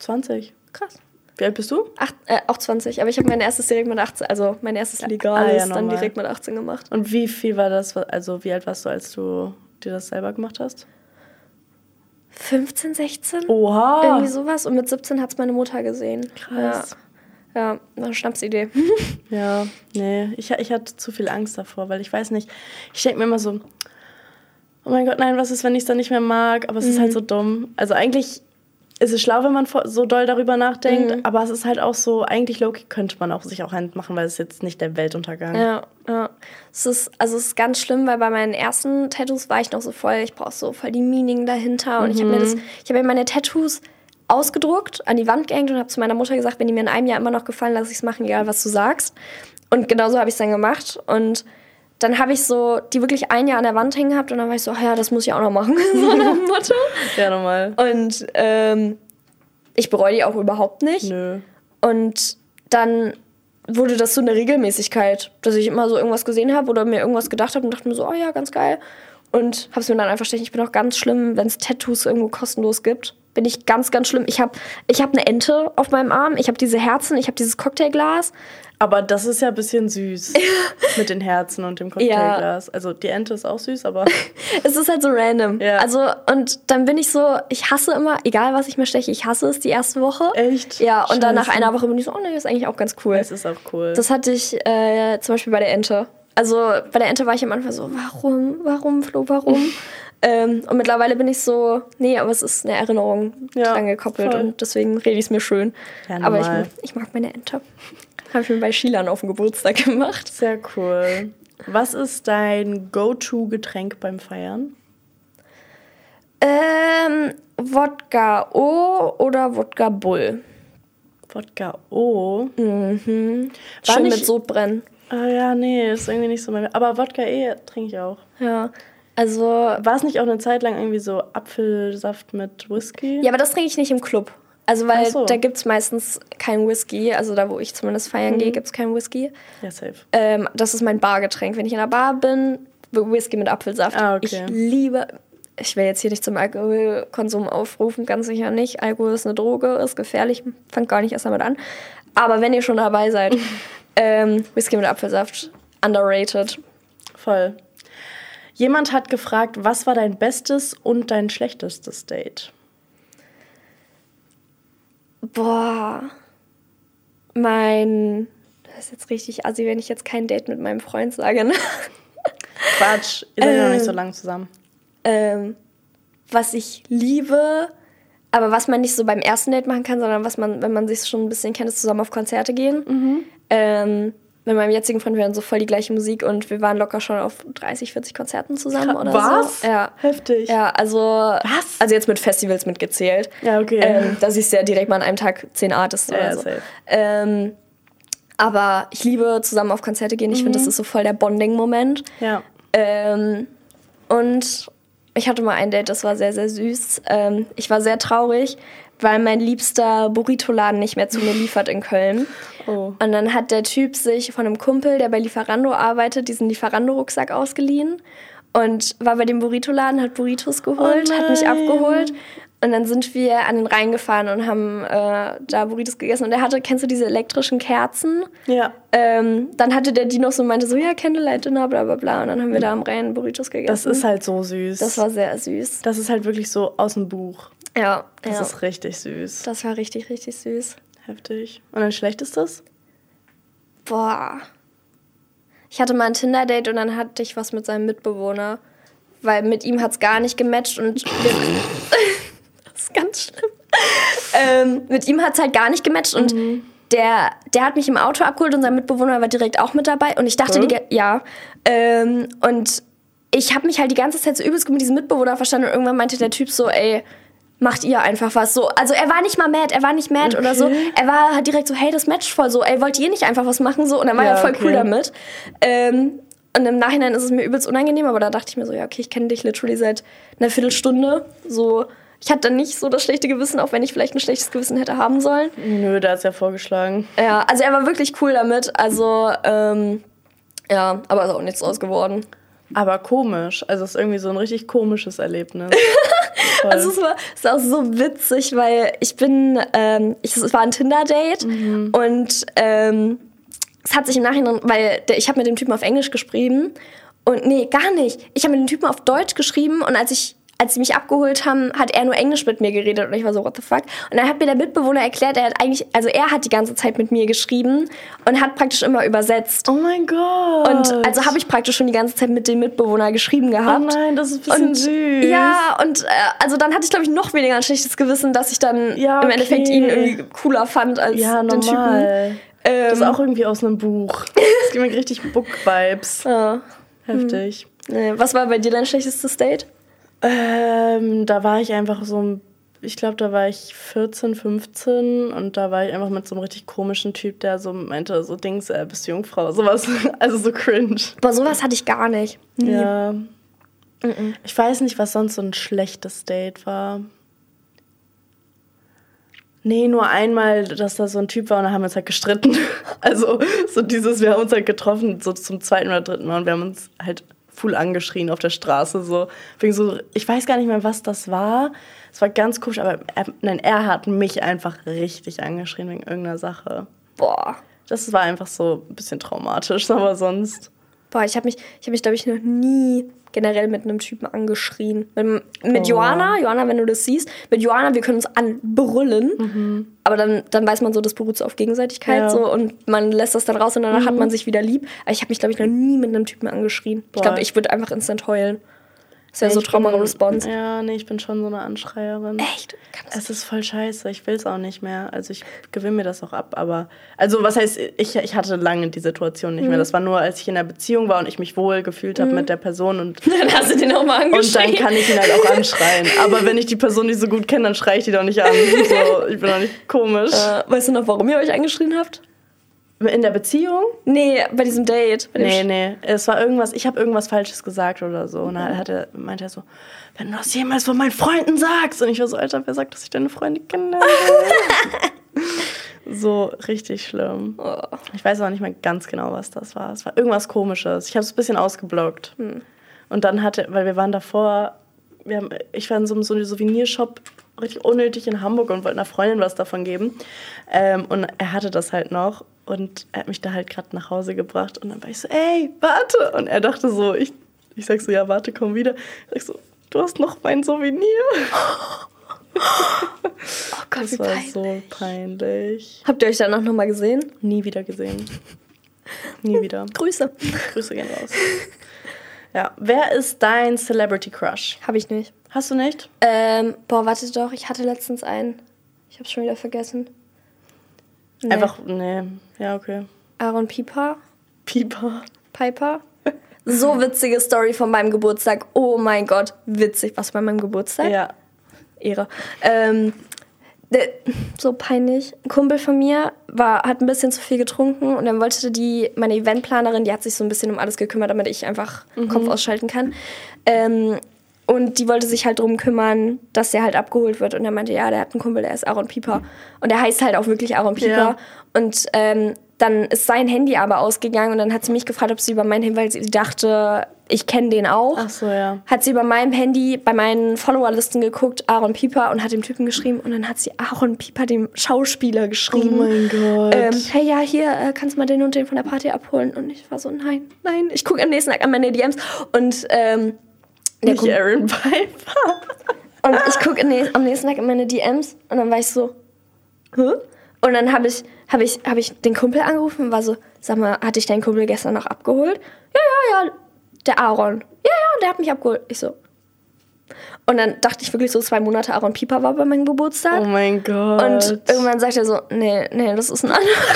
20. Krass. Wie alt bist du? Acht, äh, auch 20, aber ich habe mein erstes direkt mit 18, also mein erstes legales Ah, ja, dann direkt mit 18 gemacht. Und wie viel war das? Also wie alt warst du, als du dir das selber gemacht hast? 15, 16? Oha. Irgendwie sowas. Und mit 17 hat es meine Mutter gesehen. Krass. Ja, ja eine Schnapsidee. Ja, nee, ich, ich hatte zu viel Angst davor, weil ich weiß nicht, ich denke mir immer so, oh mein Gott, nein, was ist, wenn ich es dann nicht mehr mag? Aber es ist halt so dumm. Also eigentlich ist es schlau, wenn man so doll darüber nachdenkt, aber es ist halt auch so, eigentlich Loki könnte man auch sich auch machen, weil es ist jetzt nicht der Weltuntergang. ja, ja. Es ist, also es ist ganz schlimm, weil bei meinen ersten Tattoos war ich noch so voll, ich brauche so voll die Meaning dahinter. Und ich habe mir das, ich habe mir meine Tattoos ausgedruckt, an die Wand gehängt und habe zu meiner Mutter gesagt, wenn die mir in einem Jahr immer noch gefallen, lass ich es machen, egal was du sagst. Und genau so habe ich es dann gemacht. Und dann habe ich so die wirklich ein Jahr an der Wand hängen gehabt und dann war ich so, ach ja, das muss ich auch noch machen. so nach dem Motto. Ja, normal. Und ähm, ich bereue die auch überhaupt nicht. Nö. Und dann wurde das so eine Regelmäßigkeit, dass ich immer so irgendwas gesehen habe oder mir irgendwas gedacht habe und dachte mir so, oh ja, ganz geil. Und habe es mir dann einfach stechen. Ich bin auch ganz schlimm, wenn es Tattoos irgendwo kostenlos gibt. Bin ich ganz, ganz schlimm. Ich habe ich hab eine Ente auf meinem Arm, ich habe diese Herzen, ich habe dieses Cocktailglas. Aber das ist ja ein bisschen süß mit den Herzen und dem Cocktailglas. Also die Ente ist auch süß, aber Es ist halt so random. Ja. Also, und dann bin ich so, ich hasse immer, egal was ich mir steche, ich hasse es die erste Woche. Echt? Ja, und dann nach Scheiße. einer Woche bin ich so, oh nee, ist eigentlich auch ganz cool. es ist auch cool. Das hatte ich äh, zum Beispiel bei der Ente. Also bei der Ente war ich am Anfang so, warum, warum, Flo, warum? ähm, und mittlerweile bin ich so, nee, aber es ist eine Erinnerung Ja, dran gekoppelt voll. und deswegen rede ich es mir schön. Ja, aber ich, ich mag meine Ente. Habe ich mir bei Schilan auf dem Geburtstag gemacht. Sehr cool. Was ist dein Go-To-Getränk beim Feiern? Ähm, Wodka O oder Wodka Bull? Wodka O. Mhm. War Schön nicht- mit Sodbrennen. Ah ja, nee, ist irgendwie nicht so mein. Aber Wodka E trinke ich auch. Ja. Also, War es nicht auch eine Zeit lang irgendwie so Apfelsaft mit Whisky? ja, aber das trinke ich nicht im Club. Also, weil so. da gibt es meistens kein Whisky. Also, da wo ich zumindest feiern Mhm. gehe, gibt es kein Whisky. Ja, safe. Ähm, das ist mein Bargetränk. Wenn ich in der Bar bin, Whisky mit Apfelsaft. Ah, okay. Ich liebe. Ich will jetzt hier nicht zum Alkoholkonsum aufrufen, ganz sicher nicht. Alkohol ist eine Droge, ist gefährlich. Fangt gar nicht erst damit an. Aber wenn ihr schon dabei seid, ähm, Whisky mit Apfelsaft, underrated. Voll. Jemand hat gefragt, was war dein bestes und dein schlechtestes Date? Boah. Mein. Das ist jetzt richtig assi, wenn ich jetzt kein Date mit meinem Freund sage. Ne? Quatsch, ihr seid ja noch nicht so Ähm. lange zusammen. ähm, was ich liebe, aber was man nicht so beim ersten Date machen kann, sondern was man, wenn man sich schon ein bisschen kennt, ist zusammen auf Konzerte gehen. Mhm. Ähm, mit meinem jetzigen Freund, wir hören so voll die gleiche Musik und wir waren locker schon auf 30, 40 Konzerten zusammen oder Was? so. Ja. Heftig. Ja, also. Was? Also jetzt mit Festivals mitgezählt. Ja, okay. Ähm, da siehst du ja direkt mal an einem Tag 10 Artists Ja, oder so. safe. Ähm, aber ich liebe zusammen auf Konzerte gehen. Ich finde, das ist so voll der Bonding-Moment. Ja. Ähm, und ich hatte mal ein Date, das war sehr, sehr süß. Ähm, ich war sehr traurig, weil mein liebster Burrito-Laden nicht mehr zu mir liefert in Köln. Oh. Und dann hat der Typ sich von einem Kumpel, der bei Lieferando arbeitet, diesen Lieferando-Rucksack ausgeliehen und war bei dem Burrito-Laden, hat Burritos geholt, Oh hat mich abgeholt. Und dann sind wir an den Rhein gefahren und haben äh, da Burritos gegessen. Und er hatte, kennst du diese elektrischen Kerzen? Ja. Ähm, dann hatte der die noch so und meinte so, ja, Candlelight Dinner, bla bla bla. Und dann haben wir da am Rhein Burritos gegessen. Das ist halt so süß. Das war sehr süß. das ist halt wirklich so aus dem Buch. Ja, Das ja. ist richtig süß. das war richtig, richtig süß. Heftig. Und dein schlechtestes? Boah. Ich hatte mal ein Tinder-Date und dann hatte ich was mit seinem Mitbewohner. Weil mit ihm hat es gar nicht gematcht und das ist ganz schlimm. Ähm, mit ihm hat es halt gar nicht gematcht und der, der hat mich im Auto abgeholt und sein Mitbewohner war direkt auch mit dabei. Und ich dachte, Cool. die, ja. Ähm, und ich habe mich halt die ganze Zeit so übelst gut mit diesem Mitbewohner verstanden und irgendwann meinte der Typ so, ey, macht ihr einfach was so. Also er war nicht mal mad, er war nicht mad oder so. Okay. Er war halt direkt so, hey, das matcht voll so, ey, wollt ihr nicht einfach was machen so? Und dann war Ja, er voll cool okay. damit. Ähm, und im Nachhinein ist es mir übelst unangenehm, aber da dachte ich mir so, ja, okay, ich kenne dich literally seit einer Viertelstunde. So, ich hatte dann nicht so das schlechte Gewissen, auch wenn ich vielleicht ein schlechtes Gewissen hätte haben sollen. Nö, da hat's ja vorgeschlagen. Ja, also er war wirklich cool damit. Also, ähm, ja, aber ist auch nichts draus geworden. Aber komisch. Also es ist irgendwie so ein richtig komisches Erlebnis. Also es war, es war auch so witzig, weil ich bin, ähm, ich, es war ein Tinder-Date und ähm, es hat sich im Nachhinein, weil der, ich habe mit dem Typen auf Englisch geschrieben und nee, gar nicht. Ich habe mit dem Typen auf Deutsch geschrieben und als ich als sie mich abgeholt haben, hat er nur Englisch mit mir geredet und ich war so, what the fuck? Und dann hat mir der Mitbewohner erklärt, er hat eigentlich, also er hat die ganze Zeit mit mir geschrieben und hat praktisch immer übersetzt. oh mein Gott. Und also habe ich praktisch schon die ganze Zeit mit dem Mitbewohner geschrieben Oh gehabt. nein, das ist ein bisschen Und süß. ja, und äh, also dann hatte ich, glaube ich, noch weniger ein schlechtes Gewissen, dass ich dann Ja, im Endeffekt okay. ihn irgendwie cooler fand als Ja, den Typen. Ähm, Das ist auch irgendwie aus einem Buch. Das gibt mir richtig Book-Vibes. ja. Heftig. Nee, was war bei dir dein schlechtestes Date? Ähm, da war ich einfach so ein, ich glaube, da war ich 14, 15 und da war ich einfach mit so einem richtig komischen Typ, der so meinte, so Dings, äh, bist du Jungfrau, sowas. Also so cringe. Boah, sowas hatte ich gar nicht. Nie. Ja. Ich weiß nicht, was sonst so ein schlechtes Date war. Nee, nur einmal, dass da so ein Typ war und da haben wir uns halt gestritten. Also so dieses, wir haben uns halt getroffen, so zum zweiten oder dritten Mal und wir haben uns halt full angeschrien auf der Straße. So. So, ich weiß gar nicht mehr, was das war. Es war ganz komisch, aber er, nein, er hat mich einfach richtig angeschrien wegen irgendeiner Sache. Boah. Das war einfach so ein bisschen traumatisch, aber sonst. Boah, ich habe mich, ich mich glaube ich, noch nie generell mit einem Typen angeschrien. Mit, mit Boah. Joanna, Joanna, wenn du das siehst, mit Joanna, wir können uns anbrüllen. Aber dann, dann weiß man so, das beruht so auf Gegenseitigkeit Ja. so und man lässt das dann raus und danach hat man sich wieder lieb. Aber ich habe mich, glaube ich, noch nie mit einem Typen angeschrien. Ich Boah. glaube, ich würde einfach instant heulen. Das wäre so Ich bin- Trauma-Response. Ja, nee, ich bin schon so eine Anschreierin. Echt? Kann das- Es ist voll scheiße. Ich will es auch nicht mehr. Also ich gewinne mir das auch ab. Aber also was heißt, ich, ich hatte lange die Situation nicht Mhm. mehr. Das war nur, als ich in einer Beziehung war und ich mich wohl gefühlt habe mit der Person und Dann hast du den auch mal und angeschrien. dann kann ich ihn halt auch anschreien. Aber wenn ich die Person nicht so gut kenne, dann schreie ich die doch nicht an. So, ich bin doch nicht komisch. äh, weißt du noch, warum ihr euch angeschrien habt? In der Beziehung? Nee, bei diesem Date. Bei Nee, nee. Es war irgendwas, ich habe irgendwas Falsches gesagt oder so. Und dann hat er, meinte er so, wenn du das jemals von meinen Freunden sagst. Und ich war so, Alter, wer sagt, dass ich deine Freunde kenne? So richtig schlimm. Oh. Ich weiß auch nicht mehr ganz genau, was das war. Es war irgendwas komisches. Ich habe es ein bisschen ausgeblockt. Hm. Und dann hatte, weil wir waren davor, wir haben, ich war in so einem, so einem Souvenirshop richtig unnötig in Hamburg und wollte einer Freundin was davon geben. Ähm, und er hatte das halt noch und er hat mich da halt gerade nach Hause gebracht und dann war ich so, ey, warte. Und er dachte so, ich, ich sag so, ja, warte, komm wieder. Ich sag so, du hast noch mein Souvenir. Oh Gott, Das wie war peinlich. so peinlich. Habt ihr euch danach nochmal gesehen? Nie wieder gesehen. Nie wieder. Grüße. Grüße gehen raus. Ja, wer ist dein Celebrity Crush? Habe ich nicht. Hast du nicht? Ähm, boah, warte doch, ich hatte letztens einen. Ich hab's schon wieder vergessen. Nee. Einfach, nee. Ja, okay. Aaron Pieper. Pieper. Piper. So witzige Story von meinem Geburtstag. Oh mein Gott, witzig. Was bei meinem Geburtstag? Ja. Ehre. Ähm, so peinlich. Ein Kumpel von mir war, hat ein bisschen zu viel getrunken und dann wollte die, meine Eventplanerin, die hat sich so ein bisschen um alles gekümmert, damit ich einfach Kopf ausschalten kann. Ähm, und die wollte sich halt drum kümmern, dass der halt abgeholt wird. Und er meinte, ja, der hat einen Kumpel, der ist Aaron Pieper. Und der heißt halt auch wirklich Aaron Pieper. Ja. Und ähm, dann ist sein Handy aber ausgegangen und dann hat sie mich gefragt, ob sie über mein Handy, weil sie dachte, ich kenne den auch. Ach so, ja. Hat sie über meinem Handy bei meinen Followerlisten geguckt, Aaron Pieper, und hat dem Typen geschrieben. Und dann hat sie Aaron Pieper, dem Schauspieler, geschrieben. Oh mein Gott. Ähm, hey, ja, hier, äh, kannst du mal den und den von der Party abholen? Und ich war so, nein, nein. Ich gucke am nächsten Tag an meine DMs und ähm, Nicht Kumpel- Aaron Piper. und ich gucke am nächsten Tag in meine DMs und dann war ich so, hä? Und dann habe ich, hab ich, hab ich den Kumpel angerufen und war so, sag mal, hatte ich deinen Kumpel gestern noch abgeholt? Ja, ja, ja, der Aaron. Ja, ja, der hat mich abgeholt. Ich so. Und dann dachte ich wirklich so, zwei Monate Aaron Pieper war bei meinem Geburtstag. Oh mein Gott. und irgendwann sagt er so, nee, nee, das ist ein anderer.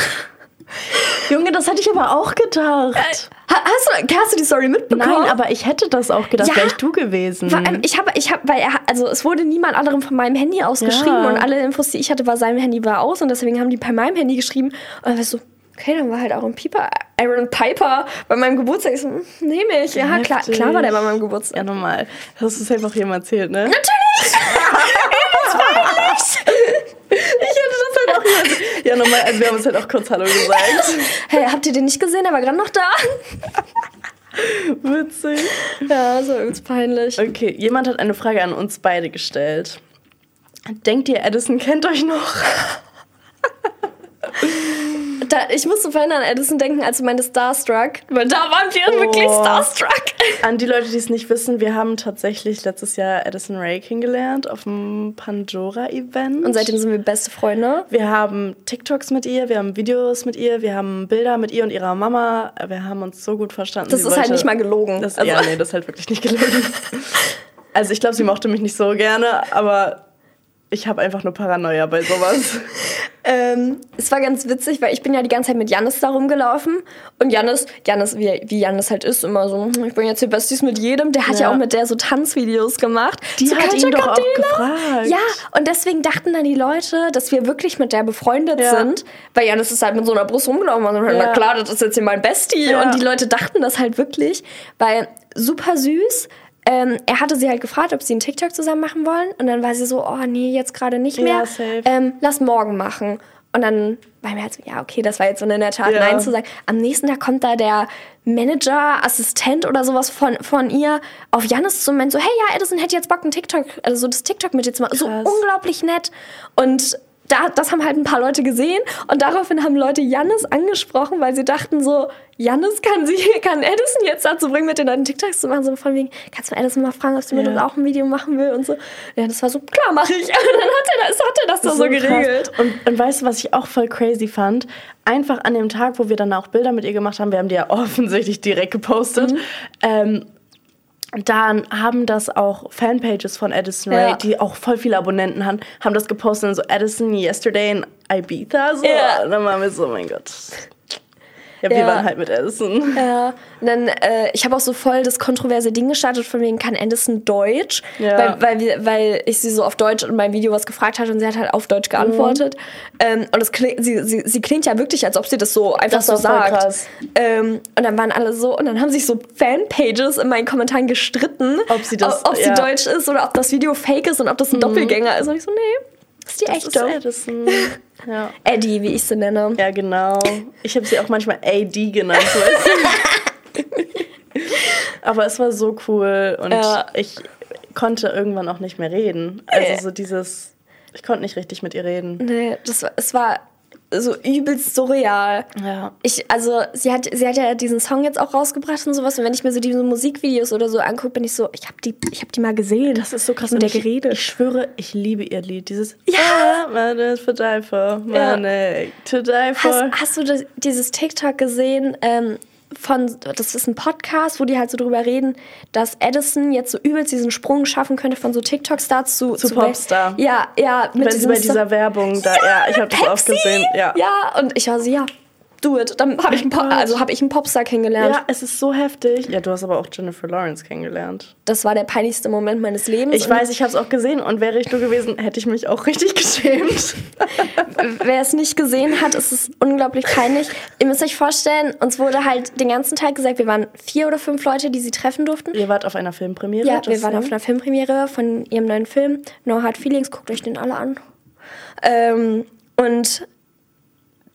Junge, das hätte ich aber auch gedacht. Ha- Hast du, hast du die Story mitbekommen? Nein, aber ich hätte das auch gedacht, Ja. wäre ich du gewesen. Vor allem, ich habe, ich habe, weil er, also es wurde niemand anderem von meinem Handy ausgeschrieben Ja. und alle Infos, die ich hatte, war sein Handy war aus und deswegen haben die per meinem Handy geschrieben. Und dann war ich so, okay, dann war halt Aaron Piper, Aaron Piper bei meinem Geburtstag. Ich so, hm, nehme ich. Ja, klar, Heftig. klar war der bei meinem Geburtstag. ja, normal. Das hast du einfach jemand erzählt, ne? Natürlich! Ich hätte das halt auch jemand Ja, normal. Also wir haben uns halt auch kurz Hallo gesagt. Hey, habt ihr den nicht gesehen? Der war gerade noch da. Witzig. Ja, so übelst peinlich. Okay, jemand hat eine Frage an uns beide gestellt. Denkt ihr, Edison kennt euch noch? Da, ich musste vorhin an Edison denken, als du meinte Starstruck. Weil da waren wir wirklich Oh. Starstruck. An die Leute, die es nicht wissen, wir haben tatsächlich letztes Jahr Edison Ray kennengelernt auf dem Pandora-Event. Und seitdem sind wir beste Freunde. wir haben TikToks mit ihr, wir haben Videos mit ihr, wir haben Bilder mit ihr und ihrer Mama. Wir haben uns so gut verstanden. Das Sie ist halt wollte- nicht mal gelogen. Das, Also- Ja, nee, das ist halt wirklich nicht gelogen. also ich glaube, sie mochte mich nicht so gerne, aber ich habe einfach nur Paranoia bei sowas. Ähm, es war ganz witzig, weil ich bin ja die ganze Zeit mit Jannis da rumgelaufen. Und Jannis, Jannis wie, wie Jannis halt ist, immer so, "Hm, ich bin jetzt hier Besties mit jedem. Der hat ja, Ja. auch mit der so Tanzvideos gemacht. Die so hat ihn doch auch gefragt. Ja, und deswegen dachten dann die Leute, dass wir wirklich mit der befreundet Ja. sind. Weil Jannis ist halt mit so einer Brust rumgelaufen und so, Ja. na klar, das ist jetzt hier mein Bestie. Und die Leute dachten das halt wirklich, weil super süß. Ähm, er hatte sie halt gefragt, ob sie einen TikTok zusammen machen wollen. Und dann war sie so, oh nee, jetzt gerade nicht Ja, mehr. safe. Ähm, lass morgen machen. Und dann war mir halt so, ja, okay, das war jetzt so eine nette Art, Ja. Nein zu sagen. Am nächsten Tag kommt da der Manager, Assistent oder sowas von, von ihr auf Jannis zu und meint so, hey, ja, Edison hätte jetzt Bock, ein TikTok, also so das TikTok mit dir zu machen. So unglaublich nett. Und da, das haben halt ein paar Leute gesehen und daraufhin haben Leute Jannis angesprochen, weil sie dachten so, Jannis kann, sie, kann Edison jetzt dazu bringen, mit den Leuten TikToks zu machen. So von wegen, kannst du Edison mal fragen, ob sie mit Ja. uns auch ein Video machen will und so. Ja, das war so, klar, mache ich. Und dann hat er das, hat er das, da so geregelt. Und, und weißt du, was ich auch voll crazy fand? Einfach an dem Tag, wo wir dann auch Bilder mit ihr gemacht haben, wir haben die ja offensichtlich direkt gepostet, Mhm. ähm, dann haben das auch Fanpages von Edison Ray, Ja. die auch voll viele Abonnenten haben, haben das gepostet und so Edison yesterday in Ibiza. So. Ja. Und dann waren wir so, oh mein Gott. Ja, wir Ja. waren halt mit Edison. Ja, und dann, äh, ich habe auch so voll das kontroverse Ding gestartet, von wegen kann Anderson Deutsch, Ja. weil, weil, wir, weil ich sie so auf Deutsch in meinem Video was gefragt hatte und sie hat halt auf Deutsch geantwortet. Mhm. Ähm, und es klingt, sie, sie, sie klingt ja wirklich, als ob sie das so einfach Das so sagt. krass. Ähm, und dann waren alle so, und dann haben sich so Fanpages in meinen Kommentaren gestritten, Ob sie das- ob, ob sie ja. Mhm. Deutsch ist oder ob das Video fake ist und ob das ein Doppelgänger ist. Und ich so, nee. Ist die Das echte. ist Edison. ja. Eddie, wie ich sie nenne. ja, genau. Ich habe sie auch manchmal AD genannt. Weißt du? Aber es war so cool und Ja. ich konnte irgendwann auch nicht mehr reden. Also so dieses, ich konnte nicht richtig mit ihr reden. Nee, das es war so übelst surreal. Ja. Ich, also, sie hat, sie hat ja diesen Song jetzt auch rausgebracht und sowas. Und wenn ich mir so diese Musikvideos oder so angucke, bin ich so, ich habe die, ich hab die mal gesehen. Das ist so krass. Mit der Und ich, geredet. Ich schwöre, ich liebe ihr Lied. Dieses Ja. Ah, Meine for die for, meine to die for. Hast, hast du das, dieses TikTok gesehen? Ähm, von, das ist ein Podcast, wo die halt so drüber reden, dass Edison jetzt so übelst diesen Sprung schaffen könnte von so TikTok-Star zu, Zu Popstar. Ja, ja. Mit Wenn sie bei dieser Werbung da, ja, ich habe das auch gesehen. Ja. Ja, und ich war so, ja, do it. Dann habe ich, einen Pop- also hab ich einen Popstar kennengelernt. ja, es ist so heftig. Ja, du hast aber auch Jennifer Lawrence kennengelernt. Das war der peinlichste Moment meines Lebens. Ich weiß, ich habe es auch gesehen und wäre ich du gewesen, hätte ich mich auch richtig geschämt. Wer es nicht gesehen hat, ist es unglaublich peinlich. Ihr müsst euch vorstellen, uns wurde halt den ganzen Tag gesagt, wir waren vier oder fünf Leute, die sie treffen durften. Ihr wart auf einer Filmpremiere? Ja, wir waren auf einer Filmpremiere von ihrem neuen Film, No Hard Feelings, guckt euch den alle an. Ähm, und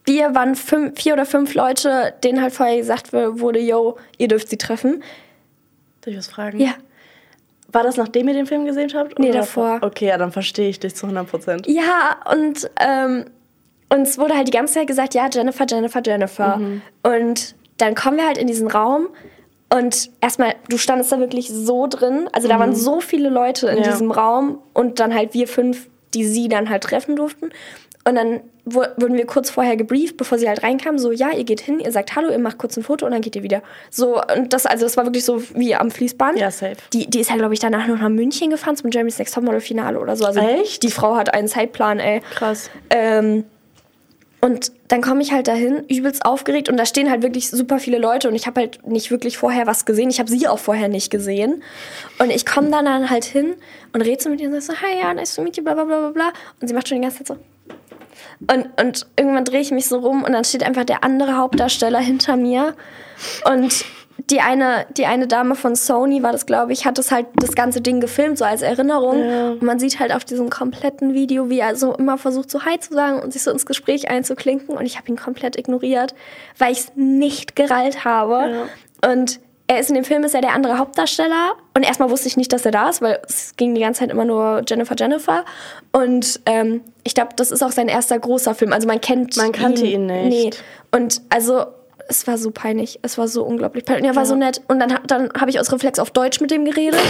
wir waren fünf, vier oder fünf Leute, denen halt vorher gesagt wurde, yo, ihr dürft sie treffen. Darf ich was fragen? Ja. War das, nachdem ihr den Film gesehen habt? Nee, oder davor. Okay, ja, dann verstehe ich dich zu 100 Prozent. Ja, und ähm, uns wurde halt die ganze Zeit gesagt, ja, Jennifer, Jennifer, Jennifer. Mhm. Und dann kommen wir halt in diesen Raum und erstmal, du standest da wirklich so drin. Also da waren so viele Leute in Mhm. Ja. diesem Raum und dann halt wir fünf, die sie dann halt treffen durften. Und dann wu- wurden wir kurz vorher gebrieft, bevor sie halt reinkamen, so, ja, ihr geht hin, ihr sagt Hallo, ihr macht kurz ein Foto und dann geht ihr wieder. So, und das, also das war wirklich so wie am Fließband. Ja, safe. Die, die ist halt, glaube ich, danach noch nach München gefahren zum Jeremy's Next Topmodel Finale oder so. Also Echt? die Frau hat einen Zeitplan, ey. Krass. Ähm, und dann komme ich halt dahin, übelst aufgeregt und da stehen halt wirklich super viele Leute und ich habe halt nicht wirklich vorher was gesehen. Ich habe sie auch vorher nicht gesehen. Und ich komme dann, dann halt hin und rede so mit ihr und sage so, hi, ja, nice to meet you, bla bla bla bla bla. Und sie macht schon die ganze Zeit so. Und, und irgendwann drehe ich mich so rum und dann steht einfach der andere Hauptdarsteller hinter mir. Und die eine, die eine Dame von Sony war das, glaube ich, hat das halt das ganze Ding gefilmt, so als Erinnerung. Und man sieht halt auf diesem kompletten Video, wie er so immer versucht, so Hi zu sagen und sich so ins Gespräch einzuklinken. Und ich habe ihn komplett ignoriert, weil ich es nicht gerallt habe. Und er ist in dem Film ist er der andere Hauptdarsteller und erstmal wusste ich nicht, dass er da ist, weil es ging die ganze Zeit immer nur Jennifer Jennifer und ähm, ich glaube, das ist auch sein erster großer Film. Also man kennt Man kannte ihn nicht. Nee. Und also es war so peinlich, es war so unglaublich peinlich. Und er war so nett und dann dann habe ich aus Reflex auf Deutsch mit dem geredet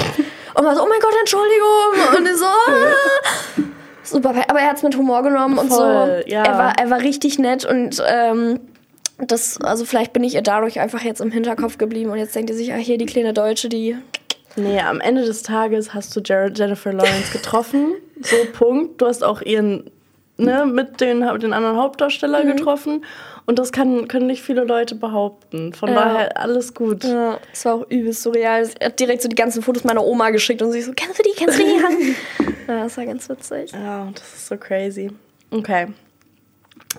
und war so oh mein Gott Entschuldigung und so ah. super, peinlich. aber er hat es mit Humor genommen und Voll, so. ja. Er war er war richtig nett und ähm, das, also vielleicht bin ich ihr dadurch einfach jetzt im Hinterkopf geblieben und jetzt denkt ihr sich, ah, hier die kleine Deutsche, die. Nee, am Ende des Tages hast du Jennifer Lawrence getroffen. so, Punkt. Du hast auch ihren, ne, mit den, den anderen Hauptdarsteller Mhm. getroffen. Und das kann, können nicht viele Leute behaupten. Von Ja. daher alles gut. Ja, es war auch übelst surreal. Er hat direkt so die ganzen Fotos meiner Oma geschickt und sie so, kennst du die, kennst du die? ja, das war ganz witzig. Ja, das ist so crazy. Okay.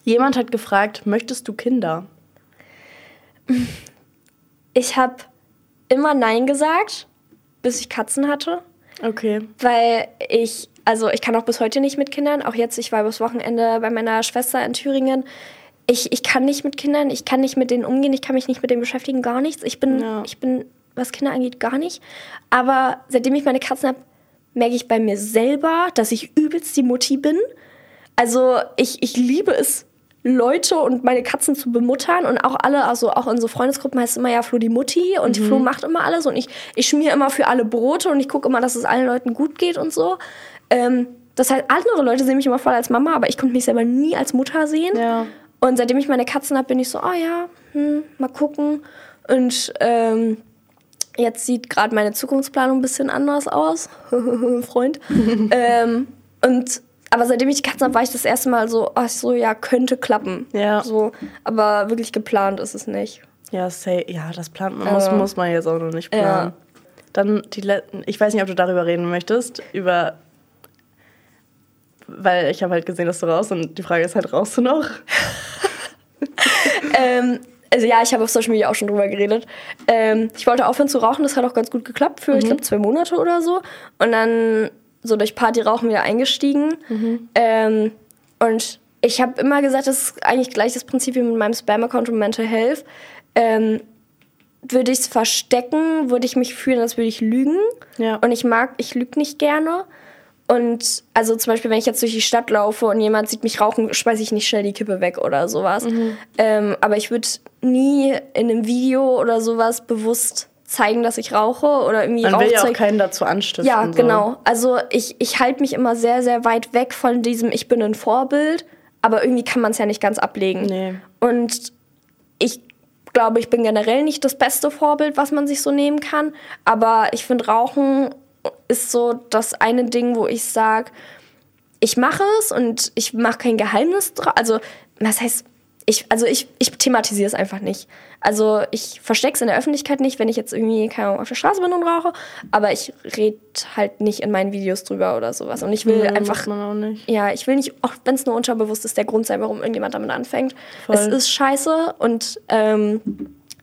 Jemand hat gefragt, möchtest du Kinder? Ich habe immer Nein gesagt, bis ich Katzen hatte. Okay. weil ich, also ich kann auch bis heute nicht mit Kindern, auch jetzt, ich war übers Wochenende bei meiner Schwester in Thüringen. Ich, ich kann nicht mit Kindern, ich kann nicht mit denen umgehen, ich kann mich nicht mit denen beschäftigen, gar nichts. Ich bin, Ja. ich bin, was Kinder angeht, gar nicht. Aber seitdem ich meine Katzen habe, merke ich bei mir selber, dass ich übelst die Mutti bin. Also ich, ich liebe es, Leute und meine Katzen zu bemuttern und auch alle, also auch in so Freundesgruppen heißt es immer ja Flo die Mutti und Flo macht immer alles und ich, ich schmier immer für alle Brote und ich gucke immer, dass es allen Leuten gut geht und so. Ähm, das heißt, andere Leute sehen mich immer voll als Mama, aber ich konnte mich selber nie als Mutter sehen. Ja. Und seitdem ich meine Katzen habe, bin ich so, oh ja, hm, mal gucken. Und ähm, jetzt sieht gerade meine Zukunftsplanung ein bisschen anders aus. Freund. ähm, und aber seitdem ich die Katzen habe, war ich das erste Mal so, ach so, ja, könnte klappen. Ja. So, aber wirklich geplant ist es nicht. Ja, say, ja, das plant man, muss, Ja. muss man jetzt auch noch nicht planen. Dann die letzten, ich weiß nicht, ob du darüber reden möchtest, über, weil ich habe halt gesehen, dass du raus und die Frage ist halt, rauchst du noch? ähm, also ja, ich habe auf Social Media auch schon drüber geredet. Ähm, ich wollte aufhören zu rauchen, das hat auch ganz gut geklappt für, ich glaube, zwei Monate oder so. Und dann so durch Partyrauchen wieder eingestiegen. Ähm, und ich habe immer gesagt, das ist eigentlich gleich das Prinzip wie mit meinem Spam-Account und Mental Health. Ähm, würde ich es verstecken, würde ich mich fühlen, als würde ich lügen. Ja. Und ich mag, ich lüge nicht gerne. Und also zum Beispiel, wenn ich jetzt durch die Stadt laufe und jemand sieht mich rauchen, schmeiße ich nicht schnell die Kippe weg oder sowas. Ähm, aber ich würde nie in einem Video oder sowas bewusst zeigen, dass ich rauche oder irgendwie Man will ja auch keinen dazu anstiften. ja, so. genau. Also ich, ich halte mich immer sehr, sehr weit weg von diesem, ich bin ein Vorbild, aber irgendwie kann man es ja nicht ganz ablegen. Nee. Und ich glaube, ich bin generell nicht das beste Vorbild, was man sich so nehmen kann. Aber ich finde, Rauchen ist so das eine Ding, wo ich sage, ich mache es und ich mache kein Geheimnis draus. Also, was heißt, ich, also ich, ich thematisiere es einfach nicht. Also ich verstecke es in der Öffentlichkeit nicht, wenn ich jetzt irgendwie keine Ahnung, auf der Straße bin und rauche, aber ich rede halt nicht in meinen Videos drüber oder sowas. Und ich will Nee, einfach muss man auch nicht. ja, ich will nicht, auch wenn es nur unterbewusst ist, der Grund sein, warum irgendjemand damit anfängt. Voll. Es ist scheiße und ähm,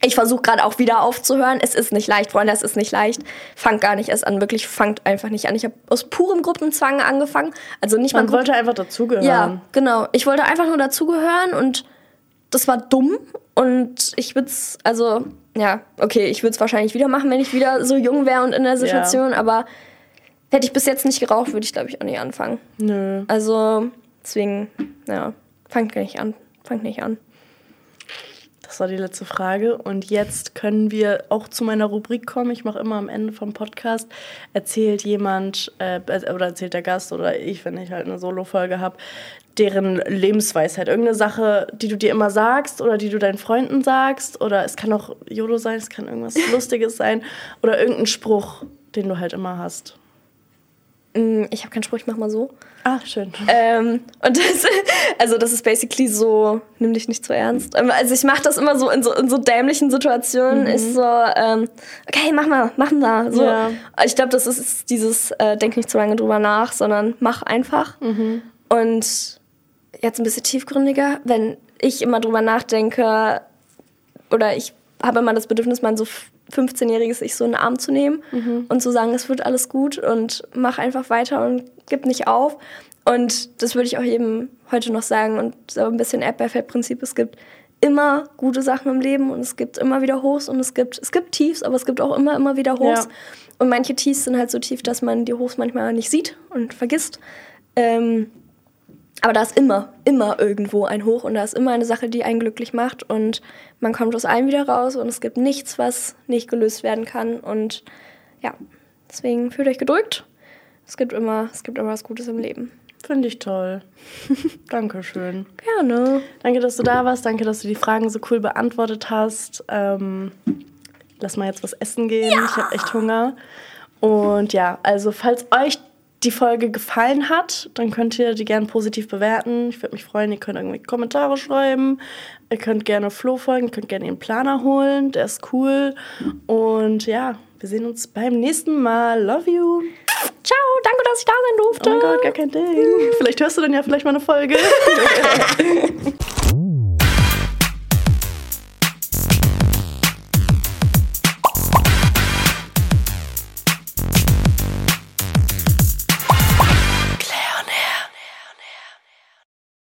ich versuche gerade auch wieder aufzuhören. Es ist nicht leicht, Freunde, es ist nicht leicht. Fangt gar nicht erst an, wirklich fangt einfach nicht an. Ich habe aus purem Gruppenzwang angefangen. Also nicht mal Man wollte einfach dazugehören. Ja, genau. Ich wollte einfach nur dazugehören und das war dumm. Und ich würde es, also, ja, okay, ich würde es wahrscheinlich wieder machen, wenn ich wieder so jung wäre und in der Situation. Aber hätte ich bis jetzt nicht geraucht, würde ich, glaube ich, auch nicht anfangen. Nö. Also, deswegen, ja, fangt nicht an. Fangt nicht an. Das war die letzte Frage. Und jetzt können wir auch zu meiner Rubrik kommen. Ich mache immer am Ende vom Podcast, erzählt jemand äh, oder erzählt der Gast oder ich, wenn ich halt eine Solo-Folge habe, deren Lebensweisheit. Irgendeine Sache, die du dir immer sagst oder die du deinen Freunden sagst. Oder es kann auch YOLO sein, es kann irgendwas Lustiges sein. Oder irgendein Spruch, den du halt immer hast. Mm, Ich habe keinen Spruch, ich mach mal so. Ah, schön. Ähm, und das, also das ist basically so, nimm dich nicht zu ernst. Ähm, Also ich mache das immer so in so, in so dämlichen Situationen. Ist so, ähm, okay, mach mal, mach mal. So. Ja. Ich glaube, das ist dieses, äh, denk nicht zu lange drüber nach, sondern mach einfach. Und jetzt ein bisschen tiefgründiger, wenn ich immer drüber nachdenke, oder ich habe immer das Bedürfnis, mein so 15-jähriges Ich so in den Arm zu nehmen und zu sagen, es wird alles gut und mach einfach weiter und gib nicht auf. Und das würde ich auch jedem heute noch sagen und so ein bisschen Erdbeerfeld-Prinzip. Es gibt immer gute Sachen im Leben und es gibt immer wieder Hochs und es gibt, es gibt Tiefs, aber es gibt auch immer, immer wieder Hochs. Ja. Und manche Tiefs sind halt so tief, dass man die Hochs manchmal nicht sieht und vergisst. Ähm, aber da ist immer, immer irgendwo ein Hoch und da ist immer eine Sache, die einen glücklich macht und man kommt aus allem wieder raus und es gibt nichts, was nicht gelöst werden kann und ja, deswegen fühlt euch gedrückt. Es gibt immer, es gibt immer was Gutes im Leben. Finde ich toll. Dankeschön. Gerne. Danke, dass du da warst. Danke, dass du die Fragen so cool beantwortet hast. Ähm, lass mal jetzt was essen gehen. Ich habe echt Hunger. Und ja, also falls euch die Folge gefallen hat, dann könnt ihr die gerne positiv bewerten. Ich würde mich freuen. Ihr könnt irgendwie Kommentare schreiben. Ihr könnt gerne Flo folgen. Ihr könnt gerne den Planer holen. Der ist cool. Und ja, wir sehen uns beim nächsten Mal. Love you. Ciao, danke, dass ich da sein durfte. Oh mein Gott, gar kein Ding. Vielleicht hörst du dann ja vielleicht mal eine Folge.